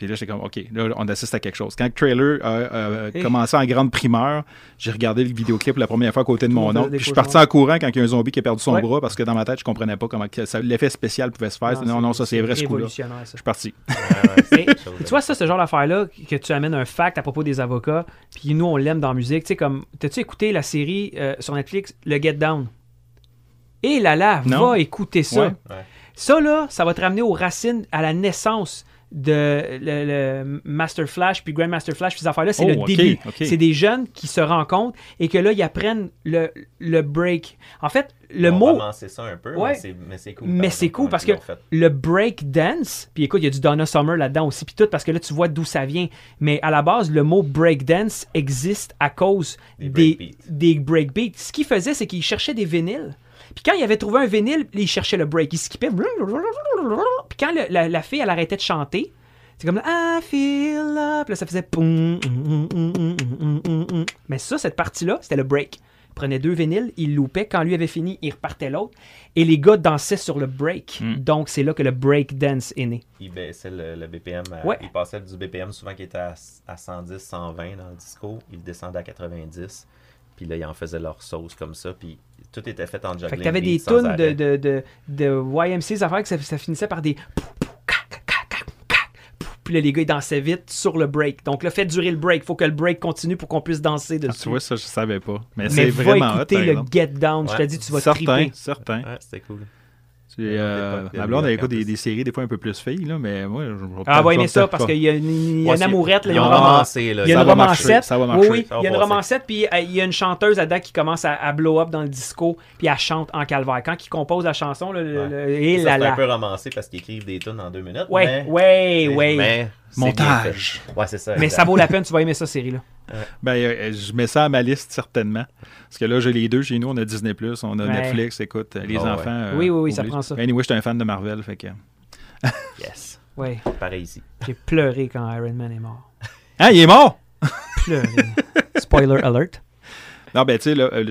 Puis là, j'étais comme, OK, là, on assiste à quelque chose. Quand le trailer a commencé en grande primeur, j'ai regardé le vidéoclip la première fois à côté de mon des Puis je suis parti en courant quand il y a un zombie qui a perdu son Ouais. bras parce que dans ma tête, je comprenais pas comment l'effet spécial pouvait se faire. Non, non, non, ça c'est vrai ce coup-là. Je révolutionnaire, ça. suis parti. Ouais, ouais, [LAUGHS] tu vois, ça, ce genre d'affaire-là, que tu amènes un fact à propos des avocats, puis nous, on l'aime dans la musique. Tu sais, comme, t'as-tu écouté la série euh, sur Netflix, Le Get Down? Et là là, Non. va écouter ça. Ouais. Ouais. Ça, là, ça va te ramener aux racines, à la naissance de le, le Master Flash, puis Grandmaster Flash, puis ces affaires-là, c'est Oh, le ok, début. C'est des jeunes qui se rencontrent et que là, ils apprennent le, le break. En fait, le On mot... avancer ça un peu, Ouais. mais c'est- c'est cool. Mais c'est cool comment parce que le break dance, puis écoute, il y a du Donna Summer là-dedans aussi, puis tout, parce que là, tu vois d'où ça vient. Mais à la base, le mot break dance existe à cause Des des, breakbeats. des breakbeats. Ce qu'il faisait, c'est qu'il cherchait des vinyles. Puis quand il avait trouvé un vinyle, il cherchait le break. Il skippait. Puis quand le- la, la fille, elle arrêtait de chanter, c'est comme I feel up. Là, ça faisait. poum, hum, hum, hum. Mais ça, cette partie-là, c'était le break. Il prenait deux vinyles, il loupait. Quand lui avait fini, il repartait l'autre. Et les gars dansaient sur le break. Mm. Donc, c'est là que le break dance est né. Il baissait le, le BPM. à- Ouais. Il passait du BPM souvent qui était à, à 110, 120 dans le disco. Il descendait à 90. Puis là, ils en faisaient leur sauce comme ça. Puis tout était fait en juggling. Fait que t'avais des tunes de, de, de, de YMC, des affaires que ça, ça finissait par des. Puis Puis là, les gars, ils dansaient vite sur le break. Donc là, faites durer le break. faut que le break continue pour qu'on puisse danser Ah, dessus. tu vois, ça, je savais pas. Mais, Mais c'est va vraiment hot. écouter le exemple. Get Down. Je te Ouais. dis, tu vas Certain, triper. certain. Ouais, c'était cool. Ouais, euh, ma blonde, elle écoute des, séries des fois un peu plus filles, là, mais moi, je Ah, va aimer ça parce qu'il y a une, il y a une amourette, là, il y a ils une. Il y a Ça une va marcher, romancette. ça va Oui, marcher. oui, il y a une romancette, puis euh, il y a une chanteuse là-dedans qui commence à, à blow up dans le disco, puis elle chante en calvaire. Quand il compose la chanson, là, Ouais. le- et Ça, là c'est un peu romancé parce qu'ils écrivent des tunes en deux minutes. Ouais, mais, ouais, Montage. Ouais, c'est ça. Mais exact. ça vaut la peine, tu vas aimer ça, série-là. Ben, euh, je mets ça à ma liste, certainement. Parce que là, j'ai les deux chez nous. On a Disney+, on a Ouais. Netflix. Écoute, les Ah ouais. enfants... euh, Oui, oui, oui, ça prend ça. Ben, Anyway, j'étais un fan de Marvel, fait que... [LAUGHS] Yes. Ouais, Pareil ici. j'ai pleuré quand Iron Man est mort. Ah, [LAUGHS] il est mort! [LAUGHS] Pleuré. Spoiler alert. Non, ben, tu sais, euh,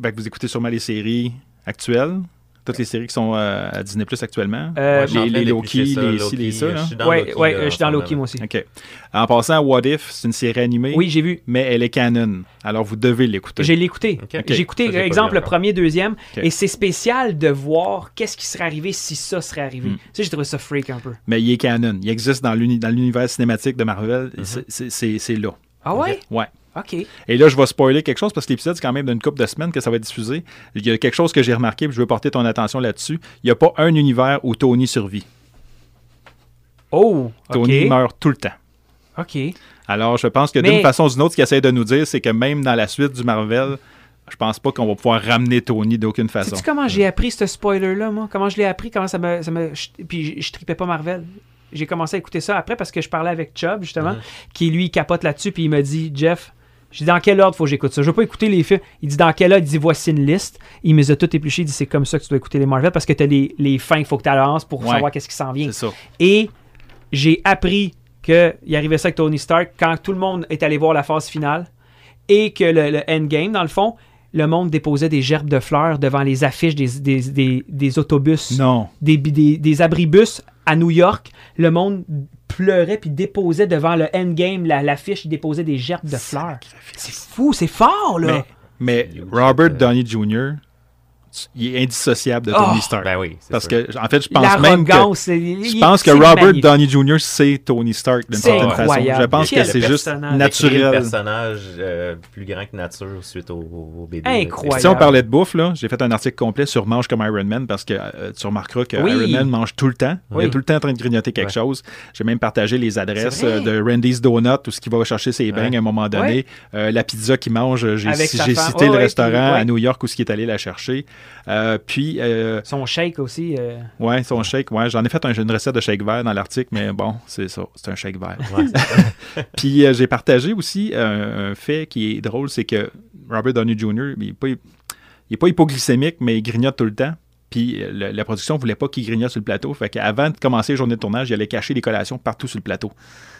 ben, vous écoutez sûrement les séries actuelles. Toutes les séries qui sont euh, à Disney+, actuellement? Euh, Ouais, les les Loki, ça, les Loki, ci, les ça, je là. suis dans Ouais, Loki, ouais, là, je suis dans Loki, moi aussi. OK. En passant, What If, c'est une série animée, Oui, j'ai vu. mais elle est canon. Alors, vous devez l'écouter. J'ai l'écouté. J'ai écouté, pas exemple, le premier, deuxième. Et c'est spécial de voir qu'est-ce qui serait arrivé si ça serait arrivé. Mm. Tu sais, j'ai trouvé ça freak un peu. Mais il est canon. Il existe dans l'uni- dans l'univers cinématique de Marvel. Mhm. C'est là. Ah ouais? Ouais. OK. Et là, je vais spoiler quelque chose parce que l'épisode, c'est quand même d'une couple de semaines que ça va être diffusé. Il y a quelque chose que j'ai remarqué, puis je veux porter ton attention là-dessus. Il n'y a pas un univers où Tony survit. Oh. Tony meurt tout le temps. OK. Alors, je pense que Mais- d'une façon ou d'une autre, ce qu'il essaie de nous dire, c'est que même dans la suite du Marvel, je pense pas qu'on va pouvoir ramener Tony d'aucune façon. Sais-tu comment j'ai appris ce spoiler-là, moi? Comment je l'ai appris? Comment ça me... Ça me... Puis je, je tripais pas Marvel. J'ai commencé à écouter ça après parce que je parlais avec Chubb, justement, Mhm. qui lui capote là-dessus, puis il me dit, Jeff, je dis dans quel ordre faut que j'écoute ça? Je veux pas écouter les films. Il dit dans quel ordre? Il dit voici une liste. Il me les a tout épluchés. Il dit c'est comme ça que tu dois écouter les Marvel parce que t'as les, les fins, il faut que tu avances pour Ouais. savoir qu'est-ce qui s'en vient. Ça. Et j'ai appris qu'il arrivait ça avec Tony Stark quand tout le monde est allé voir la phase finale et que le, le endgame, dans le fond, le monde déposait des gerbes de fleurs devant les affiches des, des, des- des autobus, Non. des, des, des abribus à New York. Le monde pleurait puis déposait devant le endgame, la- l'affiche, il déposait des gerbes de fleurs. C'est fou, c'est fort, là! Mais, Robert Downey Jr., il est indissociable de Tony Oh! Stark. Ben oui. Parce sûr. que, en fait, je pense même que. Je pense que Robert. Downey Jr. c'est Tony Stark d'une certaine façon. Je pense que c'est juste naturel. personnage euh, plus grand que nature suite au, au BD. Incroyable. Si on parlait de bouffe, là, j'ai fait un article complet sur Mange comme Iron Man parce que euh, tu remarqueras que Oui. Iron Man mange tout le temps. Il est tout le temps en train de grignoter quelque Ouais. chose. J'ai même partagé les adresses euh, de Randy's Donut, où ce qu'il va chercher ses beignes Ouais. à un moment donné. Euh, la pizza qu'il mange, j'ai cité le restaurant à New York où ce qui est allé la chercher. Euh, puis, euh, Son shake aussi. euh, ouais, son shake, ouais, j'en ai fait un- une recette de shake vert dans l'article, mais bon, c'est ça, c'est un shake vert. Ouais, [LAUGHS] Puis euh, j'ai partagé aussi un fait qui est drôle, c'est que Robert Downey Jr., il n'est pas, il est pas hypoglycémique, mais il grignote tout le temps. Puis le- la production voulait pas qu'il grignote sur le plateau. Fait qu'avant de commencer les journées de tournage, il allait cacher des collations partout sur le plateau.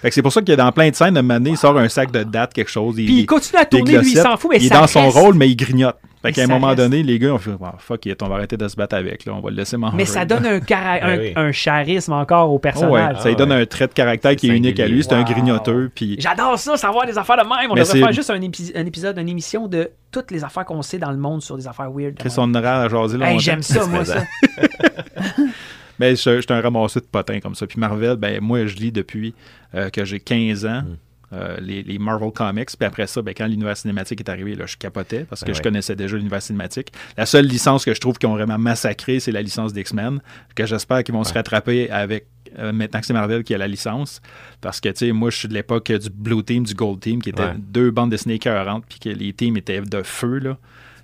Fait que c'est pour ça qu'il est dans plein de scènes, de maner, il sort un sac de dates, quelque chose. Puis il continue à tourner, lui, il s'en fout, mais il est dans son rôle, mais il grignote. Fait qu'à un moment reste. donné, les gars ont fait Ah, fuck it, on va arrêter de se battre avec, là. on va le laisser manger. Mais ça donne un, cara- un, Ben oui. un charisme encore au Oh, ouais, personnage. ça lui Ah, donne ouais. un trait de caractère qui est unique à lui. C'est un grignoteux. Puis J'adore ça, savoir des affaires de même. On devrait faire juste un, épi- un épisode, une émission de toutes les affaires qu'on sait dans le monde sur des affaires weird. Chris, on aura à jaser Hey, longtemps. J'aime ça, moi, ça. [LAUGHS] Mais je, je suis un ramasseux de potins comme ça. Puis Marvel, ben moi, je lis depuis euh, que j'ai 15 ans. Mm. Euh, les, les Marvel Comics, puis après ça, ben, quand l'univers cinématique est arrivé, là, je capotais parce que Ben je ouais. connaissais déjà l'univers cinématique. La seule licence que je trouve qu'ils ont vraiment massacré, c'est la licence d'X-Men, que j'espère qu'ils vont se rattraper avec euh, maintenant que c'est Marvel qui a la licence. Parce que, tu sais, moi, je suis de l'époque du Blue Team, du Gold Team, qui étaient Ouais. deux bandes dessinées écœurantes, puis que les teams étaient de feu, là.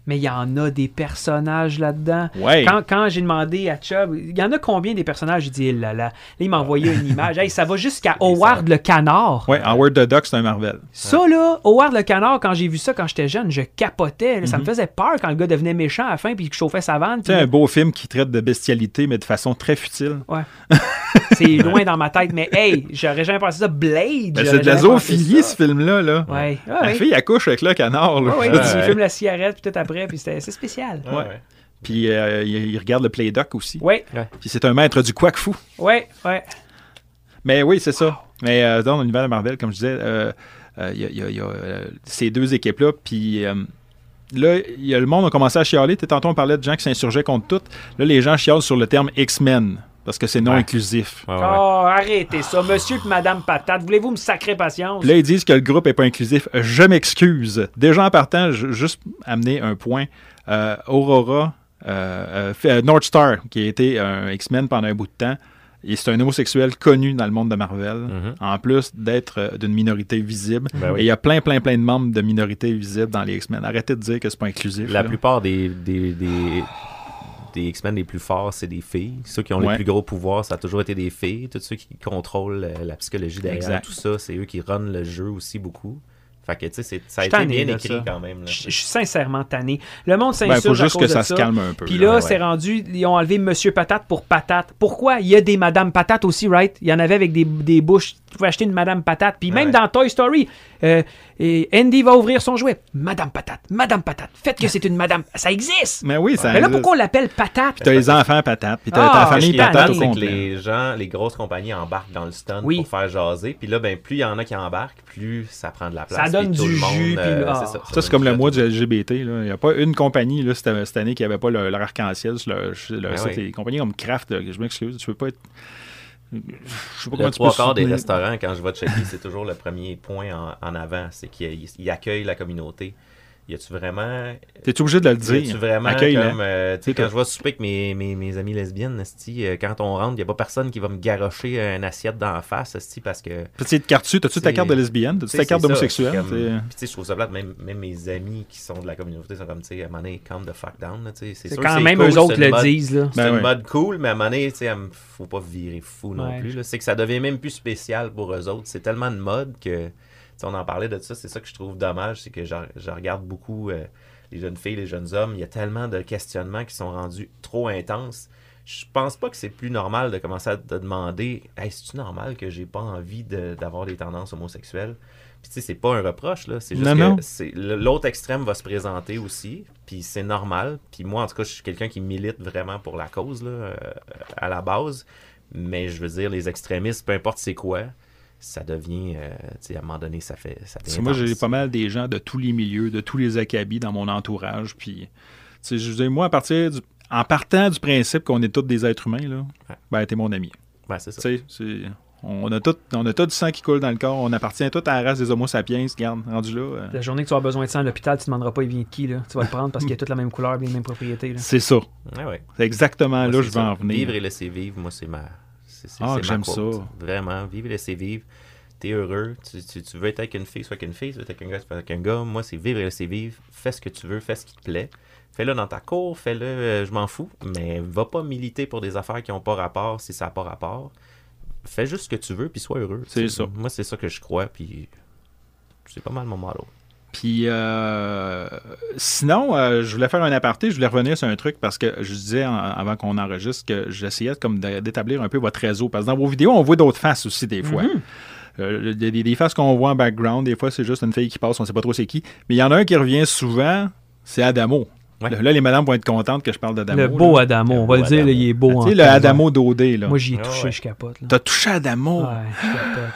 Mais il y en a des personnages là-dedans. Ouais. Quand, quand j'ai demandé à Chubb, il y en a combien des personnages? J'ai dit, là là. Là, il m'a envoyé une image. Hey, ça va jusqu'à [LAUGHS] Howard le canard. Ouais, Howard the Duck, c'est un Marvel. Ça, là, Howard le canard, quand j'ai vu ça quand j'étais jeune, je capotais. là. Ça me Mhm. faisait peur quand le gars devenait méchant à la fin puis qu'il chauffait sa vanne. Tu sais, un beau film qui traite de bestialité, mais de façon très futile. [LAUGHS] C'est loin dans ma tête, mais hey, j'aurais jamais pensé ça. Blade! Ben, c'est de la zoophilie, ce film-là. Là. Ouais. Ah, La ouais. fille accouche avec le canard. Là. Ouais, ouais, Ouais. puis il fume la cigarette, puis tout puis c'était- c'est spécial. Ouais, Ouais. ouais. Puis euh, il, il regarde le Play Doc aussi. Ouais, Puis c'est un maître du quack fou. ouais, ouais. Mais oui, c'est ça. Mais euh, dans l'univers de Marvel, comme je disais, euh, euh, il y a, il y a- il y a, euh, ces deux équipes-là. Puis euh, là, il y a le monde a commencé à chialer. Tantôt, on parlait de gens qui s'insurgeaient contre tout. Là, les gens chialent sur le terme X-Men. Parce que c'est non Ouais. inclusif. Ouais, ouais. Oh, arrêtez ça, monsieur et madame patate. Voulez-vous me sacrer patience? Là, ils disent que le groupe est pas inclusif. Je m'excuse. Déjà en partant, je- juste amener un point. Euh, Aurora, euh, euh, euh, North Star, qui a été un X-Men pendant un bout de temps, et c'est un homosexuel connu dans le monde de Marvel, Mhm. en plus d'être euh, d'une minorité visible. Ben oui. Et il y a plein, plein, plein de membres de minorités visibles dans les X-Men. Arrêtez de dire que c'est pas inclusif. La là. plupart des, des, des, des X-Men les plus forts, c'est des filles. Ceux qui ont Ouais. les plus gros pouvoirs, ça a toujours été des filles. Tous ceux qui contrôlent euh, la psychologie derrière Exact. tout ça, c'est eux qui runnent le jeu aussi beaucoup. Fait que, tu sais, c'est- ça a été bien écrit ça. quand même. là. Je je suis sincèrement tanné. Le monde Ben, s'insurge faut à juste cause que ça se calme un peu. Puis là, Ouais, c'est rendu, ils ont enlevé Monsieur Patate pour Patate. Pourquoi? Il y a des Madame Patate aussi, right? Il y en avait avec des, des bouches. Tu pouvais acheter une Madame Patate. Puis même Ouais. dans Toy Story, euh, et Andy va ouvrir son jouet. Madame Patate, Madame Patate. Faites que c'est une Madame. Ça existe! Mais oui, ça Mais là, pourquoi on l'appelle Patate? T'as les enfants patates, puis t'as Ah, ta famille patate au c'est que les gens, les grosses compagnies embarquent dans le stunt Oui. pour faire jaser. Puis là, ben, plus il y en a qui embarquent, plus ça prend de la place. Ça donne puis tout du le monde, jus, puis euh, là, c'est ah. ça, Ça, c'est comme le mois du LGBT. Il n'y a pas une compagnie là, cette, cette année qui n'avait pas le- leur arc-en-ciel sur leur Ben oui. Les compagnies comme Kraft, là, je m'excuse, tu peux pas être. Je sais pas Le trois quarts des restaurants, quand je vais checker, c'est toujours le premier point en, en avant. C'est qu'ils ils accueillent la communauté. Y a-tu vraiment. T'es obligé de le Y a-tu dire. vraiment Accueille-le. comme. euh, tu sais, quand je vais souper avec mes, mes, mes amis lesbiennes, euh, quand on rentre, y a pas personne qui va me garrocher une assiette dans la face, parce que. Petite carte dessus, t'as-tu ta carte de lesbienne? Tu T'as-tu ta carte d'homosexuel? Puis, tu sais, je trouve ça plate, même, même mes amis qui sont de la communauté sont comme, tu sais, à un moment donné, calm the fuck down. là, tu sais. C'est quand même cool, eux autres le mode- disent, là. C'est Ben une mode cool, mais à un moment donné, tu sais, faut pas virer fou non Ouais. plus. là. C'est que ça devient même plus spécial pour eux autres. C'est tellement de mode que, on en parlait de ça, c'est ça que je trouve dommage, c'est que je, je regarde beaucoup euh, les jeunes filles, les jeunes hommes, il y a tellement de questionnements qui sont rendus trop intenses. Je pense pas que c'est plus normal de commencer à te demander Hey, c'est-tu normal que j'ai pas envie de- d'avoir des tendances homosexuelles Puis tu sais, c'est pas un reproche, là. C'est juste Non, non. que l'autre extrême va se présenter aussi, puis c'est normal. Puis moi, en tout cas, je suis quelqu'un qui milite vraiment pour la cause, là, euh, à la base. Mais je veux dire, les extrémistes, peu importe c'est quoi, ça devient, euh, tu sais, à un moment donné, ça fait. Ça moi, j'ai pas mal des gens de tous les milieux, de tous les acabits dans mon entourage. Puis, tu sais, je veux dire, moi, à partir du- en partant du principe qu'on est tous des êtres humains, là, Ouais. ben, t'es mon ami. Ouais, c'est ça. Tu sais, c'est- on a, tout, on a tout du sang qui coule dans le corps. On appartient tout à la race des Homo sapiens. Regarde, rendu là. euh, La journée que tu as besoin de sang à l'hôpital, tu ne demanderas pas il vient de qui, là? Tu vas le prendre parce qu'il a toute la même couleur les mêmes propriétés, là. c'est ça. Ouais. C'est exactement Moi, là que je vais en venir. Vivre et laisser vivre, moi, c'est ma. C'est c'est- Ah, c'est j'aime quote. ça. Vraiment, vivre et laisser vivre. T'es heureux. Tu, tu- tu veux être avec une fille, sois avec une fille. Tu veux être avec un gars, sois avec un gars. Moi, c'est vivre et laisser vivre. Fais ce que tu veux, fais ce qui te plaît. Fais-le dans ta cour, fais-le, euh, je m'en fous. Mais va pas militer pour des affaires qui n'ont pas rapport si ça n'a pas rapport. Fais juste ce que tu veux, puis sois heureux. C'est ça. Moi, c'est ça que je crois, puis c'est pas mal mon motto. Puis euh, sinon, euh, je voulais faire un aparté, je voulais revenir sur un truc parce que je disais en- avant qu'on enregistre que j'essayais comme d'établir un peu votre réseau. Parce que dans vos vidéos, on voit d'autres faces aussi des fois. Euh, y a des, des faces qu'on voit en background, des fois c'est juste une fille qui passe, on sait pas trop c'est qui. Mais il y en a un qui revient souvent, c'est Adamo. Ouais. Là, les madames vont être contentes que je parle d'Adamo. Le beau là. Adamo, on va le dire, là, il est beau. Tu en sais, le. Adamo d'Odé, là. Moi, j'y ai Ah touché, ouais. je capote. T'as touché Adamo. Ouais, je capote.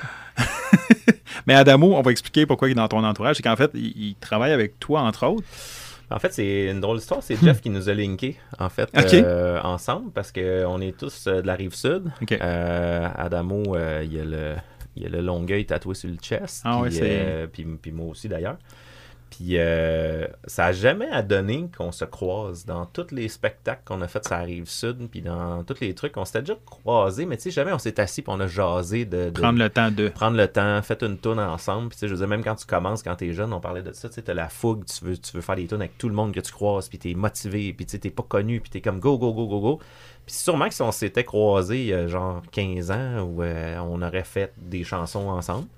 [LAUGHS] Mais Adamo, on va expliquer pourquoi il est dans ton entourage. C'est qu'en fait, il, il travaille avec toi, entre autres. En fait, c'est une drôle d'histoire. C'est Jeff qui nous a linkés, en fait, euh, ensemble, parce qu'on est tous euh, de la rive sud. Euh, Adamo, euh, il y a le. Il y a le Longueuil tatoué sur le chest. Ah ouais, puis, c'est- puis, puis moi aussi d'ailleurs. Puis euh, ça a jamais à donner qu'on se croise dans tous les spectacles qu'on a fait sur la rive sud, puis dans tous les trucs. On s'était déjà croisés, mais tu sais, jamais on s'est assis puis on a jasé de, de- Prendre le temps de. prendre le temps, faites une tourne ensemble. Puis, tu sais, je veux dire, même quand tu commences, quand t'es jeune, on parlait de ça, tu sais, t'as la fougue, tu veux, tu veux faire des tunes avec tout le monde que tu croises, puis t'es motivé, puis tu sais, t'es pas connu, puis t'es comme go, go, go, go, go. Puis sûrement que si on s'était croisés il y a genre 15 ans, où euh, on aurait fait des chansons ensemble.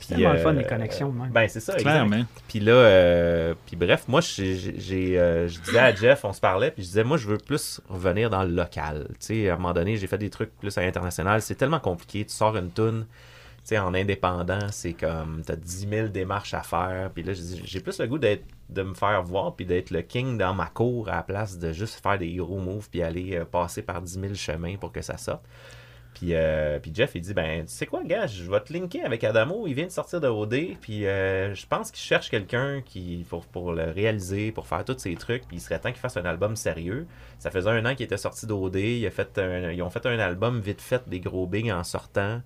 Puis, C'est tellement le fun, euh, les connexions, même. Ben, c'est ça. Clairement. Puis là, euh, puis bref, moi, j'ai, j'ai, euh, je disais à Jeff, on se parlait, puis je disais, moi, je veux plus revenir dans le local. Tu sais, à un moment donné, j'ai fait des trucs plus à l'international. C'est tellement compliqué. Tu sors une toune, tu sais, en indépendant, c'est comme, t'as 10 000 démarches à faire. Puis là, j'ai plus le goût d'être, de me faire voir, puis d'être le king dans ma cour à la place de juste faire des hero moves, puis aller euh, passer par 10 000 chemins pour que ça sorte. Puis, euh, puis Jeff, il dit Ben, tu sais quoi, gars, je vais te linker avec Adamo. Il vient de sortir de OD. Puis euh, je pense qu'il cherche quelqu'un qui pour, le réaliser, pour faire tous ces trucs. Puis il serait temps qu'il fasse un album sérieux. Ça faisait un an qu'il était sorti d'OD. Ils ont fait un album vite fait des gros bigs en sortant.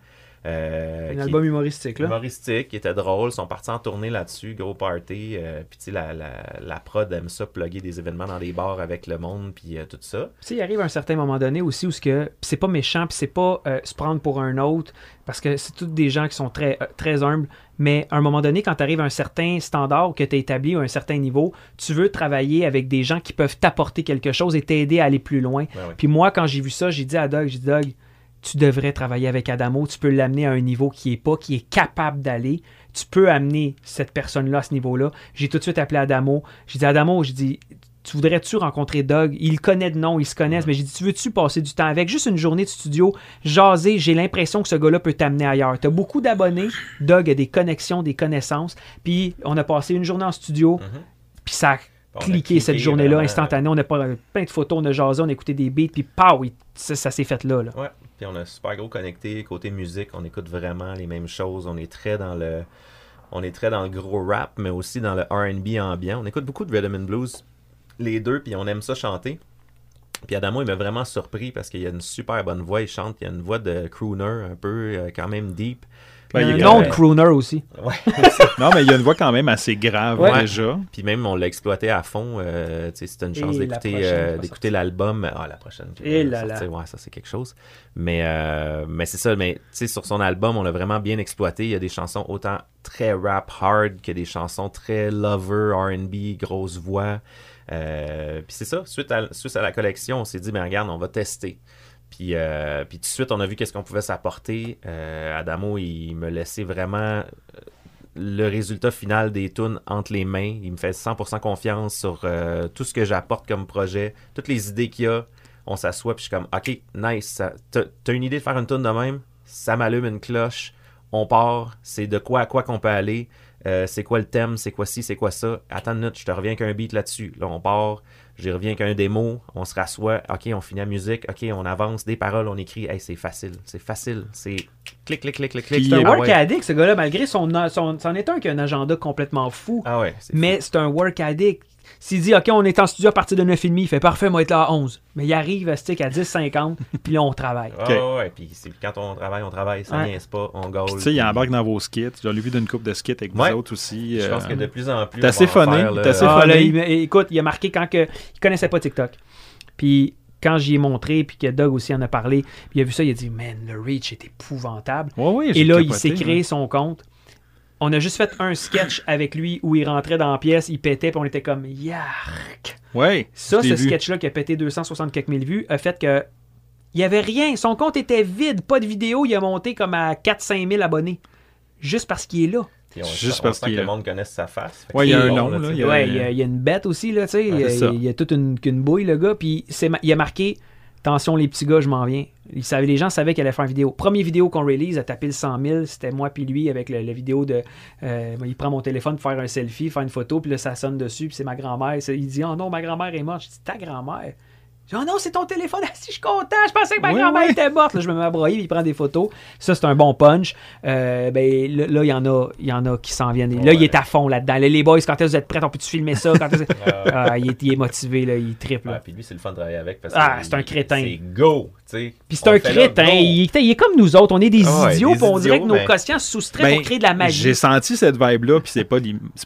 Euh, Un qui- album humoristique, là. humoristique, qui était drôle. Ils sont partis en tournée là-dessus, gros party. euh, puis tu sais, la, la, la prod aime ça, plugger des événements dans des bars avec le monde, puis euh, tout ça. Tu sais, il arrive un certain moment donné aussi où ce que c'est pas méchant, puis c'est pas se prendre pour un autre, parce que c'est tous des gens qui sont très, très humbles. Mais à un moment donné, quand tu arrives à un certain standard que tu as établi ou à un certain niveau, tu veux travailler avec des gens qui peuvent t'apporter quelque chose et t'aider à aller plus loin. Puis moi, quand j'ai vu ça, j'ai dit à Doug, j'ai dit Doug, tu devrais travailler avec Adamo, tu peux l'amener à un niveau qui est pas, qui est capable d'aller. Tu peux amener cette personne-là à ce niveau-là. J'ai tout de suite appelé Adamo. J'ai dit Adamo, j'ai dit tu voudrais-tu rencontrer Doug? Il connaît de nom, ils se connaissent, mais j'ai dit, tu veux-tu passer du temps avec? Juste une journée de studio, jaser, j'ai l'impression que ce gars-là peut t'amener ailleurs. Tu as beaucoup d'abonnés, Doug a des connexions, des connaissances, puis on a passé une journée en studio, puis ça a On a cliqué cette journée-là, vraiment. instantané. On a pas, plein de photos, on a jasé, on a écouté des beats, puis pow, ça, ça s'est fait là. là. Ouais, on a super gros connecté. Côté musique, on écoute vraiment les mêmes choses. On est très dans le. Gros rap, mais aussi dans le RB ambiant. On écoute beaucoup de Rhythm and Blues, les deux, puis on aime ça chanter. Puis Adamo, il m'a vraiment surpris parce qu'il a une super bonne voix. Il chante, il a une voix de crooner un peu, euh, quand même deep. Il y a Ben, nom de crooner aussi. Ouais. [LAUGHS] Non, mais il y a une voix quand même assez grave Ouais. déjà. Puis même, on l'a exploité à fond. Euh, tu sais, c'était une chance d'écouter euh, l'album. Ah, la prochaine. Et va là là. Ouais, ça, c'est quelque chose. Mais, euh, mais c'est ça. Mais tu sais, sur son album, on l'a vraiment bien exploité. Il y a des chansons autant très rap hard que des chansons très lover, RB, grosse voix. Euh, puis c'est ça. Suite à, suite à la collection, on s'est dit, ben regarde, on va tester. Puis, euh, puis tout de suite, on a vu qu'est-ce qu'on pouvait s'apporter. Euh, Adamo, il me laissait vraiment euh, le résultat final des tunes entre les mains. Il me fait 100% confiance sur tout ce que j'apporte comme projet, toutes les idées qu'il y a. On s'assoit, puis je suis comme, OK, nice. T'as une idée de faire une tune de même? Ça m'allume une cloche. On part. C'est de quoi à quoi qu'on peut aller. C'est quoi le thème? C'est quoi ci? C'est quoi ça? Attends une minute, je te reviens avec un beat là-dessus. Là, on part. J'y reviens avec un démo. On se rassoit. OK, on finit la musique. OK, on avance. Des paroles, on écrit. Hey, c'est facile. C'est facile. C'est clic, clic, clic, clic, clic. C'est un Ah work ouais. addict, ce gars-là, malgré son, son, c'en est un qui a un agenda complètement fou. Ah ouais, Mais c'est un work addict. S'il dit, OK, on est en studio à partir de 9h30, il fait parfait, moi, être là à 11. Mais il arrive à stick à 10h50, [LAUGHS] puis là, on travaille. Ah Ok. ouais, puis c'est- quand on travaille, on travaille, ça Ouais. pas, on. Puis, tu sais, il embarque dans vos skits. J'en ai vu d'une couple de skits avec Ouais. vous autres aussi. Je pense euh, que de plus en plus. On assez funné, t'es assez Ah, là, il écoute, il a marqué quand que, il connaissait pas TikTok. Puis quand j'y ai montré, puis que Doug aussi en a parlé, puis il a vu ça, il a dit, man, le reach est épouvantable. Ouais, ouais, Et j'ai là, il s'est créé ouais. son compte. On a juste fait un sketch avec lui où il rentrait dans la pièce, il pétait, puis on était comme yark. Ouais. Ça, ce sketch-là qui a pété 260 quelques mille vues a fait que il y avait rien. Son compte était vide, pas de vidéo. Il a monté comme à 4-5 000 abonnés. Juste parce qu'il est là. On, Juste on parce qu'il que le monde connaisse sa face. Ouais, il y a un nom, là, il y a- Ouais, il y, a, il y a une bête aussi, là, tu sais. Ouais, il, y a- il y a toute une, qu'une bouille, le gars. Puis il a marqué Attention, les petits gars, je m'en viens. Il savait, les gens savaient qu'il allait faire une vidéo. Première vidéo qu'on release, a tapé le 100 000. C'était moi puis lui avec la vidéo de. euh, il prend mon téléphone pour faire un selfie, faire une photo, puis là, ça sonne dessus, puis c'est ma grand-mère. Il dit Oh non, ma grand-mère est morte. Je dis Ta grand-mère? Je dis, oh non, c'est ton téléphone. Ah, [LAUGHS] si, je suis content. Je pensais que ma grand-mère était morte. Là, je me mets à broyer, puis il prend des photos. Ça, c'est un bon punch. Euh, ben, là, il y en a, y en a qui s'en viennent. Là, Ouais. il est à fond là-dedans. Là, les boys, quand est-ce que vous êtes prêts, on peut-tu filmer ça? Quand [LAUGHS] Ah, Ah, il, est, il est motivé, là, il triple. ouais, puis lui, c'est le fun de travailler avec. Parce Ah, c'est un crétin. C'est go. Puis c'est un crétin. Il, est- il est comme nous autres. On est des Ah idiots, des on dirait que nos quotients se soustraient Ben, pour créer de la magie. J'ai senti cette vibe-là, puis c'est pas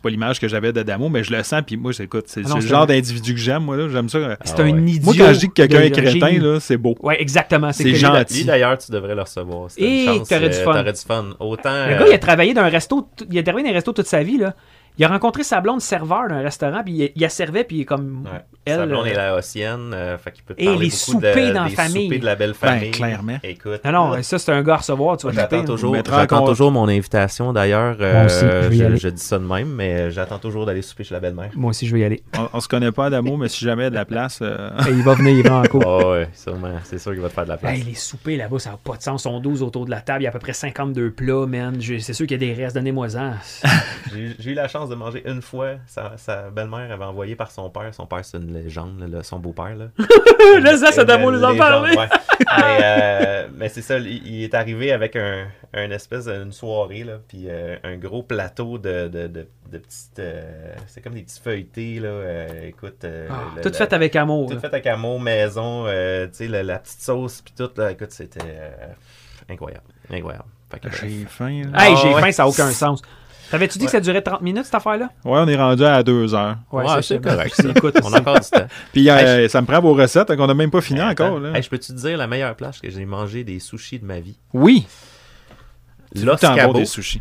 pas l'image que j'avais d'Adamo, mais je le sens, puis moi, écoute, c'est Ah le genre d'individu que j'aime, moi, là. J'aime ça. C'est Ah un ouais. idiot. Moi, quand je dis que quelqu'un est crétin, là, c'est beau. Ouais, exactement. C'est gentil. Lui, d'ailleurs, tu devrais le recevoir. Et t'aurais du euh, fun. T'aurais du fun. Autant. Le euh, gars, il a travaillé dans un resto, il a travaillé dans un resto toute sa vie, là. Il a rencontré sa blonde serveur d'un restaurant, puis il, il a servait, puis il est comme. ouais. Elle, Sa blonde euh, est laotienne, euh, fait qu'il peut te Et parler les beaucoup de, dans la des famille. soupers de la belle Ben, famille. clairement. Écoute. Non, non, ça, c'est un gars à recevoir, tu vas J'attends taper, hein. toujours, j'attends toujours mon invitation d'ailleurs. Moi aussi, euh, je dis ça de même, mais j'attends toujours d'aller souper chez la belle-mère. Moi aussi, je vais y aller. On, on se connaît pas, Adamo, mais si jamais il y a de la place. euh, Et il va venir, il va en [LAUGHS] cours. Oh, ouais, sûrement. C'est sûr qu'il va te faire de la place. Hey, les soupers là-bas, ça n'a pas de sens. Ils sont 12 autour de la table. Il y a à peu près 52 plats, man. C'est sûr qu'il y a des restes. Donnez-moi-en. [LAUGHS] J'ai j'ai eu la chance chance de manger une fois. Sa, sa belle-mère avait envoyé par son père. Son père, c'est une légende, là, son beau-père. Là. [LAUGHS] Ça nous en parler. ouais. [LAUGHS] mais, euh, mais c'est ça, il, il est arrivé avec un, un espèce d'une soirée, là, puis euh, un gros plateau de, de, de, de petites. euh, c'est comme des petits feuilletés, là. euh, écoute. euh, Ah, le- tout fait avec amour. tout là. fait avec amour, maison, euh, tu sais, la, la petite sauce, puis tout, là. Écoute, c'était euh, incroyable. Incroyable. Que, J'ai faim. là. Hey, Ah, j'ai ouais. faim, ça n'a aucun [LAUGHS] sens. T'avais-tu dit que ça durait 30 minutes, cette affaire-là? Ouais, on est rendu à deux heures. Ouais, c'est correct. ça. Écoute, on a encore du temps. Puis euh, Hey, ça me prend vos recettes, donc on n'a même pas fini encore. Là. Hey, je peux-tu te dire la meilleure place que j'ai mangé des sushis de ma vie? Oui, Los t'en bon Cabos. des sushis.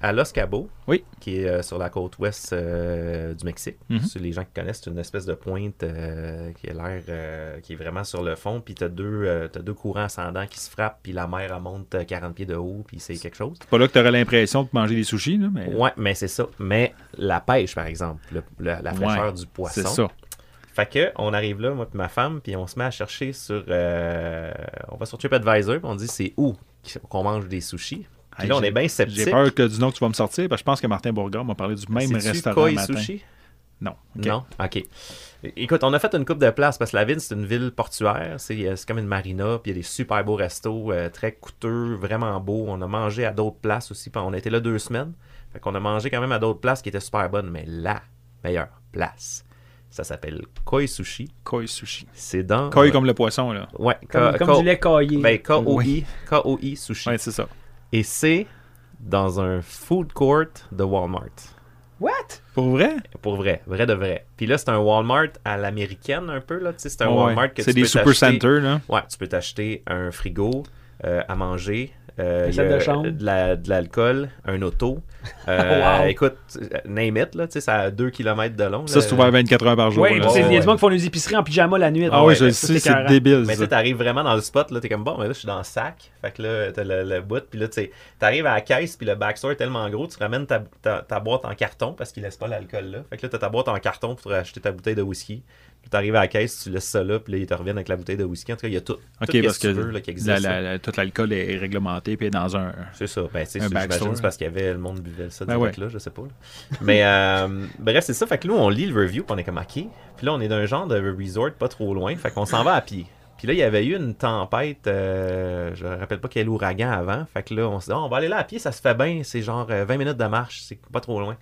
À Los Cabos, Oui. qui est euh, sur la côte ouest euh, du Mexique. Sur les gens qui connaissent, c'est une espèce de pointe euh, qui a l'air, qui est vraiment sur le fond. Puis t'as deux, t'as deux courants ascendants qui se frappent, puis la mer elle monte euh, 40 pieds de haut, puis c'est quelque chose. C'est pas là que tu aurais l'impression de manger des sushis, là, mais Ouais, mais c'est ça. Mais la pêche, par exemple, le- le- la fraîcheur Ouais, du poisson. c'est ça. Fait que on arrive là, moi et ma femme, puis on se met à chercher sur. on va sur TripAdvisor, puis on dit c'est où qu'on mange des sushis? Puis là, on j'ai- est bien J'ai sceptique. peur que du nom que tu vas me sortir, parce que je pense que Martin Bourgard m'a parlé du même restaurant Koi matin. Sushi? Non. Non? OK. Écoute, on a fait une coupe de place parce que la ville, c'est une ville portuaire. C'est euh, c'est comme une marina, puis il y a des super beaux restos, euh, très coûteux, vraiment beaux. On a mangé à d'autres places aussi. On a été là deux semaines. Fait qu'on a mangé quand même à d'autres places qui étaient super bonnes. Mais la meilleure place, ça s'appelle Koi Sushi. Koi Sushi. C'est dans... Koi comme le poisson, là. Ouais, Comme, comme du lait caillé. Ben, K-O-I, Oui. K-O-I Sushi. Ouais, c'est ça. Et c'est dans un food court de Walmart. What? Pour vrai? Pour vrai, vrai de vrai. Puis là, c'est un Walmart à l'américaine un peu, là. Tu sais, c'est un Ouais, Walmart que C'est tu des peux super t'acheter- centers, là. Ouais, tu peux t'acheter un frigo euh, à manger, euh, il y a de chambre. de la- de l'alcool, un auto. [LAUGHS] Euh, Wow. Écoute, name it, là, tu sais, ça a 2 km de long. Ça, c'est ouvert 24 heures par jour. Oui, il y a du monde qui font des épiceries en pyjama la nuit. Ah oui, ouais, je le sais, c'est débile, Mais tu t'arrives vraiment dans le spot, là, t'es comme bon, mais là, je suis dans le sac. Fait que là, t'as le, le bout, puis là, tu sais, t'arrives à la caisse, puis le backstore est tellement gros, tu ramènes ta, ta, ta boîte en carton parce qu'il laisse pas l'alcool là. Fait que là, t'as ta boîte en carton pour acheter ta bouteille de whisky. Puis t'arrives à la caisse, tu laisses ça là, puis là, ils te reviennent avec la bouteille de whisky. En tout cas, il y a tout. tout OK, ce parce que tu veux, là, qui existe. la- là. la- la- tout l'alcool est réglementé puis est dans un... C'est ça. Ben, tu sais, c'est- parce qu'il y avait le monde buvait ça Ben direct là, je sais pas. là. Mais euh, [LAUGHS] bref, c'est ça. Fait que là, on lit le review, puis on est comme OK. Puis là, on est d'un genre de resort pas trop loin. Fait qu'on s'en va à pied. Puis là, il y avait eu une tempête, euh, je me rappelle pas quel ouragan avant. Fait que là, on s'est dit, Ah, on va aller là à pied, ça se fait bien. C'est genre euh, 20 minutes de marche, c'est pas trop loin.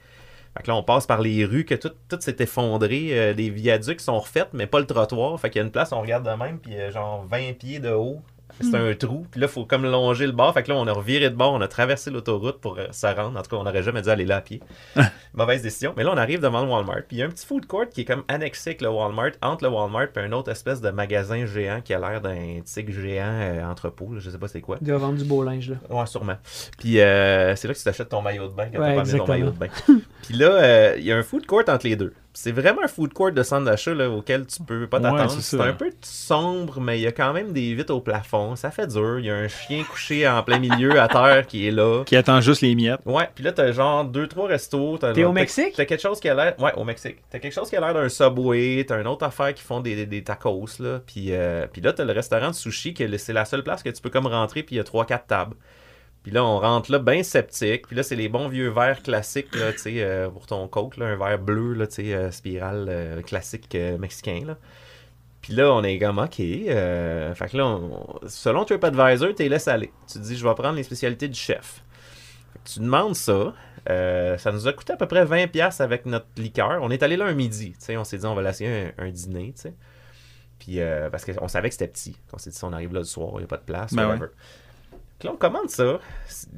Fait que là, on passe par les rues, que tout, tout s'est effondré. euh, les viaducs sont refaits, mais pas le trottoir. Fait qu'il y a une place, on regarde de même, puis euh, genre 20 pieds de haut. C'est un trou. Puis là, il faut comme longer le bord. Fait que là, on a reviré de bord, on a traversé l'autoroute pour euh, se rendre. En tout cas, on n'aurait jamais dû aller là à pied. [LAUGHS] Mauvaise décision. Mais là, on arrive devant le Walmart. Puis il y a un petit food court qui est comme annexé avec le Walmart, entre le Walmart et un autre espèce de magasin géant qui a l'air d'un tigre géant euh, entrepôt. là. Je sais pas c'est quoi. Il doit vendre du beau linge, là. Ouais, sûrement. Puis euh, c'est là que tu t'achètes ton maillot de bain quand Ouais, t'as pas amené ton exactement. maillot de bain. [LAUGHS] Puis là, euh, il y a un food court entre les deux. C'est vraiment un food court de centre d'achat là, auquel tu peux pas t'attendre. c'est un peu sombre, mais il y a quand même des vitres au plafond. Ça fait dur. Il y a un chien couché en plein milieu à terre qui est là. Qui attend juste les miettes. Ouais, puis là, t'as genre deux, trois restos. T'es au Mexique? T'as quelque chose qui a l'air. Ouais, au Mexique. T'as quelque chose qui a l'air d'un Subway. T'as une autre affaire qui font des, des, des tacos, là. Puis, euh, puis là, t'as le restaurant de sushi, que c'est la seule place que tu peux comme rentrer, puis il y a trois, quatre tables. Puis là, on rentre là, bien sceptique. Puis là, c'est les bons vieux verres classiques, là, tu sais, euh, pour ton coke, là, un verre bleu, là, tu sais, euh, spirale euh, classique mexicain, là. Puis là, on est comme, OK. fait que là, on- selon TripAdvisor, tu les laisses aller. Tu te dis, je vais prendre les spécialités du chef. Fait que tu demandes ça. ça nous a coûté à peu près 20$ avec notre liqueur. On est allé là un midi. tu sais, On s'est dit, on va l'essayer un, un dîner. tu sais. Puis, parce qu'on savait que c'était petit. On s'est dit, si on arrive là le soir, il n'y a pas de place. Ben whatever. Là, on commande ça?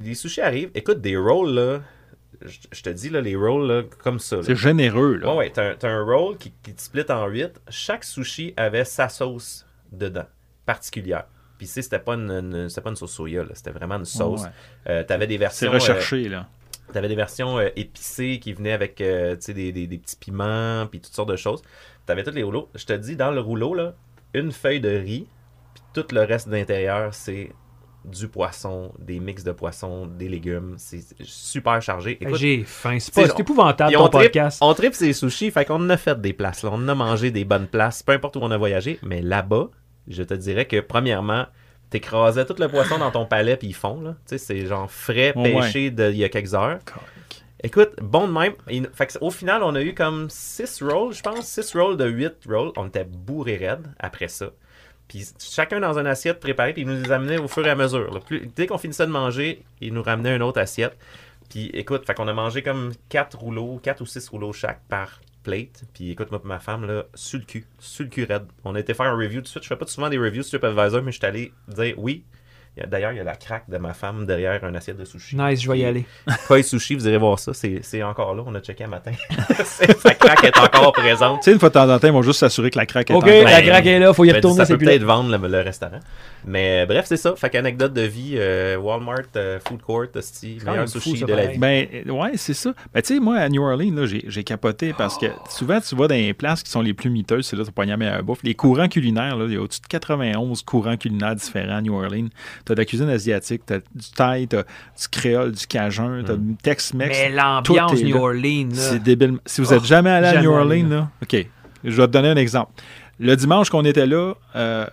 Les sushis arrivent. Écoute, des rolls, là. Je je te dis, là, les rolls, là, comme ça. là. C'est généreux, là. Ouais, ouais, t'as un, un roll qui, qui te split en 8. Chaque sushi avait sa sauce dedans, particulière. Puis, tu sais, c'était pas une, pas une sauce soya, là, c'était vraiment une sauce. Ouais. Euh, t'avais des C'est versions. recherché, là. euh, t'avais des versions euh, épicées qui venaient avec euh, tu sais, des, des- des petits piments, puis toutes sortes de choses. T'avais tous les rouleaux. Je te dis, dans le rouleau, là, une feuille de riz, puis tout le reste d'intérieur, c'est du poisson, des mix de poisson, des légumes. C'est super chargé. J'ai faim. C'est épouvantable, ton on trip, podcast. on trip ces sushis, fait qu'on a fait des places. Là. On a mangé des bonnes places, peu importe où on a voyagé. Mais là-bas, je te dirais que premièrement, t'écrasais tout le poisson dans ton palais puis ils font. là. Tu sais, c'est genre frais, pêché d'il y a quelques heures. Écoute, bon de même. Il- fait que au final, on a eu comme 6 rolls, je pense. 6 rolls de 8 rolls. On était bourré raide après ça. Puis chacun dans une assiette préparée, puis il nous les amenait au fur et à mesure. dès qu'on finissait de manger, il nous ramenait une autre assiette. Puis écoute, fait qu'on a mangé comme 4 rouleaux, 4 ou 6 rouleaux chaque par plate. Puis écoute, moi ma femme, là, sur le cul, sur le cul raide. On a été faire un review tout de suite. Je fais pas souvent des reviews sur TripAdvisor, mais je suis allé dire oui. D'ailleurs, il y a la craque de ma femme derrière une assiette de sushi. Nice, je vais y aller. [LAUGHS] Koi Sushi, vous irez voir ça, c'est c'est encore là. On a checké un matin. [LAUGHS] Sa craque est encore présente. Tu sais, une fois de temps en temps, ils vont juste s'assurer que la craque est Ok, encore- la Ben, craque est là, faut y dis, retourner, ça c'est peut peut-être vendre le, le restaurant. Mais euh, bref, c'est ça. Fait qu'anecdote de vie, euh, Walmart, euh, Food Court, hostie, meilleur fou, sushi ça, de la vie. Ben, ouais, c'est ça. Ben, tu sais, moi, à New Orleans, là, j'ai, j'ai capoté parce que souvent, tu vas dans les places qui sont les plus miteuses, c'est là tu pognes la meilleure bouffe. Les courants culinaires, là, il y a au-dessus de 91 courants culinaires différents à New Orleans. T'as de la cuisine asiatique, t'as du thaï, t'as du créole, du cajun, t'as du Tex-Mex. Mais l'ambiance New. Orleans. C'est débile. Si vous Oh, êtes jamais allé à New Orleans, là. là, OK, je vais te donner un exemple. Le dimanche qu'on était là, euh,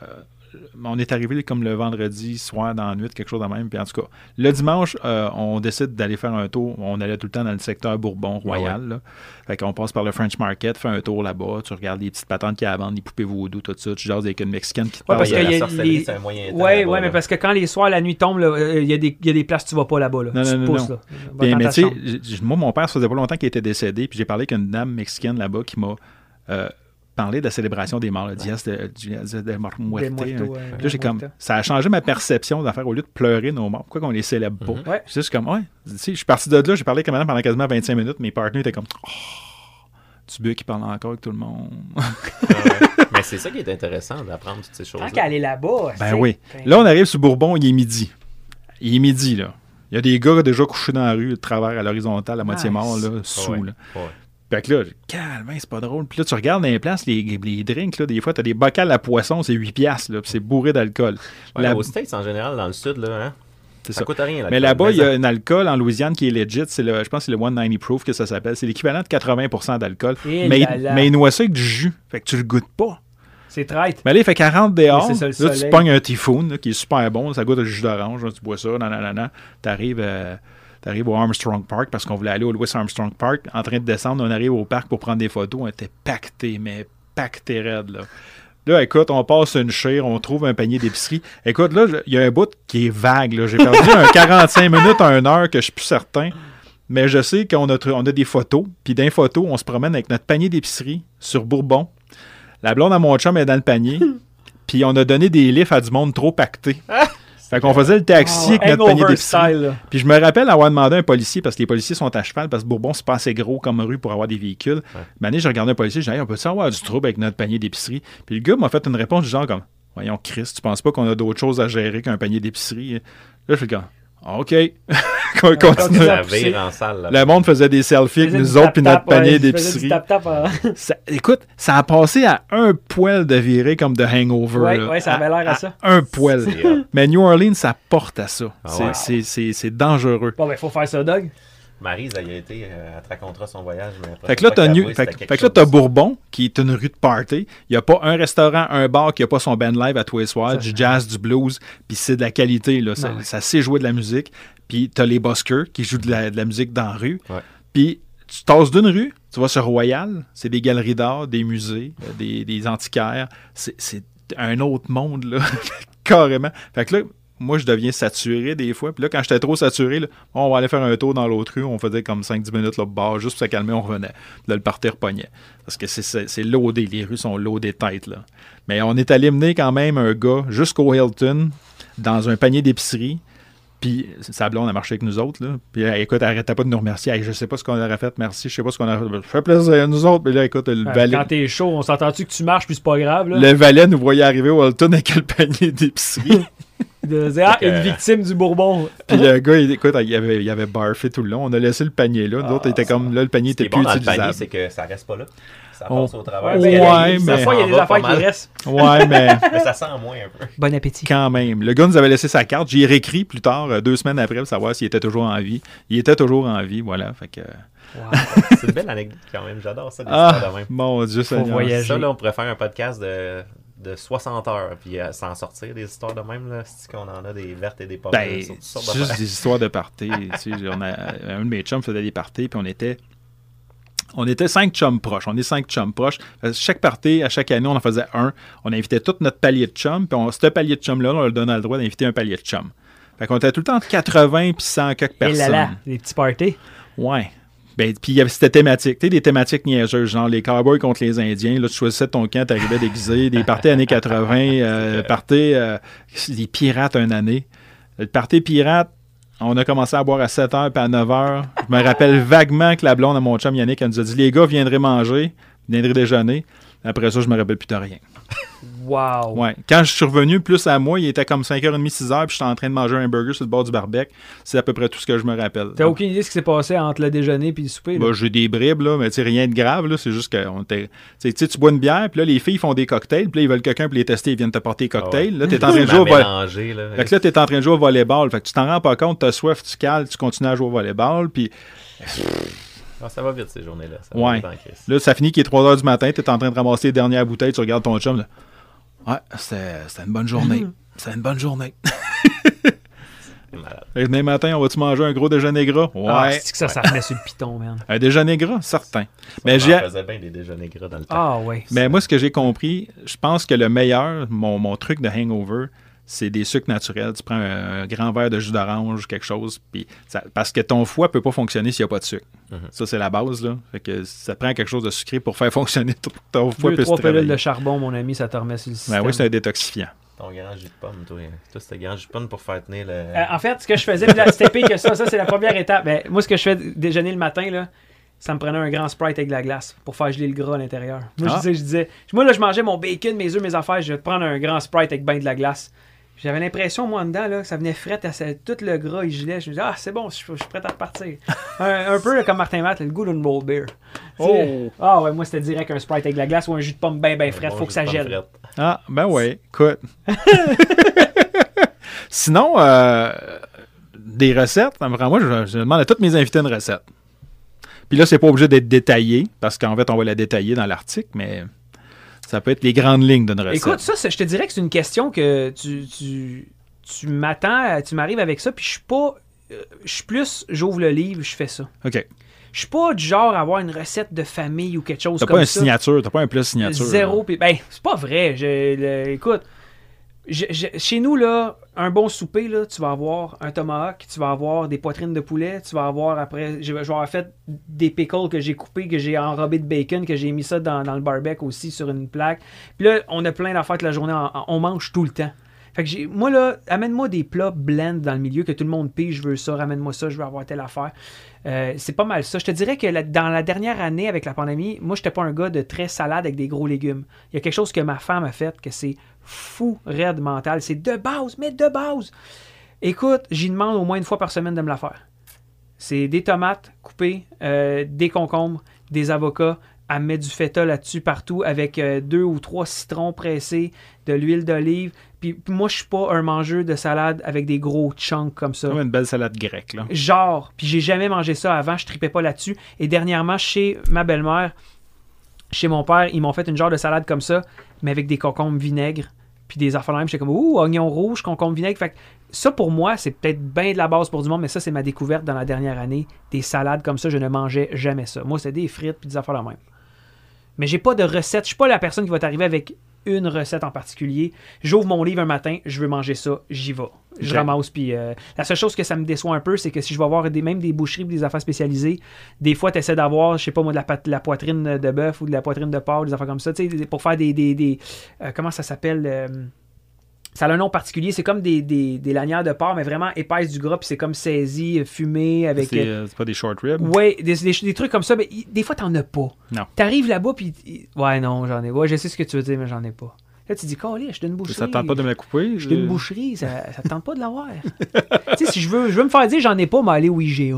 on est arrivé comme le vendredi soir dans la nuit, quelque chose de même. Puis en tout cas, le dimanche, euh, on décide d'aller faire un tour. On allait tout le temps dans le secteur Bourbon Royal. là. Fait qu'on passe par le French Market, fait un tour là-bas. Tu regardes les petites patentes qu'il y a à vendre, les poupées vaudou, tout ça. Tu jases avec une Mexicaine qui te Ouais, parce y a les- c'est un moyen Ouais, ouais, mais là. parce que quand les soirs, la nuit tombe, là, euh, il y, a des- il y a des places que tu vas pas là-bas. Là. Non, tu non, te non, pousses, non. là. Mais tu sais, moi, mon père, ça faisait pas longtemps qu'il était décédé, puis j'ai parlé avec une dame mexicaine là-bas qui m'a euh, parlé de la célébration des morts, le Dias de, Dias de Muerte. muertos, hein. là, j'ai comme, ça a changé ma perception d'affaire au lieu de pleurer nos morts. Pourquoi qu'on les célèbre pas? Mhm. Ouais. Là, je suis comme, ouais. Tu sais, je suis parti de là, j'ai parlé avec madame pendant quasiment 25 minutes. Mes partenaires étaient comme, oh, tu bug qui parle encore avec tout le monde. [LAUGHS] Ah ouais. mais c'est ça qui est intéressant d'apprendre toutes ces Tant choses-là. qu'à aller là-bas. Ben c'est- oui. Là, on arrive sur Bourbon, il est midi. Il est midi, là. Il y a des gars déjà couchés dans la rue, de travers à l'horizontale, à moitié Nice. mort, là, sous, ouais. là. Fait que là, calme, c'est pas drôle. Puis là, tu regardes dans les places, les, les drinks, là, des fois, t'as des bocals à poisson, c'est 8 piastres, là, puis c'est bourré d'alcool. Ouais, La- Aux States, en général, dans le sud, là, hein, C'est ça, ça. coûte rien. Mais là-bas, il y a un alcool en Louisiane qui est legit. C'est le, je pense que c'est le 190 proof que ça s'appelle. C'est l'équivalent de 80% d'alcool. Et Mais, là. mais il noie ça avec du jus. Fait que tu le goûtes pas. C'est traite. Mais là, il fait 40 dehors. Ça, Là, tu pognes un typhoon là, qui est super bon. Ça goûte le jus d'orange. Tu bois ça. Nanana. T'arrives euh, t'arrives au Armstrong Park parce qu'on voulait aller au Louis Armstrong Park. En train de descendre, on arrive au parc pour prendre des photos. On était pacté, mais pacté raide. Là. Là, écoute, on passe une chire, on trouve un panier d'épicerie. Écoute, là, il y a un bout qui est vague. J'ai perdu un 45 minutes à une heure que je suis plus certain. Mais je sais qu'on a, tr- on a des photos. Puis dans les photos, on se promène avec notre panier d'épicerie sur Bourbon. La blonde à mon chum est dans le panier. [LAUGHS] puis on a donné des livres à du monde trop pacté. Fait qu'on faisait le taxi avec notre panier Ah, d'épicerie. Puis je me rappelle avoir demandé à un policier, parce que les policiers sont à cheval, parce que Bourbon, c'est pas assez gros comme rue pour avoir des véhicules. Ouais. Une année, j'ai regardé un policier, j'ai dit, on peut-tu avoir du trouble avec notre panier d'épicerie? Puis le gars m'a fait une réponse du genre comme, voyons, Chris, tu penses pas qu'on a d'autres choses à gérer qu'un panier d'épicerie? Là, je fais comme, OK. [LAUGHS] Qu'on continue. continue. Ça vire en salle. là. Le monde faisait des selfies avec nous autres, puis notre ouais, panier du d'épicerie. hein. Écoute, ça a passé à un poil de virer comme de hangover. Ouais, là. ouais, ça avait l'air à ça. Un poil. Mais New Orleans, ça porte à ça. Ah C'est- ouais. c'est- C'est c'est dangereux. Bon, ben, faut faire ça, Doug. Maryse, elle a été, euh, elle te racontera son voyage. Mais Fait que là, t'as New- fait, que- c'était fait que là. Bourbon, qui est une rue de party. Il n'y a pas un restaurant, un bar qui n'a pas son band live à tous les soirs, du jazz, du blues, puis c'est de la qualité. Là. Ça, Ouais. ça sait jouer de la musique. Puis t'as les buskers qui jouent de la, de la musique dans la rue. Puis tu tasses d'une rue, tu vas sur Royal, c'est des galeries d'art, des musées, euh, des, des antiquaires. C'est c'est un autre monde, là, [LAUGHS] carrément. Fait que là, moi, je deviens saturé des fois. Puis là, quand j'étais trop saturé, là, on va aller faire un tour dans l'autre rue. On faisait comme 5-10 minutes là, bar, juste pour se calmer, on revenait. Puis là, le parterre pognait. Parce que c'est- loadé, les rues sont loadées tête, là. Mais on est allé mener quand même un gars jusqu'au Hilton dans un panier d'épicerie. Puis sa blonde a marché avec nous autres. Là. Puis elle, écoute, elle arrêtait pas de nous remercier. Hey, je sais pas ce qu'on aurait fait, merci. Je sais pas ce qu'on aurait fait. Ça fait plaisir à nous autres. Mais là, écoute, le valet, Quand t'es chaud, on s'entend-tu que tu marches, puis c'est pas grave, là? le valet nous voyait arriver au Hilton avec le panier d'épicerie. [LAUGHS] De dire, ah, une victime du Bourbon. Puis le gars, il, écoute, il avait, il avait barfé tout le long. On a laissé le panier là. D'autres Ah, étaient comme là, le panier était est bon plus dans le panier, utilisable. c'est que ça reste pas là. Ça On- passe au travers. Ouais, mais- fois, il y a Ça des affaires qui restent. Ouais, mais [LAUGHS] Mais ça sent moins un peu. Bon appétit. quand même. Le gars nous avait laissé sa carte. J'y ai réécrit plus tard, euh, deux semaines après, pour savoir s'il était toujours en vie. Il était toujours en vie, voilà. Fait que, C'est une belle anecdote quand même. J'adore ça, des histoires ah, de même. mon Dieu Seigneur. voyager. Ça, là, on pourrait faire un podcast de de 60 heures, puis à s'en sortir des histoires de même, là, c'est qu'on en a des vertes et des pas Ben, sur c'est de juste des histoires de party. tu sais, on a, un de mes chums faisait des parties, puis on était. On était cinq chums proches. On est cinq chums proches. Euh, Chaque party, à chaque année, on en faisait un. On invitait tout notre palier de chums. Puis on, ce palier de chums-là, on leur donnait le droit d'inviter un palier de chums. Fait qu'on était tout le temps entre 80 puis 100 quelques Et personnes. là là, les petits parties. Ouais. Ben, puis il y avait c'était thématique, tu sais, des thématiques niaiseuses, genre les cowboys contre les Indiens. Là, tu choisissais ton camp, t'arrivais déguisé. Des [LAUGHS] parties années 80, euh, parties, euh, des pirates une année. Le party pirate, on a commencé à boire à 7h puis à 9h. Je me rappelle vaguement que la blonde à mon chum Yannick, elle nous a dit les gars viendraient manger, viendraient déjeuner. Après ça, je me rappelle plus de rien. [LAUGHS] Wow. Ouais. Quand je suis revenu plus à moi, il était comme 5h30, 6h, puis j'étais en train de manger un burger sur le bord du barbecue. C'est à peu près tout ce que je me rappelle. T'as aucune idée de ce qui s'est passé entre le déjeuner et le souper? Bah, j'ai des bribes, là, mais tu rien de grave, là. C'est juste que on était- tu tu tu bois une bière, puis là, les filles font des cocktails, puis là, ils veulent quelqu'un pour les tester, ils viennent te porter cocktails. Ah Là, [LAUGHS] t'es en train de jouer au mélangé, là. Fait que là, t'es en train de jouer au volleyball. Fait que tu t'en rends pas compte, t'as soif, tu cales, tu continues à jouer au volleyball, puis Ah, ça va vite, ces journées-là. Ça va Ouais. vite en crise. là, ça finit qu'il est 3 h du matin, t'es en train de ramasser les dernières bouteilles, tu regardes ton chum, là. Ouais, c'était une bonne journée. [LAUGHS] C'était une bonne journée. C'est malade. Fait que Demain matin, on va-tu manger un gros déjeuner gras? Ouais. Ah, c'est que ça, ça remet sur le piton, man? Un déjeuner gras, certain. Mais j'ai. faisait bien des déjeuners gras dans le temps. Ah, ouais. Mais moi, ce que j'ai compris, je pense que le meilleur, mon, mon truc de hangover, c'est des sucres naturels. Tu prends un, un grand verre de jus d'orange, quelque chose, puis ça- parce que ton foie peut pas fonctionner s'il n'y a pas de sucre. Mhm. Ça, c'est la base. Là. Fait que ça prend quelque chose de sucré pour faire [LAUGHS] fonctionner ton, ton foie Deux, trois travailler. de charbon, mon ami, ça te remet sur le système. Ben oui, c'est un détoxifiant. Ton grand jus de pomme, toi. Toi, c'était grand jus de pomme pour faire tenir le. Euh, en fait, ce que je faisais, c'était pire que ça. Ça, c'est la première étape. Ben, moi, ce que je fais déjeuner le matin, là, ça me prenait un grand Sprite avec de la glace pour faire geler le gras à l'intérieur. Moi, Ah. je, disais, je disais, moi, là, je mangeais mon bacon, mes œufs, mes affaires, je vais te prendre un grand Sprite avec ben de la glace. J'avais l'impression, moi, en dedans, là, que ça venait fret, à tout le gras, il gelait. Je me disais, ah, c'est bon, je, je suis prêt à repartir. [LAUGHS] un, un peu là, comme Martin Matt, le goût d'une bold beer. Sais, Ah, ouais, moi, c'était direct un Sprite avec de la glace ou un jus de pomme bien, bien fret. bon Faut que ça gèle. frette. Ah, ben ouais, [LAUGHS] écoute. [LAUGHS] Sinon, euh, des recettes, moi, je, je demande à tous mes invités une recette. Puis là, c'est pas obligé d'être détaillé, parce qu'en fait, on va la détailler dans l'article, mais ça peut être les grandes lignes d'une recette. Écoute, ça, je te dirais que c'est une question que tu, tu, tu m'attends, tu m'arrives avec ça, puis je suis pas. euh, Je suis plus, j'ouvre le livre, je fais ça. OK. Je suis pas du genre à avoir une recette de famille ou quelque chose T'as comme pas un ça. signature, t'as pas un plus signature. Zéro. là. puis- Ben, c'est pas vrai. Je- le- écoute, chez nous, là, un bon souper, là, tu vas avoir un tomahawk, tu vas avoir des poitrines de poulet, tu vas avoir après, je vais avoir fait des pickles que j'ai coupés, que j'ai enrobé de bacon, que j'ai mis ça dans, le barbecue aussi sur une plaque. Puis là, on a plein d'affaires toute la journée, on mange tout le temps. Fait que moi là, amène-moi des plats blend dans le milieu, que tout le monde pige, je veux ça, ramène-moi ça, je veux avoir telle affaire. Euh, c'est pas mal ça. Je te dirais que dans la dernière année avec la pandémie, moi, j'étais pas un gars de très salade avec des gros légumes. Il y a quelque chose que ma femme a fait que c'est fou, raide mental. C'est de base, mais de base. Écoute, j'y demande au moins une fois par semaine de me la faire. C'est des tomates coupées, euh, des concombres, des avocats. Elle met du feta là-dessus partout avec euh, deux ou trois citrons pressés, de l'huile d'olive. Puis puis moi, je suis pas un mangeur de salade avec des gros chunks comme ça. Une belle salade grecque, là. Genre, puis j'ai jamais mangé ça avant, je tripais pas là-dessus. Et dernièrement, chez ma belle-mère, chez mon père, ils m'ont fait une genre de salade comme ça, mais avec des concombres vinaigre, puis des affaires même. J'étais comme, ouh, oignon rouge, concombre vinaigre. Fait que ça, pour moi, c'est peut-être bien de la base pour du monde, mais ça, c'est ma découverte dans la dernière année. Des salades comme ça, je ne mangeais jamais ça. Moi, c'était des frites puis des affaires de même. Mais j'ai pas de recette. Je suis pas la personne qui va t'arriver avec une recette en particulier. J'ouvre mon livre un matin, je veux manger ça, j'y vais. Je ramasse. Puis euh, la seule chose que ça me déçoit un peu, c'est que si je vais avoir des, même des boucheries ou des affaires spécialisées, des fois, tu essaies d'avoir, je sais pas moi, de la, pat- de la poitrine de bœuf ou de la poitrine de porc, des affaires comme ça, tu sais, pour faire des. des, des- euh, comment ça s'appelle euh, ça a un nom particulier, c'est comme des, des, des lanières de porc, mais vraiment épaisse du gras, puis c'est comme saisi, euh, fumé, avec. C'est euh, euh, c'est pas des short ribs? Ouais, des, des- trucs comme ça, mais des fois, t'en as pas. Non. T'arrives là-bas, puis. Ouais, non, j'en ai. Ouais, je sais ce que tu veux dire, mais j'en ai pas. Là, tu dis, Calé, je suis une boucherie. Ça te tente pas de me la couper? Je suis une boucherie, ça, te tente pas de l'avoir. [LAUGHS] tu sais, si je veux, je veux me faire dire, j'en ai pas, mais aller au IGA.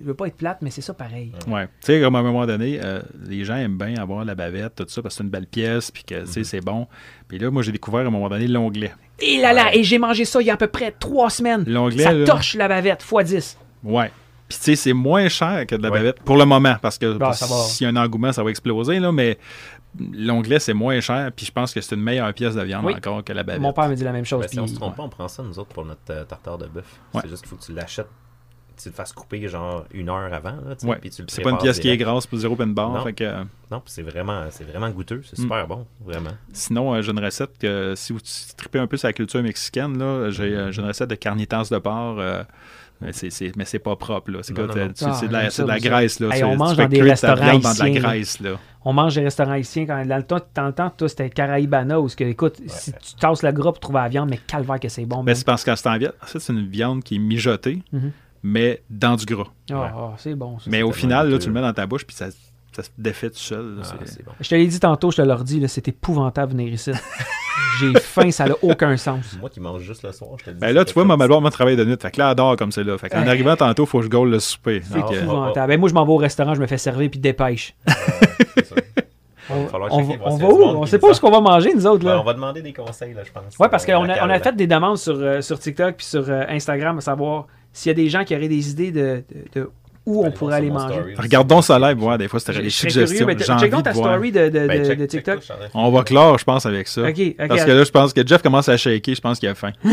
Je veux pas être plate, mais c'est ça pareil. Ouais. Tu sais, comme à un moment donné, euh, les gens aiment bien avoir la bavette, tout ça, parce que c'est une belle pièce, puis que, tu sais, c'est bon. Puis là, moi, j'ai découvert à un moment donné l'onglet. Et là là, et j'ai mangé ça il y a à peu près trois semaines. L'onglet, Ça là. torche la bavette, x 10. Ouais. Puis tu sais, c'est moins cher que de la Ouais. bavette pour le moment, parce que Ah, va. s'il y a un engouement, ça va exploser, là, mais l'onglet, c'est moins cher, puis je pense que c'est une meilleure pièce de viande Oui. encore que la bavette. Mon père me dit la même chose. Ben, si on se trompe pas, on prend ça nous autres pour notre euh, tartare de bœuf. Ouais. C'est juste qu'il faut que tu l'achètes, tu le fasses couper genre une heure avant. Là, tu sais, Ouais. puis tu le C'est pas une pièce qui est grasse pour zéro pin bar, Non. fait que... euh, Non, puis c'est vraiment, c'est vraiment goûteux, c'est Mm. super bon, vraiment. Sinon, euh, j'ai une recette que si vous tripez un peu sur la culture mexicaine, là, j'ai euh, j'ai une recette de carnitas de porc. euh, mais c'est- c'est mais c'est pas propre. là. C'est Non, quoi, non, non. c'est- Ah, c'est de j'aime la, ça, c'est de la graisse. Là. Hey, on tu mange dans des restaurants viande dans de la haïtiens. graisse. Là. On mange des restaurants haïtiens quand dans le temps, temps, toi, c'était Caraïbana où que, écoute, si tu tasses le gras pour trouver la viande, mais calvaire que c'est bon. Mais man. c'est parce qu'en ce temps en fait, c'est une viande qui est mijotée, Mhm. Mais dans du gras. Ah, Ouais. ah, c'est bon. ça. Mais au final, là, tu le mets dans ta bouche, puis ça, ça se défait tout seul. là. Ah, C'est- c'est bon. Je te l'ai dit tantôt, je te l'ai dit, c'est épouvantable venir ici. [LAUGHS] J'ai faim, ça n'a aucun sens. Moi qui mange juste le soir, je te le dis. Ben là, tu vois, ma chose. malheur m'a travaillé de nuit. Fait que là, elle adore comme c'est là. Fait qu'en Hey. arrivant tantôt, il faut que je gaule le souper. C'est Fait que, Ah, épouvantable. Ben, moi, je m'en vais au restaurant, je me fais servir puis dépêche. C'est sûr. [LAUGHS] On, va falloir on va, on va où? On sait pas est-ce qu'on va manger, nous autres. Ben, Là. on va demander des conseils, là, je pense. Ouais, parce Euh, qu'on a, on fait des demandes sur, euh, sur TikTok puis sur euh, Instagram à savoir s'il y a des gens qui auraient des idées de, de- de où on Allez pourrait aller manger. story. Regardons ça live, voir. Des fois, c'était Je des curieux, suggestions. mais J'ai check ta de voir. story de, de, Ben, de- check- de check TikTok. je On va clore, je pense, avec ça. Ok, ok. Parce que là, je pense que Jeff commence à shaker. Je pense qu'il a faim. [LAUGHS]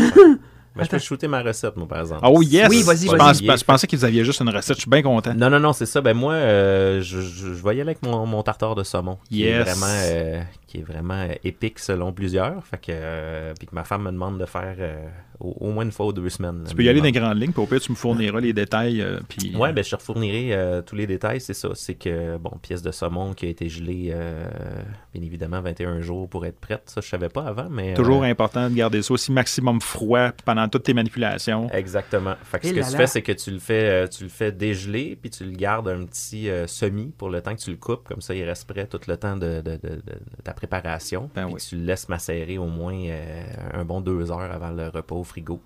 Ben, je peux shooter ma recette, moi, par exemple. Oh yes! Oui, vas-y, je, vas-y. pense- je pensais que vous aviez juste une recette. Je suis bien content. Non, non, non, c'est ça. Ben moi, euh, je, je, je vais y aller avec mon, mon tartare de saumon. Qui est Yes. vraiment, euh, qui est vraiment euh, épique selon plusieurs. Fait que, euh, puis que ma femme me demande de faire euh, au, au moins une fois ou deux semaines. Tu peux y aller dans les grandes lignes, puis au pire, tu me fourniras les détails. euh, puis, Ouais, ben je te refournirai euh, tous les détails, c'est ça. C'est que, bon, pièce de saumon qui a été gelée, euh, bien évidemment, 21 jours pour être prête. Ça, je savais pas avant, mais... Toujours euh, important de garder ça aussi maximum froid pendant toutes tes manipulations. Exactement. Fait que Et ce que là tu là. fais, c'est que tu le fais, tu le fais dégeler, puis tu le gardes un petit euh, semi pour le temps que tu le coupes. Comme ça, il reste prêt tout le temps de, de- de- de- de ta préparation. Ben puis oui. tu le laisses macérer au moins euh, un bon deux heures avant le repas au frigo.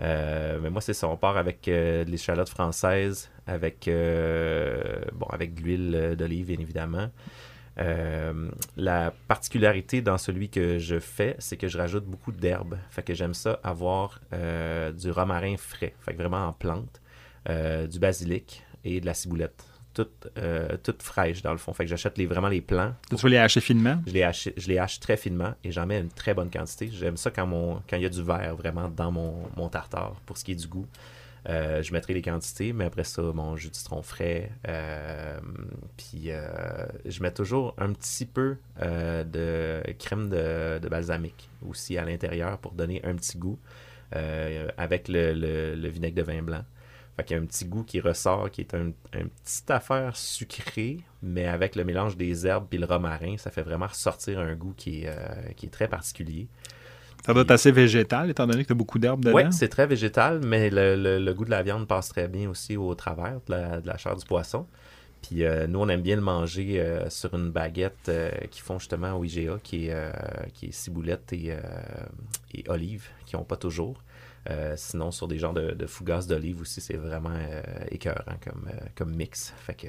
Euh, mais moi, c'est ça. On part avec euh, de l'échalote française, avec, bon, avec de l'huile d'olive, bien évidemment. Euh, la particularité dans celui que je fais, c'est que je rajoute beaucoup d'herbes. Fait que j'aime ça avoir euh, du romarin frais, fait que vraiment en plante, euh, du basilic et de la ciboulette. Toute, euh, toute fraîche dans le fond. Fait que j'achète les, vraiment les plants. Tu veux les hacher finement? Je les, hache, je les hache très finement et j'en mets une très bonne quantité. J'aime ça quand mon quand il y a du verre vraiment dans mon, mon tartare pour ce qui est du goût. Euh, je mettrai les quantités, mais après ça, mon jus de citron frais. euh, puis euh, je mets toujours un petit peu de crème de, de balsamique aussi à l'intérieur pour donner un petit goût avec le, le- le vinaigre de vin blanc. Fait qu'il y a un petit goût qui ressort, qui est un, une petite affaire sucrée, mais avec le mélange des herbes et le romarin, ça fait vraiment ressortir un goût qui est, euh, qui est très particulier. Ça doit être assez végétal, étant donné que tu as beaucoup d'herbes dedans. Oui, c'est très végétal, mais le, le- le goût de la viande passe très bien aussi au travers de la, de la chair du poisson. Puis euh, nous, on aime bien le manger euh, sur une baguette euh, qu'ils font justement au IGA, qui est, qui est ciboulette et, et olive, qui n'ont pas toujours. Euh, sinon, sur des genres de, de fougasses d'olive aussi, c'est vraiment euh, écœurant comme, euh, comme mix. Fait que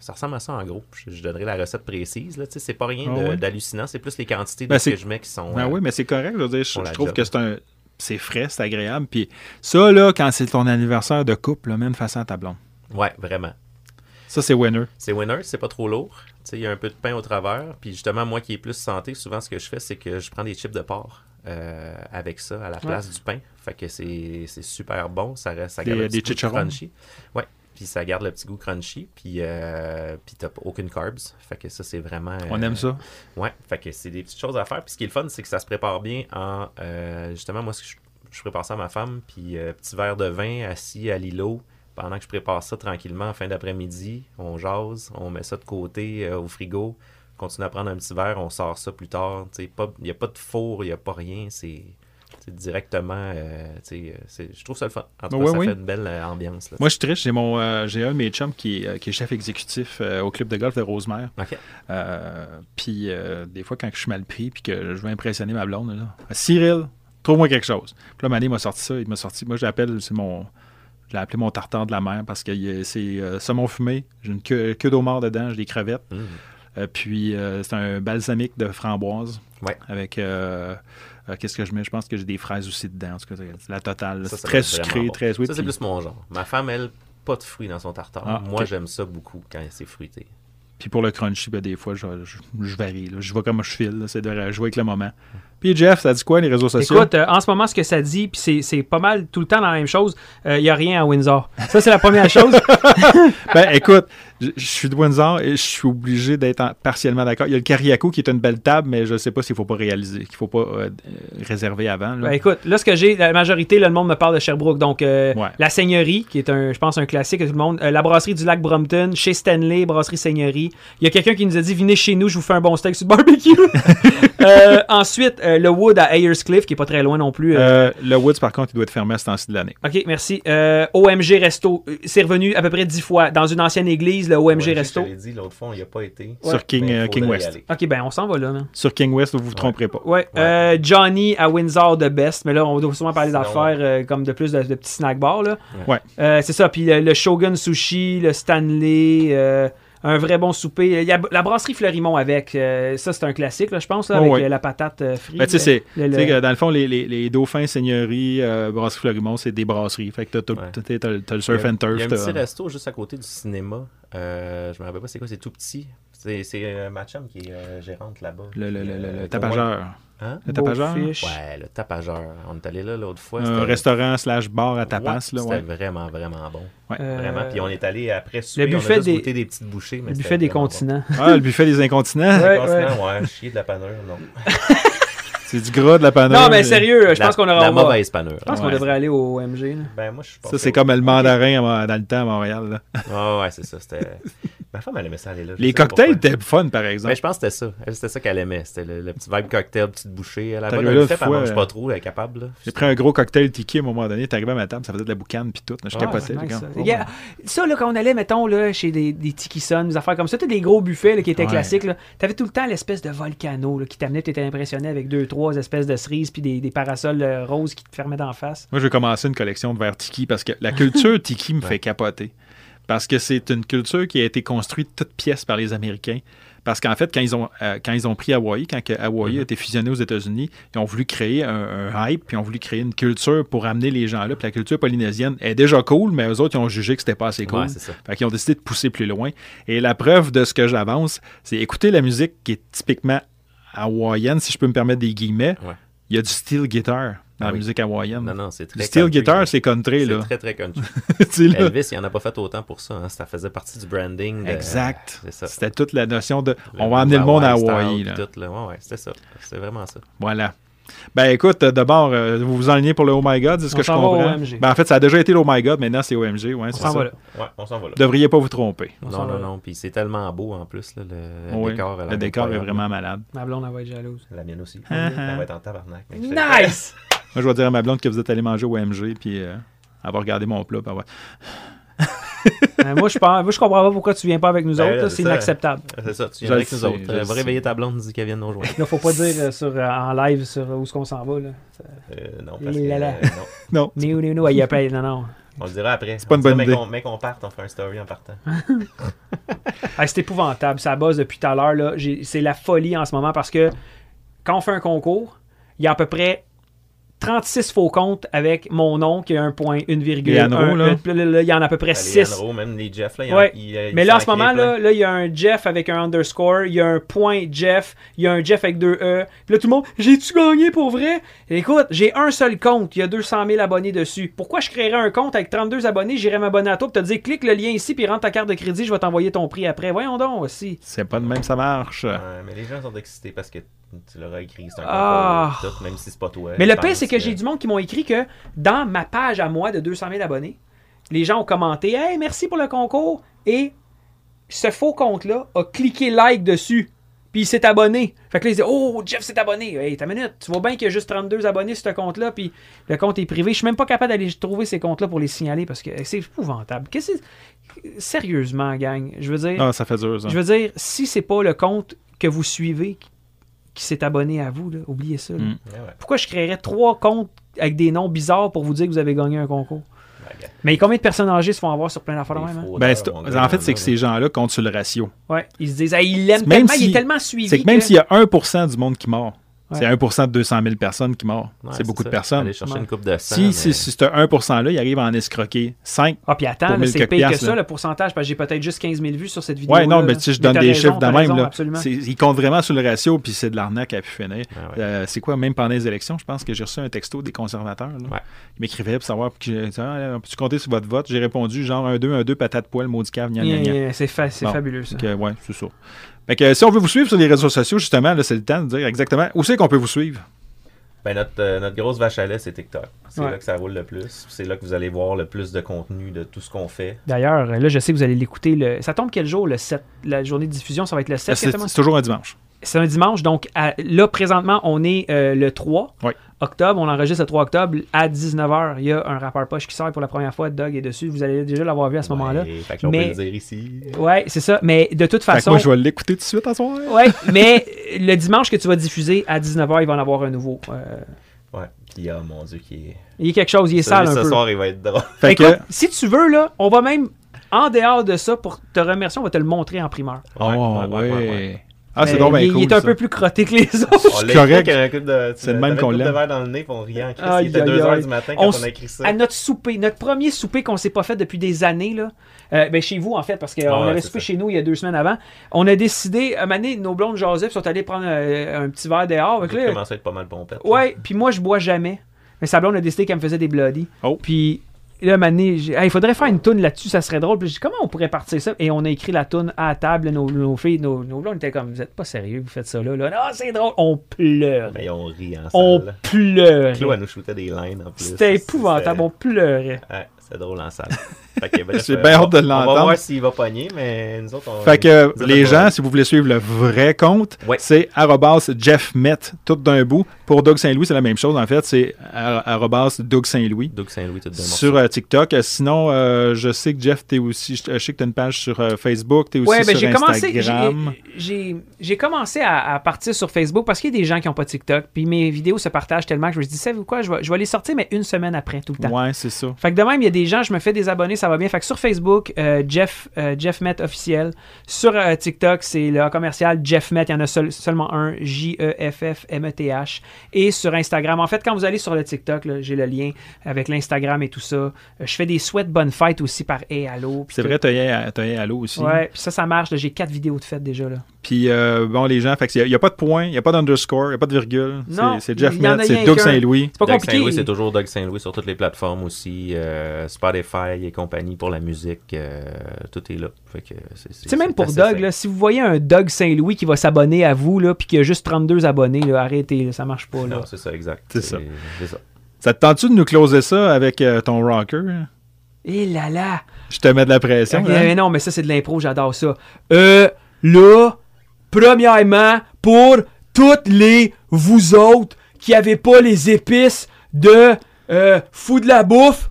ça ressemble à ça en gros. Je, je donnerai la recette précise. C'est pas rien Ah de- ouais? d'hallucinant, c'est plus les quantités de Ben, ce que je mets qui sont. Ben oui, mais c'est correct. Je, veux dire, je, Pour la je trouve job. que c'est un. C'est frais, c'est agréable. Puis ça, là, quand c'est ton anniversaire de couple, là, mène face à ta blonde. Ouais, vraiment. Ça, c'est winner. C'est winner, c'est pas trop lourd. Il y a un peu de pain au travers. Puis justement, moi qui est plus santé, souvent ce que je fais, c'est que je prends des chips de porc euh, avec ça à la place du pain. Fait que c'est super bon. Ça, reste, ça Des- garde le des petit goût crunchy. Ouais. Puis ça garde le petit goût crunchy. Puis, euh, puis t'as aucune carbs. Fait que ça, c'est vraiment. On euh, aime ça. Ouais, fait que c'est des petites choses à faire. Puis ce qui est le fun, c'est que ça se prépare bien en. euh, justement, moi, ce que je, je prépare ça à ma femme, puis euh, petit verre de vin assis à l'îlot. Pendant que je prépare ça tranquillement en fin d'après-midi, on jase, on met ça de côté euh, au frigo, continue à prendre un petit verre, on sort ça plus tard. Il n'y a pas de four, il n'y a pas rien, c'est directement. euh, euh, je trouve ça le fun. En tout cas, ça oui. fait une belle euh, ambiance. Là, Moi, je triche. J'ai mon, euh, j'ai un de mes chums qui, est- qui est chef exécutif au club de golf de Rosemère. Ok. Euh, puis des fois, quand je suis mal pris puis que je veux impressionner ma blonde, là, Cyril, trouve-moi quelque chose. Puis là, Mané m'a sorti ça. Il m'a sorti. Moi, je l'appelle, c'est mon. Je l'ai appelé mon tartare de la mer parce que c'est saumon fumé. J'ai une queue, queue d'homard dedans, j'ai des crevettes. Mmh. Euh, puis euh, c'est un balsamique de framboise. Ouais. Avec. euh, euh, Qu'est-ce que je mets? Je pense que j'ai des fraises aussi dedans. En tout cas, la totale. Ça, ça très sucré, bon. très sweet. Ça, c'est puis- plus mon genre. Ma femme, elle, pas de fruits dans son tartare. Ah, Moi, j'aime ça beaucoup quand c'est fruité. Puis pour le crunchy, ben, des fois, je, je, je varie. là. Je vois comme je file. C'est de jouer avec le moment. Puis Jeff, ça dit quoi, les réseaux sociaux? Écoute, euh, en ce moment, ce que ça dit, puis c'est- c'est pas mal tout le temps dans la même chose, il n'y a rien à Windsor. Ça, c'est la première chose. [LAUGHS] Ben, écoute, je, je suis de Windsor et je suis obligé d'être en- partiellement d'accord. Il y a le Cariaco qui est une belle table, mais je sais pas s'il faut pas réaliser, qu'il faut pas euh, euh, réserver avant. là. Ben, écoute, là, ce que j'ai, la majorité, là, le monde me parle de Sherbrooke. Donc, euh, Ouais. la Seigneurie, qui est, un, je pense, un classique de tout le monde. Euh, la brasserie du lac Brompton, chez Stanley, brasserie Seigneurie. Il y a quelqu'un qui nous a dit Venez chez nous, je vous fais un bon steak sur le barbecue. [LAUGHS] Ensuite, le Wood à Ayerscliff, qui est pas très loin non plus. le Woods, par contre, il doit être fermé à ce temps-ci de l'année. OK, merci. OMG Resto, c'est revenu à peu près dix fois. Dans une ancienne église, le OMG Ouais, Resto. Je dit, l'autre fois, on n'y a pas été. Sur King, Mais euh, King West. OK, ben on s'en va là. man. Sur King West, vous vous tromperez pas. Ouais. Euh, Johnny à Windsor de Best, mais là, on doit souvent parler d'affaires euh, comme de plus de, de petits snack bars. Là. Ouais. Euh, c'est ça. Puis le, le Shogun Sushi, le Stanley, euh, un vrai bon souper. Il y a la brasserie Fleurimont avec. euh, ça, c'est un classique, là, je pense, là, Oh, avec euh, la patate euh, frite. Ben, tu sais, c'est- Le- dans le fond, les, les, les dauphins, seigneuries, euh, brasserie Fleurimont, c'est des brasseries. Fait que t'as, Ouais. t'as- t'as le- surf a- and turf. Il y a un petit resto juste à côté du cinéma. Euh, je me rappelle pas c'est quoi, c'est tout petit. C'est c'est euh, ma chum qui est euh, gérante là-bas. le, le, le, le- le tapageur. Hein? Le tapageur? Ouais, le tapageur. On est allé là l'autre fois. Un c'était- restaurant slash bar à tapas. Ouais, là, C'était ouais. vraiment, vraiment bon. Ouais. Euh, Vraiment. Puis on est allé après souper, buffet on a juste des- petites bouchées. mais Le c'était buffet des bon. continents. Ah, le buffet des [LAUGHS] incontinents. Ouais. Ouais. chier de la panure, non. [LAUGHS] C'est du gras de la panure. Non, mais sérieux, je pense qu'on aura. La mauvaise panure. Je pense qu'on devrait aller au là. Ben, moi, je suis pas Ça, c'est comme le mandarin à- dans le temps à Montréal. là. Ah ouais, c'est ça. C'était... [LAUGHS] Ma femme, elle aimait ça aller là. Les cocktails étaient fun, par exemple. Ben, je pense que c'était ça. C'était ça qu'elle aimait. C'était le, le petit vibe cocktail, petite bouchée. Elle a une puis elle mange euh, pas trop, elle est capable. J'ai pris un gros cocktail tiki à un moment donné. T'es arrivé à ma table, ça faisait de la boucane puis tout. Je Ah, capotais. nice, gars. ça. Oh, Yeah. Ça, là, quand on allait, mettons, là, chez des, des Tiki Sun, des affaires comme ça, tous des gros buffets là, qui étaient Ouais. classiques, là, t'avais tout le temps l'espèce de volcano là, qui t'amenait, tu étais impressionné avec deux, trois espèces de cerises puis des, des parasols euh, roses qui te fermaient d'en face. Moi, je vais commencer une collection de verres tiki parce que la culture tiki me fait capoter. Parce que c'est une culture qui a été construite toute pièce par les Américains. Parce qu'en fait, quand ils ont, euh, quand ils ont pris Hawaï, quand que Hawaï a Mhm. été fusionné aux États-Unis, ils ont voulu créer un, un hype, puis ils ont voulu créer une culture pour amener les gens là. Puis la culture polynésienne est déjà cool, mais eux autres, ils ont jugé que c'était pas assez cool. Ouais. Fait qu'ils ont décidé de pousser plus loin. Et la preuve de ce que j'avance, c'est écouter la musique qui est typiquement hawaïenne, si je peux me permettre des guillemets. Ouais. Il y a du steel guitar dans Ah la oui. musique hawaïenne. Non, non, c'est très Du steel country, guitar, c'est country, C'est là. très, très country. [LAUGHS] Elvis, il en a pas fait autant pour ça. hein. Ça faisait partie du branding. de- Exact. C'est. C'était toute la notion de Le on va amener le monde à Hawaii Hawaï. là. puis tout, là. Ouais, ouais, c'était ça. C'est vraiment ça. Voilà. Ben écoute, euh, d'abord, euh, vous vous enlignez pour le Oh My God, c'est ce On que je va comprends. OMG. Ben en fait, ça a déjà été le Oh My God, maintenant c'est OMG. Ouais, On s'en va là. Ouais, on s'en va là. Vous devriez pas vous tromper. On Non, va non, non. Puis c'est tellement beau en plus, là, le, Oui, décor. elle le décor est vraiment malade. Ma blonde, elle va être jalouse. La mienne aussi. Ah, Elle ah. va être en tabarnak. Nice! Moi, je vais dire à ma blonde que vous êtes allé manger au OMG, puis euh, elle va regarder mon plat. puis elle va- Euh, moi, je pense, moi, je comprends pas pourquoi tu viens pas avec nous Ben, autres. c'est inacceptable. C'est ça, tu viens avec nous sais, autres. je Euh, va réveiller ta blonde, dis qu'elle vienne nous rejoindre. Là, faut pas dire euh, sur, euh, en live sur où est-ce qu'on s'en va. Là. Euh, non, parce que, Là, euh, non. [LAUGHS] Non. Nous, nous, il y a plein. Non, non. On le dira après. C'est pas une dira, bonne mais idée. Mais qu'on parte, on fait un story en partant. [LAUGHS] Ah, c'est épouvantable. Ça buzz depuis tout à l'heure. C'est la folie en ce moment parce que quand on fait un concours, il y a à peu près 36 faux comptes avec mon nom qui est un point, une virgule. Un- là. euh, là, Il y en a à peu près Les 6. Enro, même les Jeff, là, il y Ouais. en- il- il Mais là, en ce moment, là, là, il y a un Jeff avec un underscore, il y a un point Jeff, il y a un Jeff avec deux E. Puis là, tout le monde, j'ai-tu gagné pour vrai? Écoute, j'ai un seul compte, il y a 200 000 abonnés dessus. Pourquoi je créerais un compte avec 32 abonnés, j'irais m'abonner à toi, puis te dire, clique le lien ici, puis rentre ta carte de crédit, je vais t'envoyer ton prix après. Voyons donc aussi. C'est pas de même, ça marche. Ouais, mais les gens sont excités parce que tu leur as écrit, c'est un Ah. tout, même si c'est pas toi. Mais le pire, c'est que j'ai du monde qui m'ont écrit que dans ma page à moi de 200 000 abonnés, les gens ont commenté Hey, merci pour le concours. Et ce faux compte-là a cliqué like dessus. Puis il s'est abonné. Fait que là, ils disent Oh, Jeff s'est abonné. Hey, ta minute. Tu vois bien qu'il y a juste 32 abonnés sur ce compte-là. Puis le compte est privé. Je suis même pas capable d'aller trouver ces comptes-là pour les signaler parce que c'est épouvantable. Qu'est-ce que c'est- Sérieusement, gang. Je veux dire. Non, ça fait dur, ça. Je veux dire, si c'est pas le compte que vous suivez qui- s'est abonné à vous, là, oubliez ça. là. Mm. Ouais, ouais. Pourquoi je créerais trois comptes avec des noms bizarres pour vous dire que vous avez gagné un concours? Mais combien de personnes âgées se font avoir sur plein d'affaires même? hein? Ben, en fait, c'est que ces gens-là comptent sur le ratio. Ouais, ils se disent, Hey, il l'aime tellement, il est tellement suivi. C'est que même que- s'il y a 1% du monde qui mord, Ouais. C'est 1% de 200 000 personnes qui meurent. Ouais, c'est beaucoup de personnes. Aller chercher Ouais. une coupe de sang. Si, mais- si, si ce 1%-là, il arrive à en escroquer 5. Ah, puis attends, là, 1000 c'est pire que ça, là. le pourcentage, parce que j'ai peut-être juste 15 000 vues sur cette vidéo. Ouais, non, mais tu sais, je donne des chiffres de même. Là. Absolument. C'est- Ils comptent vraiment sur le ratio, puis c'est de l'arnaque à pu finir. Ah ouais. Euh, c'est quoi, même pendant les élections, je pense que j'ai reçu un texto des conservateurs. là. Ouais. Ils m'écrivaient pour savoir, ah, peux-tu compter sur votre vote? J'ai répondu, genre 1-2, 1-2, patate poêle, maudit cave, gna, gna, gna. Yeah, C'est fabuleux, ça. Que, ouais, c'est ça. Fait que, euh, si on veut vous suivre sur les réseaux sociaux, justement, là, c'est le temps de dire exactement où c'est qu'on peut vous suivre. Ben, notre, euh, notre grosse vache à lait, c'est TikTok. C'est Ouais. là que ça roule le plus. C'est là que vous allez voir le plus de contenu de tout ce qu'on fait. D'ailleurs, là, je sais que vous allez l'écouter. Le... Ça tombe quel jour, le 7 La journée de diffusion, ça va être le 7 C'est toujours un dimanche. C'est un dimanche, donc à- là, présentement, on est euh, le 3 Oui. Octobre. On enregistre le 3 octobre. À 19h, il y a un rappeur poche qui sort pour la première fois. Doug est dessus. Vous allez déjà l'avoir vu à ce moment-là. Ouais, Mais- peut le dire ici. Ouais, c'est ça. Mais de toute Fait que façon. moi, je vais l'écouter tout de suite à soir. Ouais, [LAUGHS] mais le dimanche que tu vas diffuser à 19h, il va en avoir un nouveau. Euh, Ouais. Puis, ah, mon Dieu, qui est. il y a quelque chose, il est Celui sale un ce peu. soir, il va être drôle. Fait Écoute, que, si tu veux, là, on va même, en dehors de ça, pour te remercier, on va te le montrer en primeur. oh, Ouais, ouais, ouais, ouais, ouais. Ah, c'est Mais donc bien il, cool. il est un ça. peu plus crotté que les autres. On l'a correct. avec. C'est le même qu'on l'aime. verre dans le nez, on riait en crise. Il était aïe, 2 aïe. h du matin On quand on a écrit ça. À notre souper, notre premier souper qu'on s'est pas fait depuis des années, là. euh, ben chez vous, en fait, parce qu'on Ah ouais, avait c'est soupé ça. chez nous il y a deux semaines avant. On a décidé, à un moment donné, nos blondes Joseph sont allés prendre euh, un petit verre dehors. Ça là, commence à être pas mal pompette. là. Ouais, puis moi, je bois jamais. Mais sa blonde a décidé qu'elle me faisait des bloodies. Oh. Puis là, Hey, il faudrait faire une toune là-dessus, ça serait drôle. Puis j'ai dit, comment on pourrait partir ça? Et on a écrit la toune à la table. Nos, nos filles, nos, nos blondes étaient comme, vous êtes pas sérieux, vous faites ça là. là. Non, c'est drôle. On pleure. Mais on rit en On salle. pleurait. Claude, elle nous shootait des lines en plus. C'était épouvantable, on pleurait. Ouais, c'est drôle en salle. [LAUGHS] [LAUGHS] J'ai euh, bien hâte de On va l'entendre. voir s'il va pogner, mais nous autres, on. Fait que nous les gens, si vous voulez suivre le vrai compte, Ouais. c'est arrobas JeffMet, tout d'un bout. Pour Doug Saint-Louis, c'est la même chose. En fait, c'est Doug Saint-Louis Doug Saint-Louis, tout même. sur euh, TikTok. Euh, Sinon, euh, je sais que Jeff, t'es aussi, je sais que tu as une page sur euh, Facebook, tu es aussi Ouais, ben sur j'ai commencé, Instagram. j'ai- commencé à, à partir sur Facebook parce qu'il y a des gens qui n'ont pas TikTok. Puis mes vidéos se partagent tellement que je me dis, savez-vous quoi, je vais, je vais les sortir, mais une semaine après, tout le temps. Ouais, c'est ça. Fait que de même, il y a des gens, je me fais des abonnés, ça va bien. Fait que sur Facebook, euh, Jeff, euh, Jeff Met officiel. Sur euh, TikTok, c'est le commercial Jeff Met. Il y en a seul- seulement un, E J-E-F-F-M-E-T-H. Et sur Instagram, en fait, quand vous allez sur le TikTok, j'ai le lien avec l'Instagram et tout ça. Euh, je fais des souhaits bonne fête aussi par Hey Allo. C'est vrai, tu as Allo aussi. Ouais, puis ça, ça marche. J'ai quatre vidéos de fête déjà. là. Puis, euh, bon, les gens, il n'y a, pas de point, il n'y a pas d'underscore, il n'y a pas de virgule. Non, C'est- Jeff Met, c'est Doug. Saint-Louis. C'est pas Doug compliqué. Saint-Louis, c'est toujours Doug Saint-Louis sur toutes les plateformes aussi. euh, Spotify et compagnie pour la musique. euh, tout est là. C'est- c'est- Tu sais, même pour Doug, là, si vous voyez un Doug Saint-Louis qui va s'abonner à vous, là, puis qui a juste 32 abonnés, là, arrêtez, là, ça marche pas. Là. Non, c'est ça, exact. C'est ça. Ça. Ça te tente-tu de nous closer ça avec euh, ton rocker? hein? Et là là! Je te mets de la pression. Ok, hein? mais non, mais ça, c'est de l'impro, j'adore ça. Euh, là, premièrement, pour toutes les vous autres qui avez pas les épices de euh, fou de la bouffe,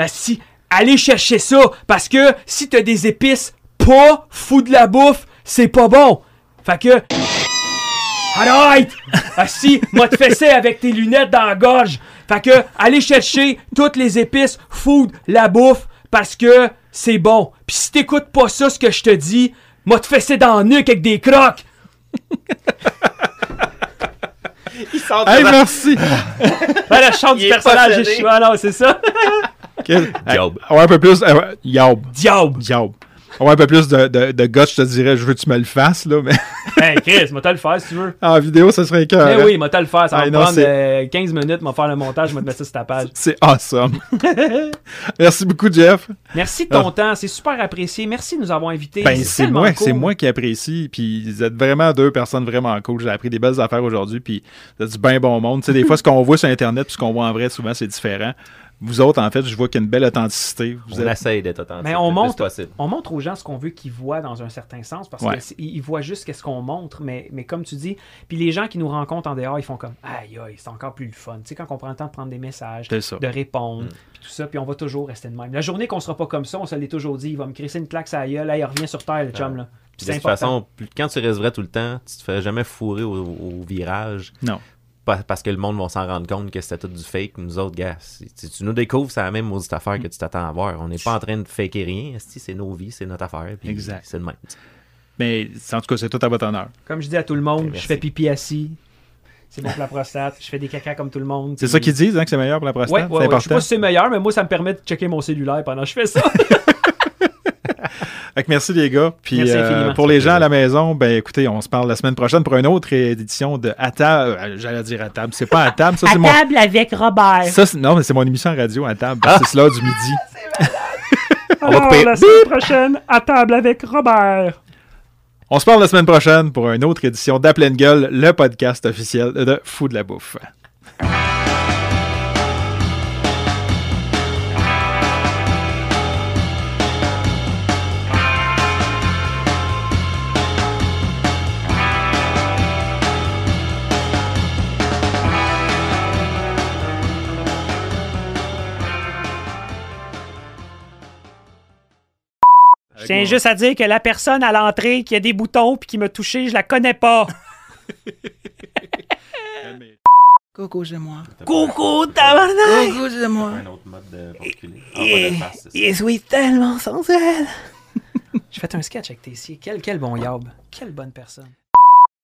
euh, si, allez chercher ça, parce que si t'as des épices pas fou de la bouffe, c'est pas bon. Fait que... Arrête! [LAUGHS] Ah si, m'a te fessé avec tes lunettes dans la gorge. Fait que, allez chercher toutes les épices food, la bouffe, parce que c'est bon. Puis si t'écoutes pas ça, ce que je te dis, m'a te fessé dans le nuque avec des crocs. [LAUGHS] Il sort Hey, merci! Ben, la [LAUGHS] Il du personnage est chou- Ah non, c'est ça. [LAUGHS] Diable. on va un peu plus. euh, Yaub. Diable. Diable. On va un peu plus de, de, de je te dirais, je veux que tu me le fasses, là, mais Hey [LAUGHS] Chris, m'a le faire si tu veux. en vidéo, ça serait que. Mais oui, m'a le faire. Ça va Ah, me non, prendre euh, 15 minutes, m'a faire le montage, m'a te mettre ça sur ta page. [LAUGHS] C'est awesome. Merci beaucoup, Jeff. Merci de ton temps, c'est super apprécié. Merci de nous avoir invités. Ben, c'est moi, cool. c'est moi qui apprécie. Puis vous êtes vraiment deux personnes vraiment cool. J'ai appris des belles affaires aujourd'hui. Puis vous êtes du bien bon monde. Tu sais, des fois, ce qu'on voit sur Internet puis ce qu'on voit en vrai, souvent, c'est différent. Vous autres, en fait, je vois qu'il y a une belle authenticité. Vous On êtes... essaye d'être authentique. Mais on le plus monte, possible. on montre aux gens ce qu'on veut qu'ils voient dans un certain sens parce Ouais. qu'ils voient juste qu'est-ce qu'on montre, mais, mais comme tu dis, puis les gens qui nous rencontrent en dehors, ils font comme aïe aïe, c'est encore plus le fun. Tu sais, quand on prend le temps de prendre des messages, ça. de répondre, Mm. puis tout ça, puis on va toujours rester de même. La journée qu'on sera pas comme ça, on se l'est toujours dit, il va me crisser une claque à la gueule, là, il revient sur terre, le chum, là. Puis De toute façon, plus- quand tu restes vrai tout le temps, tu te fais jamais fourrer au, au virage. Non. Pa- Parce que le monde va s'en rendre compte que c'était tout du fake. Nous autres, gars, si tu nous découvres, c'est la même maudite affaire que tu t'attends à voir. On n'est pas en train de faker rien. C'est nos vies, c'est notre affaire. puis Exact. C'est le même. Mais en tout cas, c'est tout à votre honneur. Comme je dis à tout le monde, Ok, je fais pipi assis. C'est bon pour la prostate. Je fais des caca comme tout le monde. C'est ça qu'ils disent, hein, que c'est meilleur pour la prostate. Ouais, ouais. Je sais pas si c'est meilleur, mais moi, ça me permet de checker mon cellulaire pendant que je fais ça. [LAUGHS] Merci les gars. Puis Merci euh, infiniment. pour les gens à la maison, ben écoutez, on se parle la semaine prochaine pour une autre édition de À table. euh, J'allais dire à table. C'est pas à table, ça c'est mon. table avec Robert. Ça, c'est- non, mais c'est mon émission en radio à table. que C'est l'heure du midi. [LAUGHS] [LAUGHS] On va couper. la semaine prochaine, à table avec Robert. On se parle la semaine prochaine pour une autre édition d'À pleine gueule, le podcast officiel de Fou de la bouffe. Je tiens juste à dire que la personne à l'entrée qui a des boutons puis qui m'a touché, je la connais pas. [LAUGHS] Coucou, c'est moi. Coucou, tabarnak! Coucou, c'est moi. Un autre mode de particulier. Ça. Il suis tellement sensuel. [LAUGHS] J'ai fait un sketch avec Tessier. Quel, quel bon yob. Quelle bonne personne.